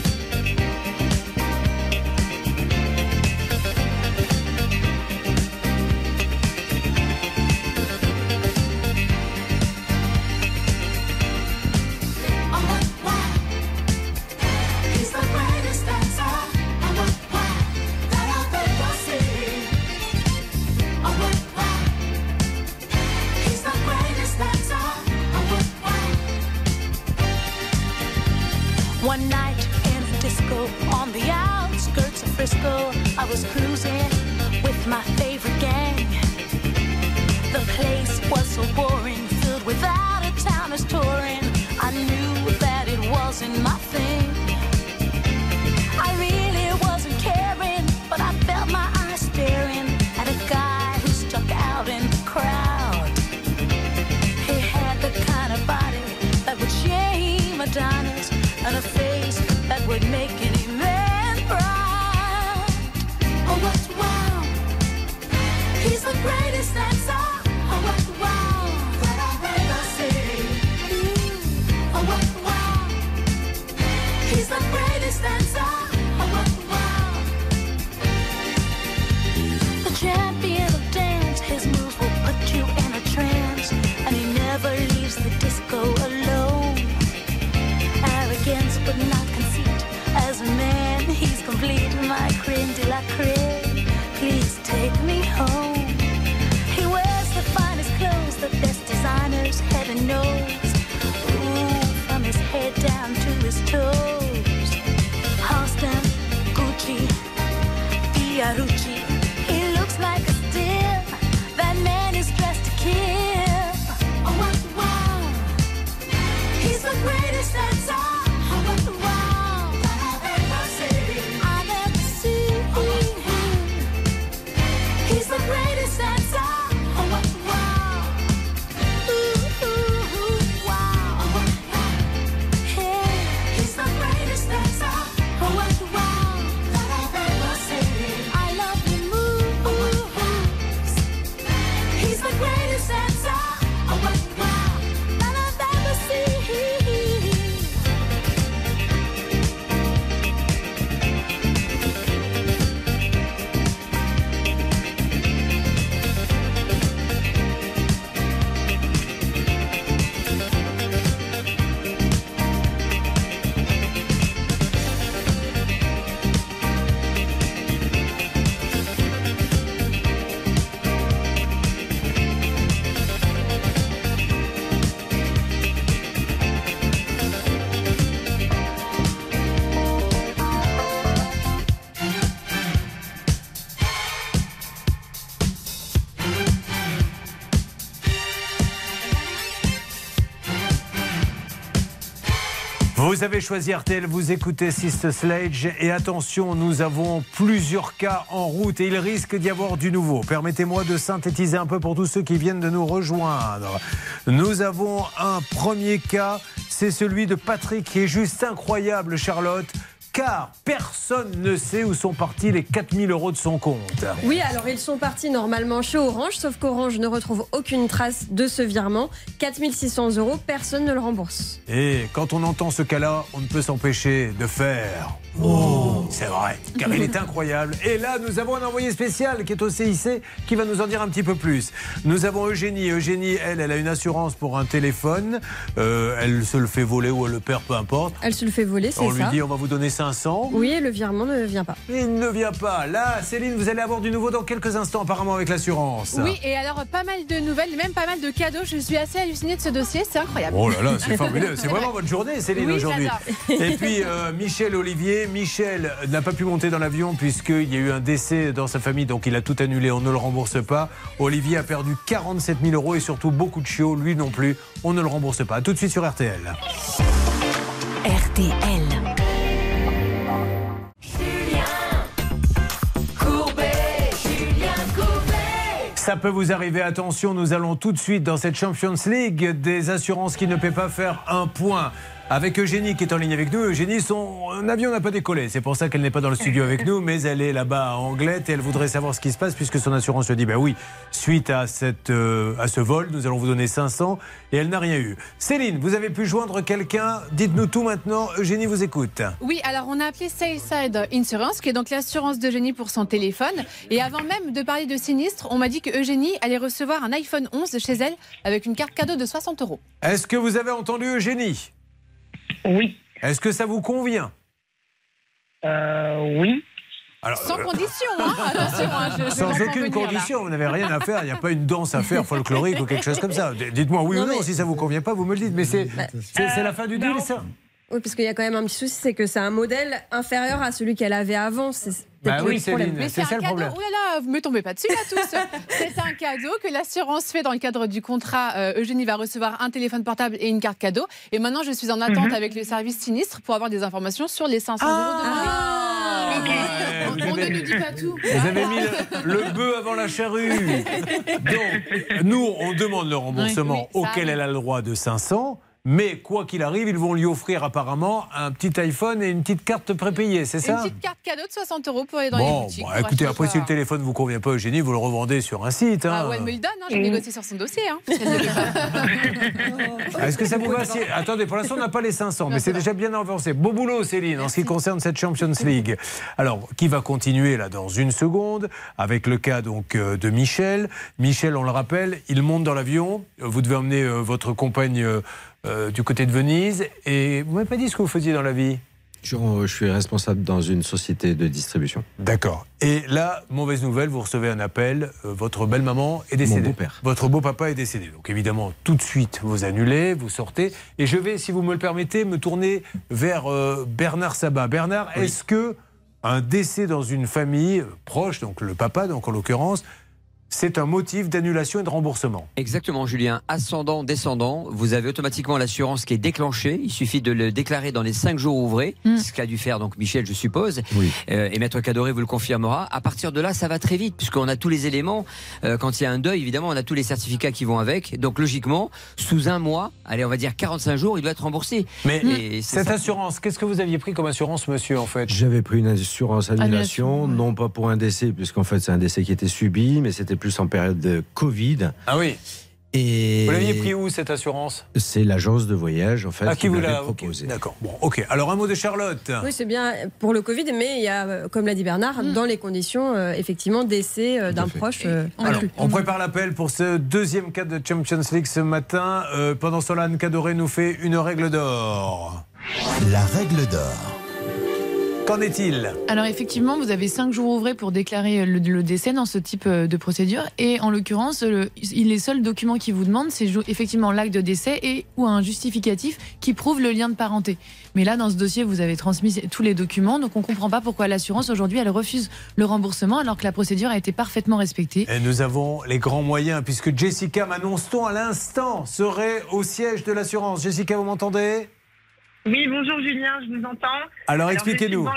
face that would make Vous avez choisi RTL, vous écoutez Sister Sledge et attention, nous avons plusieurs cas en route et il risque d'y avoir du nouveau. Permettez-moi de synthétiser un peu pour tous ceux qui viennent de nous rejoindre. Nous avons un premier cas, c'est celui de Patrick qui est juste incroyable, Charlotte. Car personne ne sait où sont partis les 4000 euros de son compte. Oui, alors ils sont partis normalement chez Orange, sauf qu'Orange ne retrouve aucune trace de ce virement. 4600 euros, personne ne le rembourse. Et quand on entend ce cas-là, on ne peut s'empêcher de faire. Oh, c'est vrai, car il est incroyable. Et là, nous avons un envoyé spécial qui est au CIC qui va nous en dire un petit peu plus. Nous avons Eugénie. Eugénie, elle, elle a une assurance pour un téléphone. Euh, elle se le fait voler ou elle le perd, peu importe. Elle se le fait voler, c'est On lui ça dit on va vous donner 500. Oui, le virement ne vient pas. Il ne vient pas. Là, Céline, vous allez avoir du nouveau dans quelques instants, apparemment, avec l'assurance. Oui, et alors pas mal de nouvelles, même pas mal de cadeaux. Je suis assez hallucinée de ce dossier, c'est incroyable. Oh là là, c'est fabuleux. C'est vraiment votre journée, Céline, Oui, aujourd'hui. Et puis, euh, Michel Olivier. Michel n'a pas pu monter dans l'avion puisqu'il y a eu un décès dans sa famille, donc il a tout annulé. On ne le rembourse pas. Olivier a perdu 47 000 euros et surtout beaucoup de chiots. Lui non plus. On ne le rembourse pas. A tout de suite sur RTL. RTL. Ça peut vous arriver, attention, nous allons tout de suite dans cette Champions League des assurances qui ne paient pas faire un point. Avec Eugénie qui est en ligne avec nous. Eugénie, son avion n'a pas décollé. C'est pour ça qu'elle n'est pas dans le studio avec nous, mais elle est là-bas à Anglette et elle voudrait savoir ce qui se passe puisque son assurance lui dit bah oui, suite à, cette, euh, à ce vol, nous allons vous donner 500 et elle n'a rien eu. Céline, vous avez pu joindre quelqu'un. Dites-nous tout maintenant. Eugénie vous écoute. Oui, alors on a appelé Saleside Insurance, qui est donc l'assurance d'Eugénie pour son téléphone. Et avant même de parler de sinistre, on m'a dit que Eugénie allait recevoir un iPhone 11 chez elle avec une carte cadeau de 60 euros. Est-ce que vous avez entendu Eugénie? Oui. Est-ce que ça vous convient? Euh, oui. Alors, Sans euh, condition, hein Attention, hein, je- je Sans aucune venir, là. condition, vous n'avez rien à faire, il n'y a pas une danse à faire folklorique ou quelque chose comme ça. Dites-moi oui Non, ou non, mais- si ça vous convient pas, vous me le dites. Mais c'est c'est- c'est la fin du deal, ça Oui, parce qu'il y a quand même un petit souci, c'est que c'est un modèle inférieur à celui qu'elle avait avant. C'est Bah oui, le problème. C'est un cadeau. Oh là là, vous me tombez pas dessus là tous. c'est un cadeau que l'assurance fait dans le cadre du contrat. Euh, Eugénie va recevoir un téléphone portable et une carte cadeau. Et maintenant, je suis en attente Mhm. avec le service sinistre pour avoir des informations sur les 500 euros de Ah, mon on, on ne nous dit pas tout. Vous avez mis le, le bœuf avant la charrue. Donc, nous, on demande le remboursement Oui, oui, ça auquel elle a le droit de 500. Mais quoi qu'il arrive, ils vont lui offrir apparemment un petit iPhone et une petite carte prépayée, c'est Une ça petite carte cadeau de 60 euros pour aller dans les Bon, boutiques. bon, pour écoutez, après, si le téléphone vous convient pas, Eugénie, vous le revendez sur un site. hein. Ah ouais, elle me le donne, hein, j'ai négocié sur son dossier. Hein, ne. Ah, Est-ce que ça vous va si... Attendez, pour l'instant, on n'a pas les 500, mais c'est déjà bien avancé. Beau boulot, Céline, en ce qui concerne cette Champions League. Alors, qui va continuer là dans une seconde avec le cas donc euh, de Michel. Michel, on le rappelle, il monte dans l'avion. Vous devez emmener euh, votre compagne euh, euh, du côté de Venise. Et vous m'avez pas dit ce que vous faisiez dans la vie? Je, je suis responsable dans une société de distribution. D'accord. Et là, mauvaise nouvelle, vous recevez un appel, euh, votre belle-maman est décédée. beau-père. Votre beau-papa est décédé. Donc évidemment, tout de suite, vous annulez, vous sortez. Et je vais, si vous me le permettez, me tourner vers euh, Bernard Sabat. Bernard, est-ce que un décès dans une famille euh, proche, donc le papa, donc en l'occurrence, c'est un motif d'annulation et de remboursement Exactement, Julien. Ascendant, descendant, vous avez automatiquement l'assurance qui est déclenchée. Il suffit de le déclarer dans les cinq jours ouvrés, ce qu'a dû faire donc Michel, je suppose. Euh, et Maître Cadoré vous le confirmera. À partir de là, ça va très vite, puisqu'on a tous les éléments. Euh, quand il y a un deuil, évidemment, on a tous les certificats qui vont avec. Donc logiquement, sous un mois, allez, on va dire 45 jours, il doit être remboursé. Mais Et c'est cette ça. assurance, qu'est-ce que vous aviez pris comme assurance, monsieur, en fait? J'avais pris une assurance annulation, Annulation, non pas pour un décès, puisqu'en fait c'est un décès qui était subi, mais c'était plus en période de Covid. Ah oui. Et Vous l'aviez pris où, cette assurance? C'est l'agence de voyage, en fait, Ah, qui qui vous l'a proposé. D'accord. Bon, ok. Alors un mot de Charlotte. Oui, c'est bien pour le Covid, mais il y a, euh, comme l'a dit Bernard, dans les conditions, euh, effectivement, décès euh, d'un proche. euh, Alors, on prépare l'appel pour ce deuxième cas de Champions League ce matin. Euh, pendant ce temps, Anne Cadoré nous fait une règle d'or. La règle d'or. Qu'en est-il Alors effectivement, vous avez cinq jours ouvrés pour déclarer le, le décès dans ce type euh, de procédure. Et en l'occurrence, le- il- les seuls documents qui vous demandent, c'est effectivement l'acte de décès et ou un justificatif qui prouve le lien de parenté. Mais là, dans ce dossier, vous avez transmis tous les documents, donc on ne comprend pas pourquoi l'assurance aujourd'hui elle refuse le remboursement alors que la procédure a été parfaitement respectée. Et nous avons les grands moyens, puisque Jessica, m'annonce-t-on à l'instant, serait au siège de l'assurance. Jessica, vous m'entendez? Oui, bonjour Julien, je vous entends. Alors, expliquez-nous.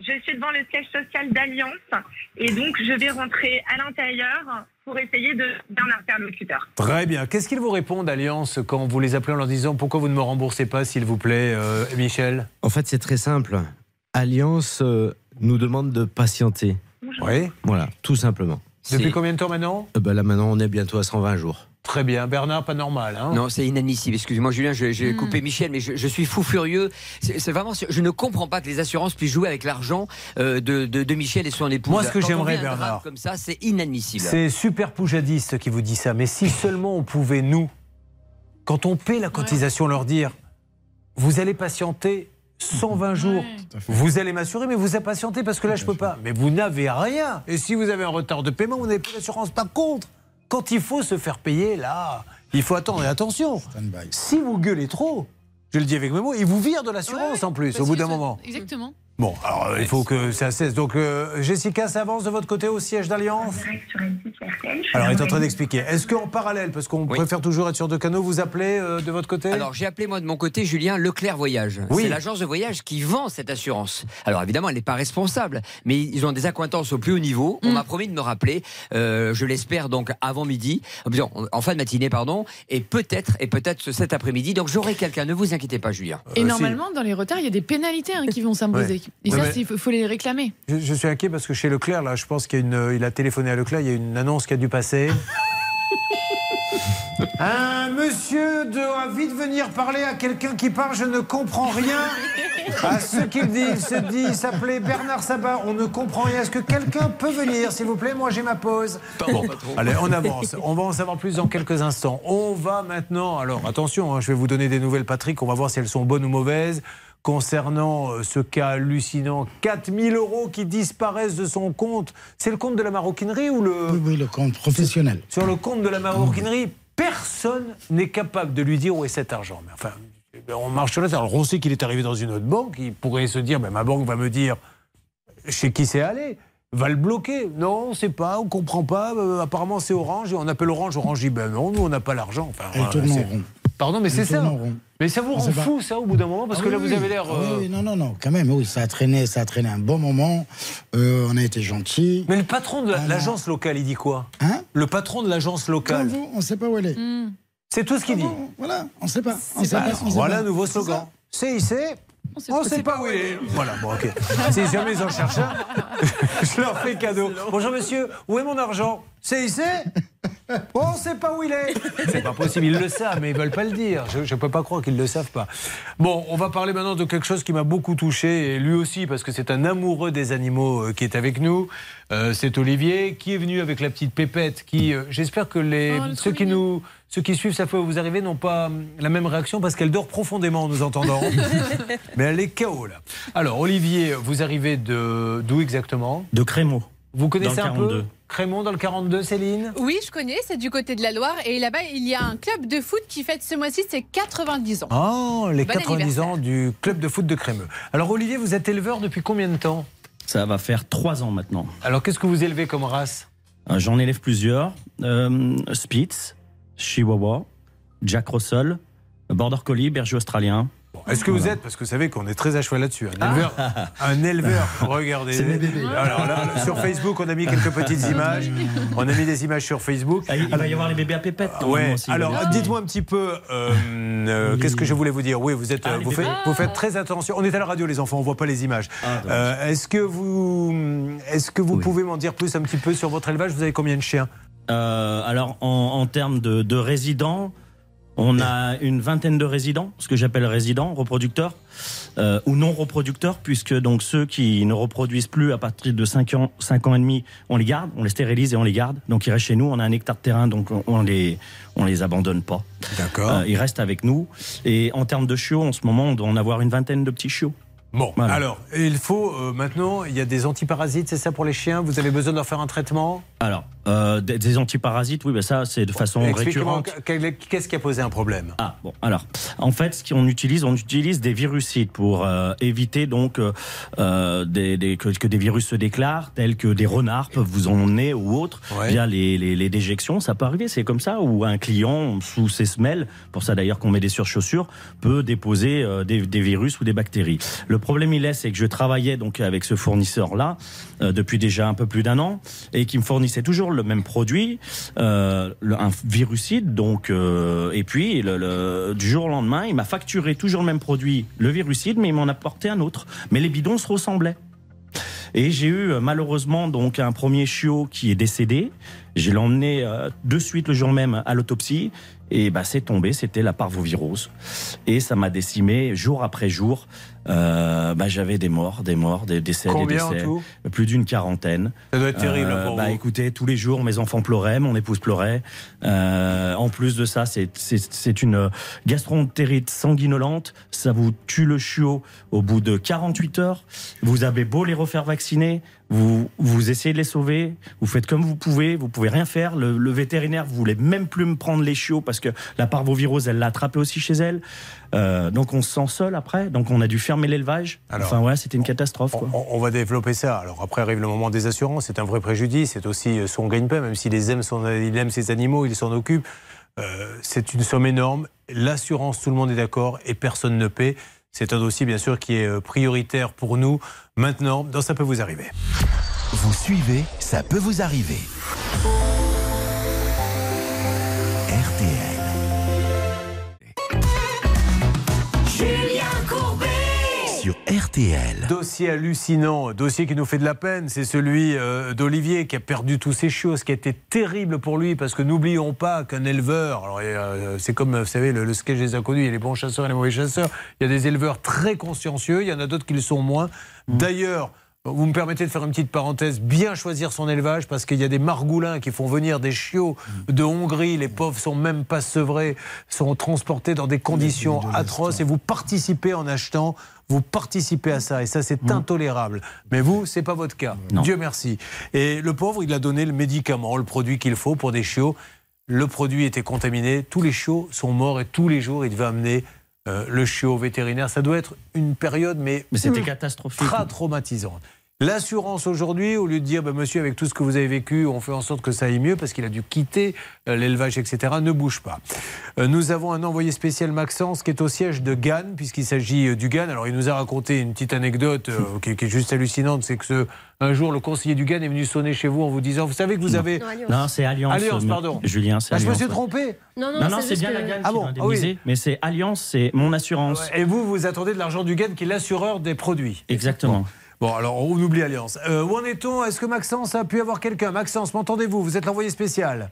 Je suis devant le siège social d'Alliance et donc je vais rentrer à l'intérieur pour essayer de d'un interlocuteur. Très bien. Qu'est-ce qu'ils vous répondent, Alliance, quand vous les appelez en leur disant pourquoi vous ne me remboursez pas, s'il vous plaît, euh, Michel? En fait, c'est très simple. Alliance euh, nous demande de patienter. Oui. Voilà, tout simplement. Depuis combien de temps maintenant Euh, ben là, maintenant, on est bientôt à 120 jours. Très bien. Bernard, pas normal. Hein Non, c'est inadmissible. Excusez-moi, Julien, j'ai coupé Michel, mais je, je suis fou furieux. C'est vraiment, je ne comprends pas que les assurances puissent jouer avec l'argent euh, de, de- de Michel et son épouse. Moi, ce que j'aimerais, Bernard, comme ça, c'est inadmissible. C'est super poujadiste qui vous dit ça, mais si seulement on pouvait, nous, quand on paie la cotisation, leur dire vous allez patienter 120 jours, vous allez m'assurer, mais vous patientez parce que là, je peux pas. Mais vous n'avez rien. Et si vous avez un retard de paiement, vous n'avez plus d'assurance. Par contre, quand il faut se faire payer, là, il faut attendre. Et attention, si vous gueulez trop, je le dis avec mes mots, ils vous virent de l'assurance en plus, au bout d'un moment. Exactement. Bon, alors euh, il faut que ça cesse. Donc, euh, Jessica, ça avance de votre côté au siège d'Alliance Alors, il est en train d'expliquer. Est-ce qu'en parallèle, parce qu'on préfère toujours être sur deux canaux, vous appelez euh, de votre côté? Alors j'ai appelé moi de mon côté Julien Leclerc Voyage. Oui. C'est l'agence de voyage qui vend cette assurance. Alors évidemment elle n'est pas responsable, mais ils ont des accointances au plus haut niveau. Mm. On m'a promis de me rappeler, euh, je l'espère donc avant midi, euh, en fin de matinée pardon, et peut-être et peut-être cet après-midi. Donc j'aurai quelqu'un. Ne vous inquiétez pas Julien. Et normalement, dans les retards, il y a des pénalités hein, qui vont s'imposer. Ouais. Et Ouais, ça, mais- il faut, faut les réclamer. Je, je suis inquiet parce que chez Leclerc, là, je pense qu'il a une, il a téléphoné à Leclerc, il y a une annonce qui a dû passer. Un monsieur doit vite venir parler à quelqu'un qui parle, je ne comprends rien à ce qu'il dit. Il se dit, il s'appelait Bernard Sabat, on ne comprend rien. Est-ce que quelqu'un peut venir, s'il vous plaît? Moi, j'ai ma pause. Bon, allez, on avance. On va en savoir plus dans quelques instants. On va maintenant, alors attention, hein, je vais vous donner des nouvelles, Patrick, on va voir si elles sont bonnes ou mauvaises. Concernant euh, ce cas hallucinant, 4000 euros qui disparaissent de son compte. C'est le compte de la maroquinerie ou le. Oui, oui, le compte professionnel. Sur le compte de la maroquinerie, personne n'est capable de lui dire où est cet argent. Mais enfin, on marche tête. Alors on sait qu'il est arrivé dans une autre banque. Il pourrait se dire, ma banque va me dire chez qui c'est allé? Va le bloquer. Non, on ne sait pas, on ne comprend pas. Euh, apparemment, c'est Orange. Et on appelle Orange. Orange dit, ben non, nous, on n'a pas l'argent. Enfin, Pardon, mais c'est ça. rond. Mais ça vous rend sait pas. fou, ça, au bout d'un moment Parce Ah que là, vous avez l'air. Ah oui, euh, oui, non, non, non, quand même, oui, ça a traîné, ça a traîné un bon moment. Euh, on a été gentils. Mais le patron de la- l'agence locale, il dit quoi? Hein? Le patron de l'agence locale. vous, on ne sait pas où elle est. C'est tout ce qu'il dit. Voilà, on ne sait pas. On sait pas- pas, on sait voilà pas. un nouveau C'est slogan. CIC, on ne sait pas où il est. Voilà, bon, ok. si jamais ils en cherchent un, je leur fais cadeau. Bonjour monsieur, où est mon argent? CIC On ne sait pas où il est. C'est pas possible, ils le savent, mais ils veulent pas le dire. Je ne peux pas croire qu'ils ne le savent pas. Bon, on va parler maintenant de quelque chose qui m'a beaucoup touché, et lui aussi, parce que c'est un amoureux des animaux euh, qui est avec nous. Euh, c'est Olivier, qui est venu avec la petite pépette, qui, euh, j'espère que les, Oh, ceux, qui nous, ceux qui suivent Ça peut vous arriver n'ont pas hum, la même réaction, parce qu'elle dort profondément en nous entendant. mais elle est KO, là. Alors, Olivier, vous arrivez de d'où exactement? De Crémaux. Vous connaissez Dans le un peu 42. Crémont dans le 42, Céline? Oui, je connais, c'est du côté de la Loire. Et là-bas, il y a un club de foot qui fête ce mois-ci ses 90 ans. Oh, les Bon 90 anniversaire. ans du club de foot de Crémeux. Alors, Olivier, vous êtes éleveur depuis combien de temps? Ça va faire trois ans maintenant. Alors, qu'est-ce que vous élevez comme race? Euh, J'en élève plusieurs. Euh, Spitz, Chihuahua, Jack Russell, Border Collie, Berger australien. Est-ce que vous êtes, parce que vous savez qu'on est très à cheval là-dessus, un éleveur, un éleveur, regardez. C'est mes bébés. Alors là, sur Facebook, on a mis quelques petites images. On a mis des images sur Facebook. Ah, il va y avoir les bébés à pépette. Ouais. aussi, Alors, dites-moi un petit peu, euh, euh, qu'est-ce que je voulais vous dire? Oui, vous êtes, Ah, euh, vous, faites, vous faites très attention. On est à la radio, les enfants, on voit pas les images. Ah. Euh, est-ce que vous, est-ce que vous pouvez m'en dire plus un petit peu sur votre élevage? Vous avez combien de chiens? Euh, alors, en, en termes de, de résidents, on a une vingtaine de résidents, ce que j'appelle résidents, reproducteurs, euh, ou non reproducteurs, puisque donc ceux qui ne reproduisent plus à partir de 5 ans, 5 ans et demi, on les garde, on les stérilise et on les garde. Donc ils restent chez nous, on a un hectare de terrain, donc on, les, on les abandonne pas. D'accord. Euh, ils restent avec nous. Et en termes de chiots, en ce moment, on doit en avoir une vingtaine de petits chiots. Bon, Voilà. alors, il faut euh, maintenant, il y a des antiparasites, c'est ça pour les chiens? Vous avez besoin de leur faire un traitement? Alors, euh, des, des antiparasites, oui, ben ça, c'est de façon récurrente. qu'est-ce qui a posé un problème? Ah bon, alors en fait, ce qu'on utilise, on utilise des virucides pour euh, éviter donc euh, des, des- que, que des virus se déclarent, tels que des renards peuvent vous en emmener ou autres Ouais. via les, les, les déjections. Ça peut arriver, c'est comme ça. Ou un client sous ses semelles, pour ça d'ailleurs qu'on met des surchaussures, peut déposer des, des virus ou des bactéries. Le problème il est, c'est que je travaillais donc avec ce fournisseur là depuis déjà un peu plus d'un an et qui me fournissait toujours le même produit, euh, un virucide. Donc euh, et puis le, du jour au lendemain, il m'a facturé toujours le même produit, le virucide, mais il m'en a apporté un autre. Mais les bidons se ressemblaient. Et j'ai eu euh, malheureusement donc un premier chiot qui est décédé. Je l'ai emmené de suite le jour même à l'autopsie et bah c'est tombé, c'était la parvovirose. Et ça m'a décimé jour après jour. Euh, bah, j'avais des morts, des morts, des décès, Combien en des décès, tout? Plus d'une quarantaine. Ça doit être terrible, pour bah vous. écoutez, tous les jours mes enfants pleuraient, mon épouse pleurait. Euh, en plus de ça, c'est c'est c'est une gastroentérite sanguinolente. Ça vous tue le chiot au bout de 48 heures. Vous avez beau les refaire vacciner, Vous, vous essayez de les sauver, vous faites comme vous pouvez, vous pouvez rien faire. Le, le vétérinaire, vous voulez même plus me prendre les chiots parce que la parvovirose, elle l'a attrapé aussi chez elle. Euh, donc on se sent seul après, donc on a dû fermer l'élevage. Enfin ouais, c'était une catastrophe. Quoi. On, on va développer ça. Alors après arrive le moment des assurances, c'est un vrai préjudice, c'est aussi euh, son gagne-pain, même s'il aime, son, il aime ses animaux, il s'en occupe. Euh, c'est une somme énorme. L'assurance, tout le monde est d'accord et personne ne paie. C'est un dossier, bien sûr, qui est euh, prioritaire pour nous. Maintenant, dans Ça peut vous arriver. Vous suivez, ça peut vous arriver. RTL. Sur RTL. Dossier hallucinant, dossier qui nous fait de la peine, c'est celui euh, d'Olivier qui a perdu tous ses chiots, ce qui a été terrible pour lui, parce que n'oublions pas qu'un éleveur, alors euh, c'est comme, vous savez, le, le sketch des inconnus, il y a les bons chasseurs et les mauvais chasseurs, il y a des éleveurs très consciencieux, il y en a d'autres qui le sont moins. D'ailleurs, vous me permettez de faire une petite parenthèse, bien choisir son élevage parce qu'il y a des margoulins qui font venir des chiots de Hongrie, les pauvres sont même pas sevrés, sont transportés dans des conditions atroces et vous participez en achetant, vous participez à ça et ça c'est intolérable. Mais vous, c'est pas votre cas. Dieu merci. Et le pauvre, il a donné le médicament, le produit qu'il faut pour des chiots. Le produit était contaminé, tous les chiots sont morts et tous les jours il devait amener euh, le chiot au vétérinaire. Ça doit être une période, mais, Mais c'était catastrophique. Très traumatisante. L'assurance aujourd'hui, au lieu de dire, bah, monsieur, avec tout ce que vous avez vécu, on fait en sorte que ça aille mieux parce qu'il a dû quitter euh, l'élevage, etc., ne bouge pas. Euh, nous avons un envoyé spécial Maxence qui est au siège de Gannes, puisqu'il s'agit euh, du Gannes. Alors, il nous a raconté une petite anecdote euh, qui, qui est juste hallucinante c'est que ce- un jour, le conseiller du Gannes est venu sonner chez vous en vous disant, vous savez que vous avez. Non, c'est Alliance. Alliance, pardon. Julien, c'est Ah, je me suis trompé. Non, Non, non, c'est bien la gamme Ah qui bon Ah oui. mais c'est Alliance, c'est mon assurance. Et vous, vous attendez de l'argent du Gannes qui est l'assureur des produits. Exactement. Bon, alors on oublie Alliance. Euh, où en est-on? Est-ce que Maxence a pu avoir quelqu'un? Maxence, m'entendez-vous? Vous êtes l'envoyé spécial.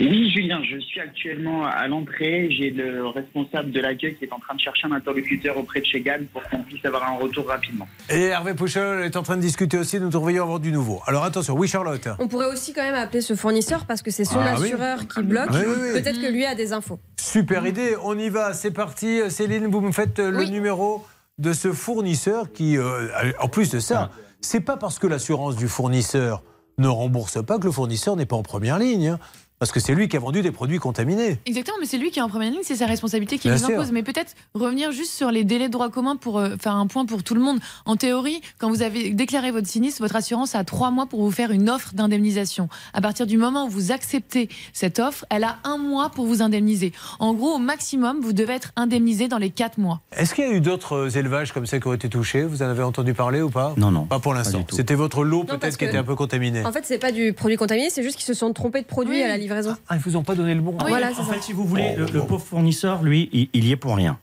Oui, Julien, je suis actuellement à l'entrée. J'ai le responsable de l'accueil qui est en train de chercher un interlocuteur auprès de chez Gann pour qu'on puisse avoir un retour rapidement. Et Hervé Pouchol est en train de discuter aussi, nous devrions avoir du nouveau. Alors attention, oui Charlotte On pourrait aussi quand même appeler ce fournisseur parce que c'est son Ah oui. assureur qui bloque. Oui, oui, oui. Peut-être que lui a des infos. Super idée, on y va, c'est parti. Céline, vous me faites le numéro de ce fournisseur qui, euh, en plus de ça, c'est pas parce que l'assurance du fournisseur ne rembourse pas que le fournisseur n'est pas en première ligne. Parce que c'est lui qui a vendu des produits contaminés. Exactement, mais c'est lui qui est en première ligne, c'est sa responsabilité qui nous impose. Mais peut-être revenir juste sur les délais de droit commun pour euh, faire un point pour tout le monde. En théorie, quand vous avez déclaré votre sinistre, votre assurance a trois mois pour vous faire une offre d'indemnisation. À partir du moment où vous acceptez cette offre, elle a un mois pour vous indemniser. En gros, au maximum, vous devez être indemnisé dans les quatre mois. Est-ce qu'il y a eu d'autres élevages comme ça qui ont été touchés? Vous en avez entendu parler ou pas? Non, non. Pas pour l'instant. C'était votre lot peut-être qui était un peu contaminé. En fait, c'est pas du produit contaminé, c'est juste qu'ils se sont trompés de produit à la livraison. Ah, ils vous ont pas donné le bon. Voilà, c'est en ça. fait, si vous voulez, le, le pauvre fournisseur, lui, il, il y est pour rien.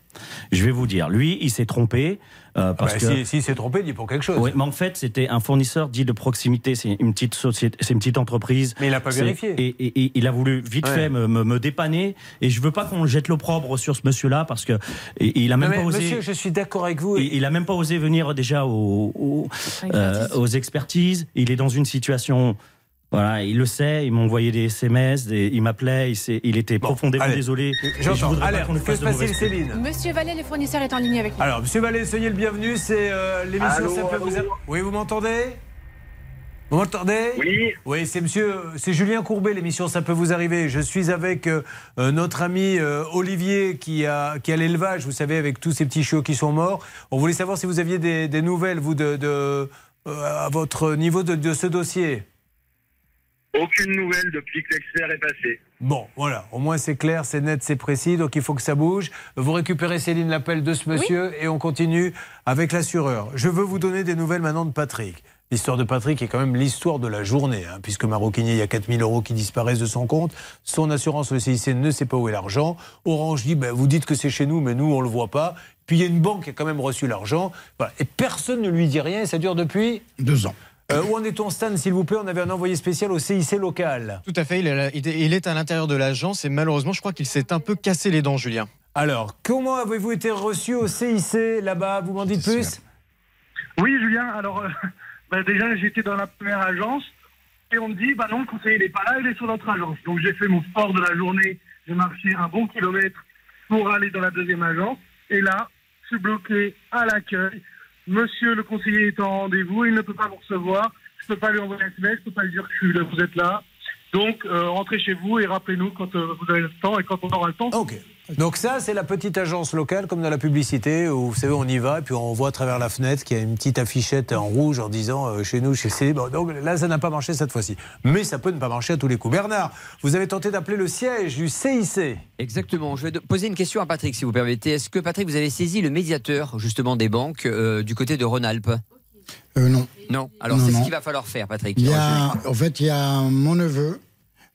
Je vais vous dire, lui, il s'est trompé. euh, parce bah, que... si- s'il s'est trompé, il dit pour quelque chose. Oui, mais en fait, c'était un fournisseur dit de proximité. C'est une petite société, c'est une petite entreprise. Mais il a pas vérifié. Et, et- et il a voulu vite Ouais. fait me, me- me dépanner. Et je veux pas qu'on jette l'opprobre sur ce monsieur-là parce que et- et il a même Non, pas osé. Monsieur, je suis d'accord avec vous. Il, il a même pas osé venir déjà aux, aux, euh, aux expertises. Il est dans une situation. Voilà, il le sait. Il m'a envoyé des SMS, des- il m'appelait. Il, était profondément allez. désolé. Je J'entends. pas Alerte, que fasse se passe-t-il. Céline Monsieur Vallée, le fournisseur est en ligne avec nous. Alors, Monsieur Vallée, soyez le bienvenu. C'est euh, l'émission Ça peut vous a- Oui, vous m'entendez? Vous m'entendez? Oui. Oui, c'est Monsieur, c'est Julien Courbet. L'émission Ça peut vous arriver. Je suis avec euh, euh, notre ami euh, Olivier qui a qui a l'élevage. Vous savez, avec tous ces petits chiots qui sont morts. On voulait savoir si vous aviez des, des nouvelles, vous, de, de- euh, à votre niveau de, de ce dossier. Aucune nouvelle depuis que l'expert est passé. Bon, voilà, au moins c'est clair, c'est net, c'est précis, donc il faut que ça bouge. Vous récupérez Céline l'appel de ce monsieur et on continue avec l'assureur. Je veux vous donner des nouvelles maintenant de Patrick. L'histoire de Patrick est quand même l'histoire de la journée, hein, puisque Maroquinier, il y a 4000 euros qui disparaissent de son compte. Son assurance, le CIC, ne sait pas où est l'argent. Orange dit, ben, vous dites que c'est chez nous, mais nous, on ne le voit pas. Puis il y a une banque qui a quand même reçu l'argent. Voilà. Et personne ne lui dit rien, et ça dure depuis Deux ans. Euh, où en est-on, Stan, s'il vous plaît? On avait un envoyé spécial au CIC local. Tout à fait, il est, il à l'intérieur de l'agence et malheureusement, je crois qu'il s'est un peu cassé les dents, Julien. Alors, comment avez-vous été reçu au CIC là-bas? Vous m'en dites plus? Oui, Julien. Alors, euh, bah, déjà, j'étais dans la première agence et on me dit, bah non, le conseiller n'est pas là, il est sur notre agence. Donc, j'ai fait mon sport de la journée. J'ai marché un bon kilomètre pour aller dans la deuxième agence. Et là, je suis bloqué à l'accueil. Monsieur le conseiller est en rendez-vous, il ne peut pas vous recevoir. Je ne peux pas lui envoyer un SMS, je ne peux pas lui dire que vous êtes là. Donc, euh, rentrez chez vous et rappelez-nous quand euh, vous avez le temps et quand on aura le temps. Ok. Donc ça, c'est la petite agence locale, comme dans la publicité, où vous savez, on y va, et puis on voit à travers la fenêtre qu'il y a une petite affichette en rouge en disant euh, chez nous, chez C. Bon, donc là, ça n'a pas marché cette fois-ci. Mais ça peut ne pas marcher à tous les coups. Bernard, vous avez tenté d'appeler le siège du CIC. Exactement. Je vais poser une question à Patrick, si vous permettez. Est-ce que, Patrick, vous avez saisi le médiateur, justement, des banques euh, du côté de Rhône-Alpes? Euh, non. Non. Alors, c'est ce qu'il va falloir faire, Patrick. Il y a, en fait, il y a mon neveu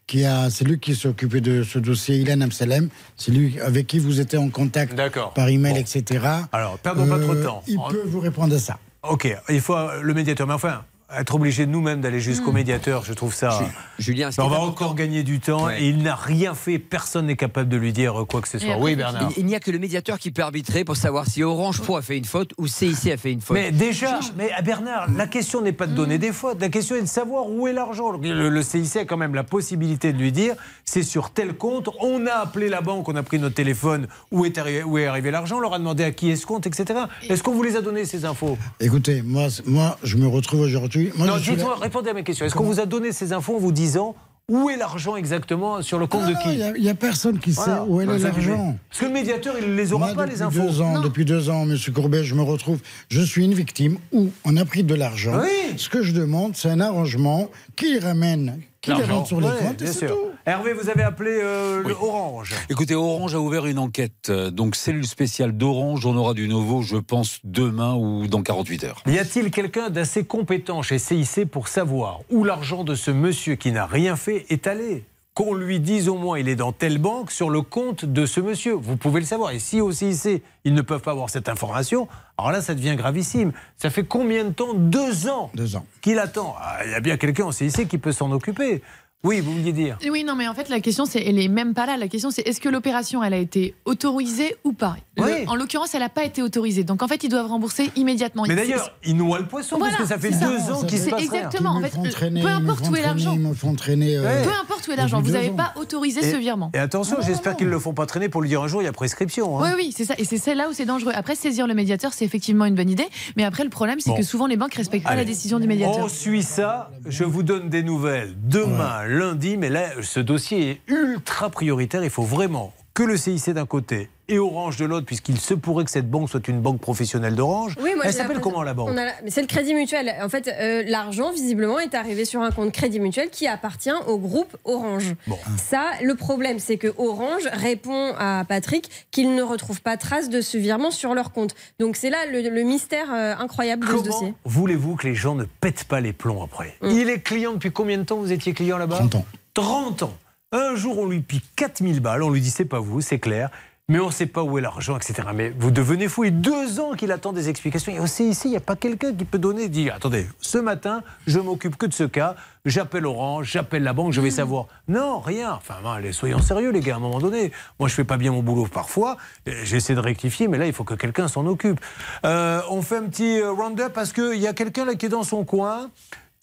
qui a, c'est lui qui s'est occupé de ce dossier, Ilan Amsalem. C'est lui avec qui vous étiez en contact par email, etc. Alors, perdons pas trop de Euh, temps. Il peut vous répondre à ça. Ok, il faut euh, le médiateur. Mais enfin, être obligé de nous-mêmes d'aller jusqu'au Hmm. médiateur, je trouve ça. Julien, on va encore gagner du temps Ouais. et il n'a rien fait. Personne n'est capable de lui dire quoi que ce soit. Oui, Bernard. Il, il n'y a que le médiateur qui peut arbitrer pour savoir si Orange Pro a fait une faute ou CIC a fait une faute. Mais déjà, mais à Bernard, la question n'est pas de donner des fautes, la question est de savoir où est l'argent. Le, le CIC a quand même la possibilité de lui dire c'est sur tel compte, on a appelé la banque, on a pris notre téléphone, où est arrivé, où est arrivé l'argent, on leur a demandé à qui est ce compte, etc. Est-ce qu'on vous les a donné ces infos? Écoutez, moi, moi, je me retrouve aujourd'hui. Non, je là- dites-moi, répondez à mes questions. Est-ce qu'on vous a donné ces infos en vous disant où est l'argent exactement sur le compte de qui Il n'y a, personne qui Voilà. sait où est l'argent. Parce que le médiateur, il ne les aura Moi, pas, les infos. Deux ans, depuis deux ans, Monsieur Courbet, je me retrouve. Je suis une victime où on a pris de l'argent. Oui. Ce que je demande, c'est un arrangement qui ramène, qui rentre sur les Ouais, comptes. et c'est tout. Hervé, vous avez appelé euh, le Orange. Écoutez, Orange a ouvert une enquête. euh, Donc, cellule spéciale d'Orange, on aura du nouveau, je pense, demain ou dans 48 heures. Y a-t-il quelqu'un d'assez compétent chez CIC pour savoir où l'argent de ce monsieur qui n'a rien fait est allé? Qu'on lui dise au moins il est dans telle banque sur le compte de ce monsieur. Vous pouvez le savoir. Et si au CIC, ils ne peuvent pas avoir cette information, alors là, ça devient gravissime. Ça fait combien de temps? Deux ans Deux ans. qu'il attend. Ah, Il y a bien quelqu'un au CIC qui peut s'en occuper. Oui, vous vouliez dire Oui, non, mais en fait, la question, c'est, elle est même pas là. La question, c'est est-ce que l'opération, elle a été autorisée ou pas? Le- Oui. En l'occurrence, elle n'a pas été autorisée. Donc, en fait, ils doivent rembourser immédiatement. Mais Il- d'ailleurs, il noie le poisson Voilà, parce que ça fait ça. deux ans qu'il se passe rien. exactement. En Ils fait, traîner, peu ils me importe où est l'argent. Ils me font traîner. euh, Peu importe où est l'argent, vous n'avez pas autorisé ce virement. Et attention, j'espère qu'ils ne le font pas traîner pour lui dire un jour il y a prescription. hein. Oui, oui, c'est ça. Et c'est là où c'est dangereux. Après, saisir le médiateur, c'est effectivement une bonne idée. Mais après, le problème, c'est Bon. que souvent, les banques respectent pas la décision du médiateur. On suit ça. Je vous donne des nouvelles demain, lundi. Mais là, ce dossier est ultra prioritaire. Il faut vraiment que le CIC d'un côté et Orange de l'autre, puisqu'il se pourrait que cette banque soit une banque professionnelle d'Orange. Oui, moi, Elle s'appelle comment la banque la- mais C'est le Crédit Mutuel. En fait, euh, l'argent, visiblement, est arrivé sur un compte Crédit Mutuel qui appartient au groupe Orange. Ça, le problème, c'est que Orange répond à Patrick qu'il ne retrouve pas trace de ce virement sur leur compte. Donc c'est là le, le mystère euh, incroyable de ce dossier. Comment voulez-vous que les gens ne pètent pas les plombs après? Mm. Il est client depuis combien de temps vous étiez client là-bas? 30 ans. 30 ans. Un jour, on lui pique 4000 balles, on lui dit c'est pas vous, c'est clair. Mais on ne sait pas où est l'argent, etc. Mais vous devenez fou. Et deux ans qu'il attend des explications. Et aussi ici, il n'y a pas quelqu'un qui peut donner, dire attendez, ce matin, je m'occupe que de ce cas, j'appelle Orange, j'appelle la banque, je vais savoir. Non, rien. Enfin, ben, allez, soyons sérieux, les gars, à un moment donné. Moi, je fais pas bien mon boulot parfois. J'essaie de rectifier, mais là, il faut que quelqu'un s'en occupe. Euh, on fait un petit euh, round-up parce qu'il y a quelqu'un là qui est dans son coin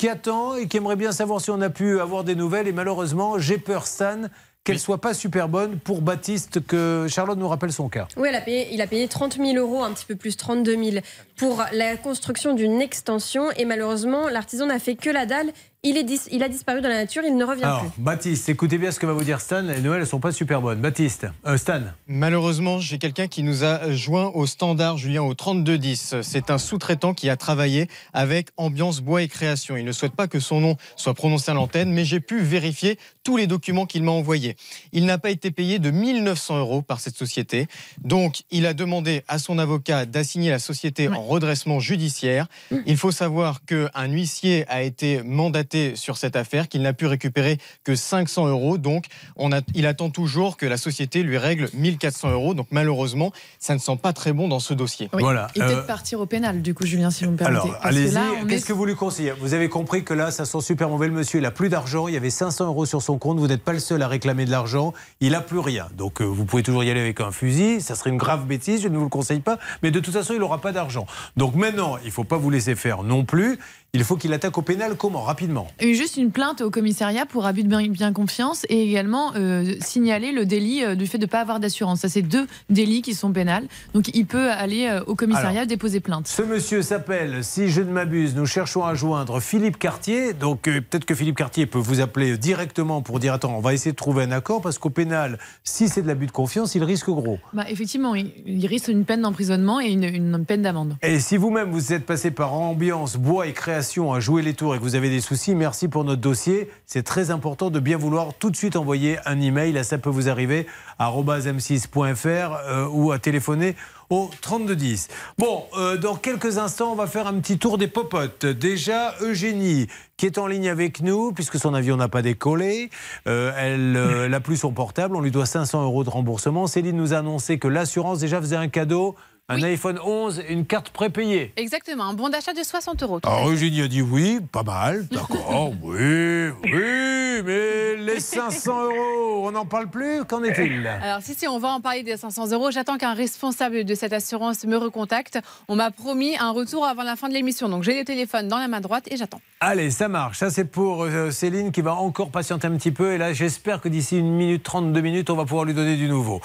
qui attend et qui aimerait bien savoir si on a pu avoir des nouvelles. Et malheureusement, j'ai peur, Stan, qu'elle soit pas super bonne pour Baptiste, que Charlotte nous rappelle son cas. Oui, elle a payé, il a payé 30 000 euros, un petit peu plus 32 000, pour la construction d'une extension. Et malheureusement, l'artisan n'a fait que la dalle. Il, est dis- il a disparu dans la nature, il ne revient Alors, plus. Baptiste, écoutez bien ce que va vous dire Stan. Les nouvelles, elles sont pas super bonnes. Baptiste, euh, Stan. Malheureusement, j'ai quelqu'un qui nous a joint au standard, Julien, au 3210. C'est un sous-traitant qui a travaillé avec Ambiance Bois et Création. Il ne souhaite pas que son nom soit prononcé à l'antenne, mais j'ai pu vérifier tous les documents qu'il m'a envoyés. Il n'a pas été payé de 1900 euros par cette société. Donc, il a demandé à son avocat d'assigner la société en redressement judiciaire. Il faut savoir qu'un huissier a été mandaté sur cette affaire, qu'il n'a pu récupérer que 500 euros. Donc, on a, il attend toujours que la société lui règle 1400 euros. Donc, malheureusement, ça ne sent pas très bon dans ce dossier. Oui. Voilà. Et peut-être Euh, partir au pénal, du coup, Julien, si vous me permettez. Alors, allez-y. Qu'est-ce est- que vous lui conseillez? Vous avez compris que là, ça sent super mauvais. Le monsieur, il a plus d'argent. Il y avait 500 euros sur son compte. Vous n'êtes pas le seul à réclamer de l'argent. Il a plus rien. Donc, euh, vous pouvez toujours y aller avec un fusil. Ça serait une grave bêtise. Je ne vous le conseille pas. Mais de toute façon, il n'aura pas d'argent. Donc maintenant, il ne faut pas vous laisser faire non plus. Il faut qu'il attaque au pénal comment? Rapidement. Eu Juste une plainte au commissariat pour abus de bien, bien confiance et également euh, signaler le délit euh, du fait de ne pas avoir d'assurance. Ça, c'est deux délits qui sont pénals. Donc, il peut aller euh, au commissariat Alors, déposer plainte. Ce monsieur s'appelle, si je ne m'abuse, nous cherchons à joindre Philippe Cartier. Donc peut-être que Philippe Cartier peut vous appeler directement pour dire attends, on va essayer de trouver un accord parce qu'au pénal, si c'est de l'abus de confiance, il risque gros. Bah, effectivement, il, il risque une peine d'emprisonnement et une, une peine d'amende. Et si vous-même vous êtes passé par ambiance, bois et création à jouer les tours et que vous avez des soucis, merci pour notre dossier. C'est très important de bien vouloir tout de suite envoyer un email à ça peut vous arriver m6.fr euh, ou à téléphoner au 3210. Bon, euh, dans quelques instants, on va faire un petit tour des popotes. Déjà, Eugénie, qui est en ligne avec nous, puisque son avion n'a pas décollé, euh, elle euh, n'a plus son portable, on lui doit 500 euros de remboursement. Céline nous a annoncé que l'assurance déjà faisait un cadeau, un iPhone 11 et une carte prépayée. Exactement, un bon d'achat de 60 euros. Alors Eugénie a dit oui, pas mal, d'accord, oui, oui, mais les 500 euros, on n'en parle plus, qu'en est-il? Alors si, si, on va en parler des 500 euros. J'attends qu'un responsable de cette assurance me recontacte. On m'a promis un retour avant la fin de l'émission. Donc j'ai le téléphone dans la main droite et j'attends. Allez, ça marche. Ça, c'est pour euh, Céline qui va encore patienter un petit peu. Et là, j'espère que d'ici une minute, 32 minutes, on va pouvoir lui donner du nouveau.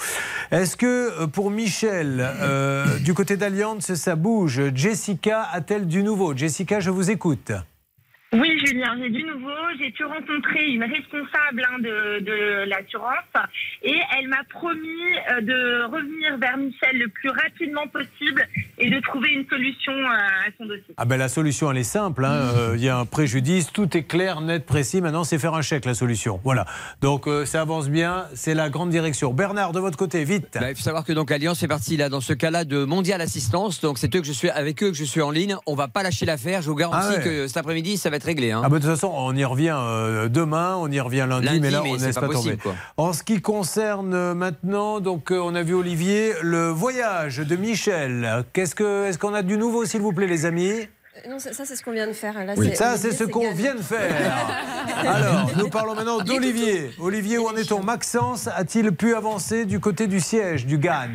Est-ce que euh, pour Michel, euh, du côté d'Alliance, ça bouge Jessica a-t-elle du nouveau? Jessica, je vous écoute. Oui, Julien, j'ai du nouveau. J'ai pu rencontrer une responsable hein, de, de l'assurance et elle m'a promis euh, de revenir vers Michel le plus rapidement possible et de trouver une solution euh, à son dossier. Ah ben la solution elle est simple, hein. Euh, il y a un préjudice, tout est clair, net, précis. Maintenant c'est faire un chèque la solution. Voilà. Donc euh, ça avance bien, c'est la grande direction. Bernard de votre côté, vite. Bah, il faut savoir que donc Alliance est parti là dans ce cas-là de Mondial Assistance. Donc c'est eux que je suis avec eux que je suis en ligne. On va pas lâcher l'affaire. Je vous garantis Ah ouais. que cet après-midi ça va être réglé. hein. Ah ben, de toute façon, on y revient euh, demain, on y revient lundi, Lundi, mais là, mais on ne laisse pas pas, possible, tomber. quoi. En ce qui concerne euh, maintenant, donc euh, on a vu Olivier, le voyage de Michel. Qu'est-ce que, est-ce qu'on a du nouveau, s'il vous plaît, les amis? Non, ça, ça, c'est ce qu'on vient de faire. Là, Oui. Ça, c'est ce qu'on vient de faire. Alors, nous parlons maintenant d'Olivier. Olivier, où en est-on? Maxence a-t-il pu avancer du côté du siège, du GAN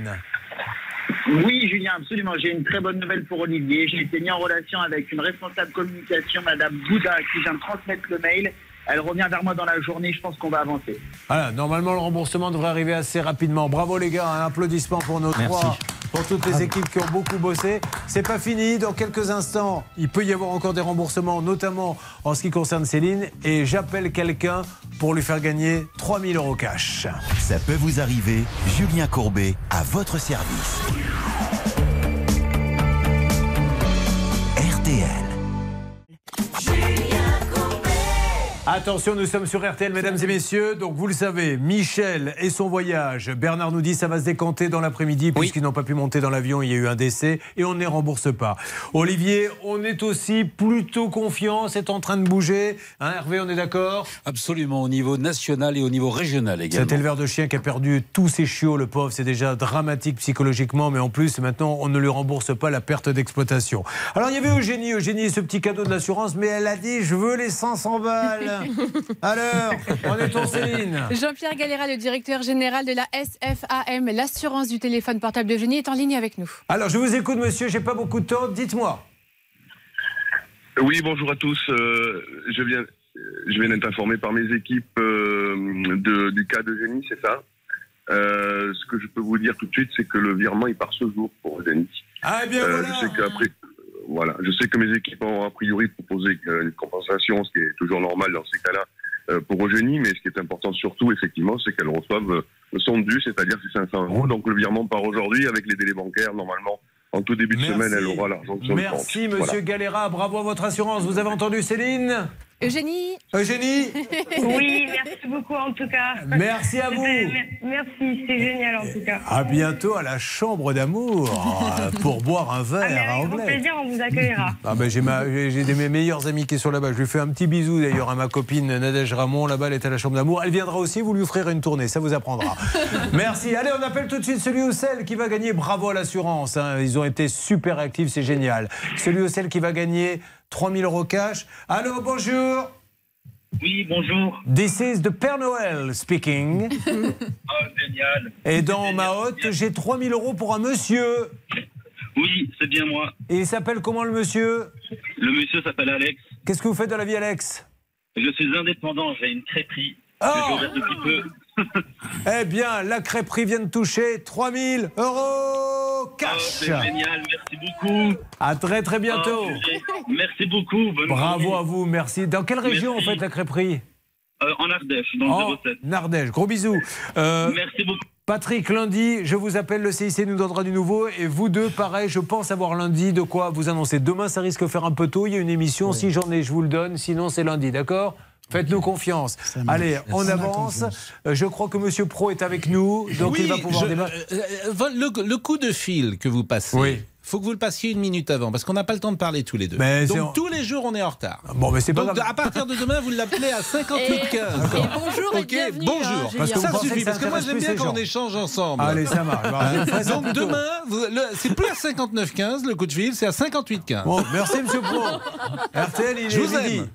Oui, Julien, absolument. J'ai une très bonne nouvelle pour Olivier. J'ai été mis en relation avec une responsable communication, Madame Bouddha, qui je viens de transmettre le mail. Elle revient vers moi dans la journée. Je pense qu'on va avancer. Voilà, normalement, le remboursement devrait arriver assez rapidement. Bravo les gars, un applaudissement pour nos Merci. trois, pour toutes les équipes qui ont beaucoup bossé. C'est pas fini, dans quelques instants, il peut y avoir encore des remboursements, notamment en ce qui concerne Céline. Et j'appelle quelqu'un pour lui faire gagner 3000 euros cash. Ça peut vous arriver, Julien Courbet, à votre service. Attention, nous sommes sur RTL, mesdames et messieurs. Donc, vous le savez, Michel et son voyage. Bernard nous dit ça va se décanter dans l'après-midi, puisqu'ils n'ont pas pu monter dans l'avion. Il y a eu un décès et on ne les rembourse pas. Olivier, on est aussi plutôt confiant. C'est en train de bouger. Hein, Hervé, on est d'accord? Absolument, au niveau national et au niveau régional également. Cet éleveur de chiens qui a perdu tous ses chiots, le pauvre, c'est déjà dramatique psychologiquement, mais en plus, maintenant, on ne lui rembourse pas la perte d'exploitation. Alors, il y avait Eugénie, Eugénie, ce petit cadeau de l'assurance, mais elle a dit je veux les 500 balles. Alors, on est en Céline. Jean-Pierre Galera, le directeur général de la SFAM, l'assurance du téléphone portable de Génie, est en ligne avec nous. Alors, je vous écoute, monsieur, j'ai pas beaucoup de temps, dites-moi. Oui, bonjour à tous. Euh, je viens, je viens d'être informé par mes équipes euh, de- du cas de génie, c'est ça? Euh, ce que je peux vous dire tout de suite, c'est que le virement il part ce jour pour génie. Ah, eh bien, Euh, Je sais qu'après, voilà, je sais que mes équipes ont a priori proposé une compensation, ce qui est toujours normal dans ces cas-là euh, pour Eugénie, mais ce qui est important surtout, effectivement, c'est qu'elle reçoive euh, le son dû, c'est-à-dire ces 500 euros. Donc le virement part aujourd'hui avec les délais bancaires. Normalement, en tout début de Merci. semaine, elle aura l'argent sur le compte. Merci, monsieur Voilà. Galera, bravo à votre assurance. Vous avez entendu Céline? Eugénie Eugénie Oui, merci beaucoup en tout cas. Merci à vous. Mer- Merci, c'est génial en tout cas. À bientôt à la chambre d'amour euh, pour boire un Ah, verre à avec grand anglais. plaisir, on vous accueillera. Ah ben j'ai ma- mes meilleurs amis qui sont là-bas. Je lui fais un petit bisou d'ailleurs à ma copine Nadège Ramon. Là-bas, elle est à la chambre d'amour. Elle viendra aussi. Vous lui offrirez une tournée. Ça vous apprendra. Merci. Allez, on appelle tout de suite celui ou celle qui va gagner. Bravo à l'assurance. hein. Ils ont été super actifs. C'est génial. Celui ou celle qui va gagner 3000 euros cash. Allô, bonjour. Oui, bonjour. This is the Père Noël speaking. Ah, génial. Et dans ma hotte, j'ai 3000 euros pour un monsieur. Oui, c'est bien moi. Et il s'appelle comment le monsieur? Le monsieur s'appelle Alex. Qu'est-ce que vous faites dans la vie, Alex? Je suis indépendant, j'ai une crêperie. Oh que depuis peu. Eh bien, la crêperie vient de toucher 3000 euros cash. Oh, c'est génial, merci beaucoup. À très très bientôt. Oh, merci beaucoup. Bonne Bravo journée. à vous, merci. Dans quelle région Merci. en fait la crêperie? Euh, en Ardèche, dans En le 07. Ardèche. Gros bisous. Euh, Merci beaucoup. Patrick, lundi, je vous appelle, le CIC nous donnera du nouveau. Et vous deux, pareil, je pense avoir lundi de quoi vous annoncer. Demain, ça risque de faire un peu tôt. Il y a une émission. Si j'en ai, je vous le donne. Sinon, c'est lundi, d'accord? Faites-nous confiance. Allez, on avance. Euh, Je crois que Monsieur Pro est avec nous, donc il va pouvoir je- débattre. euh, euh, le, le coup de fil que vous passez, Oui. faut que vous le passiez une minute avant, parce qu'on n'a pas le temps de parler tous les deux. Mais Donc tous les jours, on est en retard. Bon, mais c'est pas Donc grave. à partir de demain, vous l'appelez à 58 15. Et- et bonjour et Ok, bienvenue, bonjour. hein, Julien. Parce que vous ça suffit, parce que moi j'aime bien ces quand on gens. échange ensemble. Allez, ça marche. Bah, Donc demain, vous- c'est plus à 59 15 le coup de fil, c'est à 58 15. Bon, merci Monsieur Pro. RTL, il Je est vous midi. aime.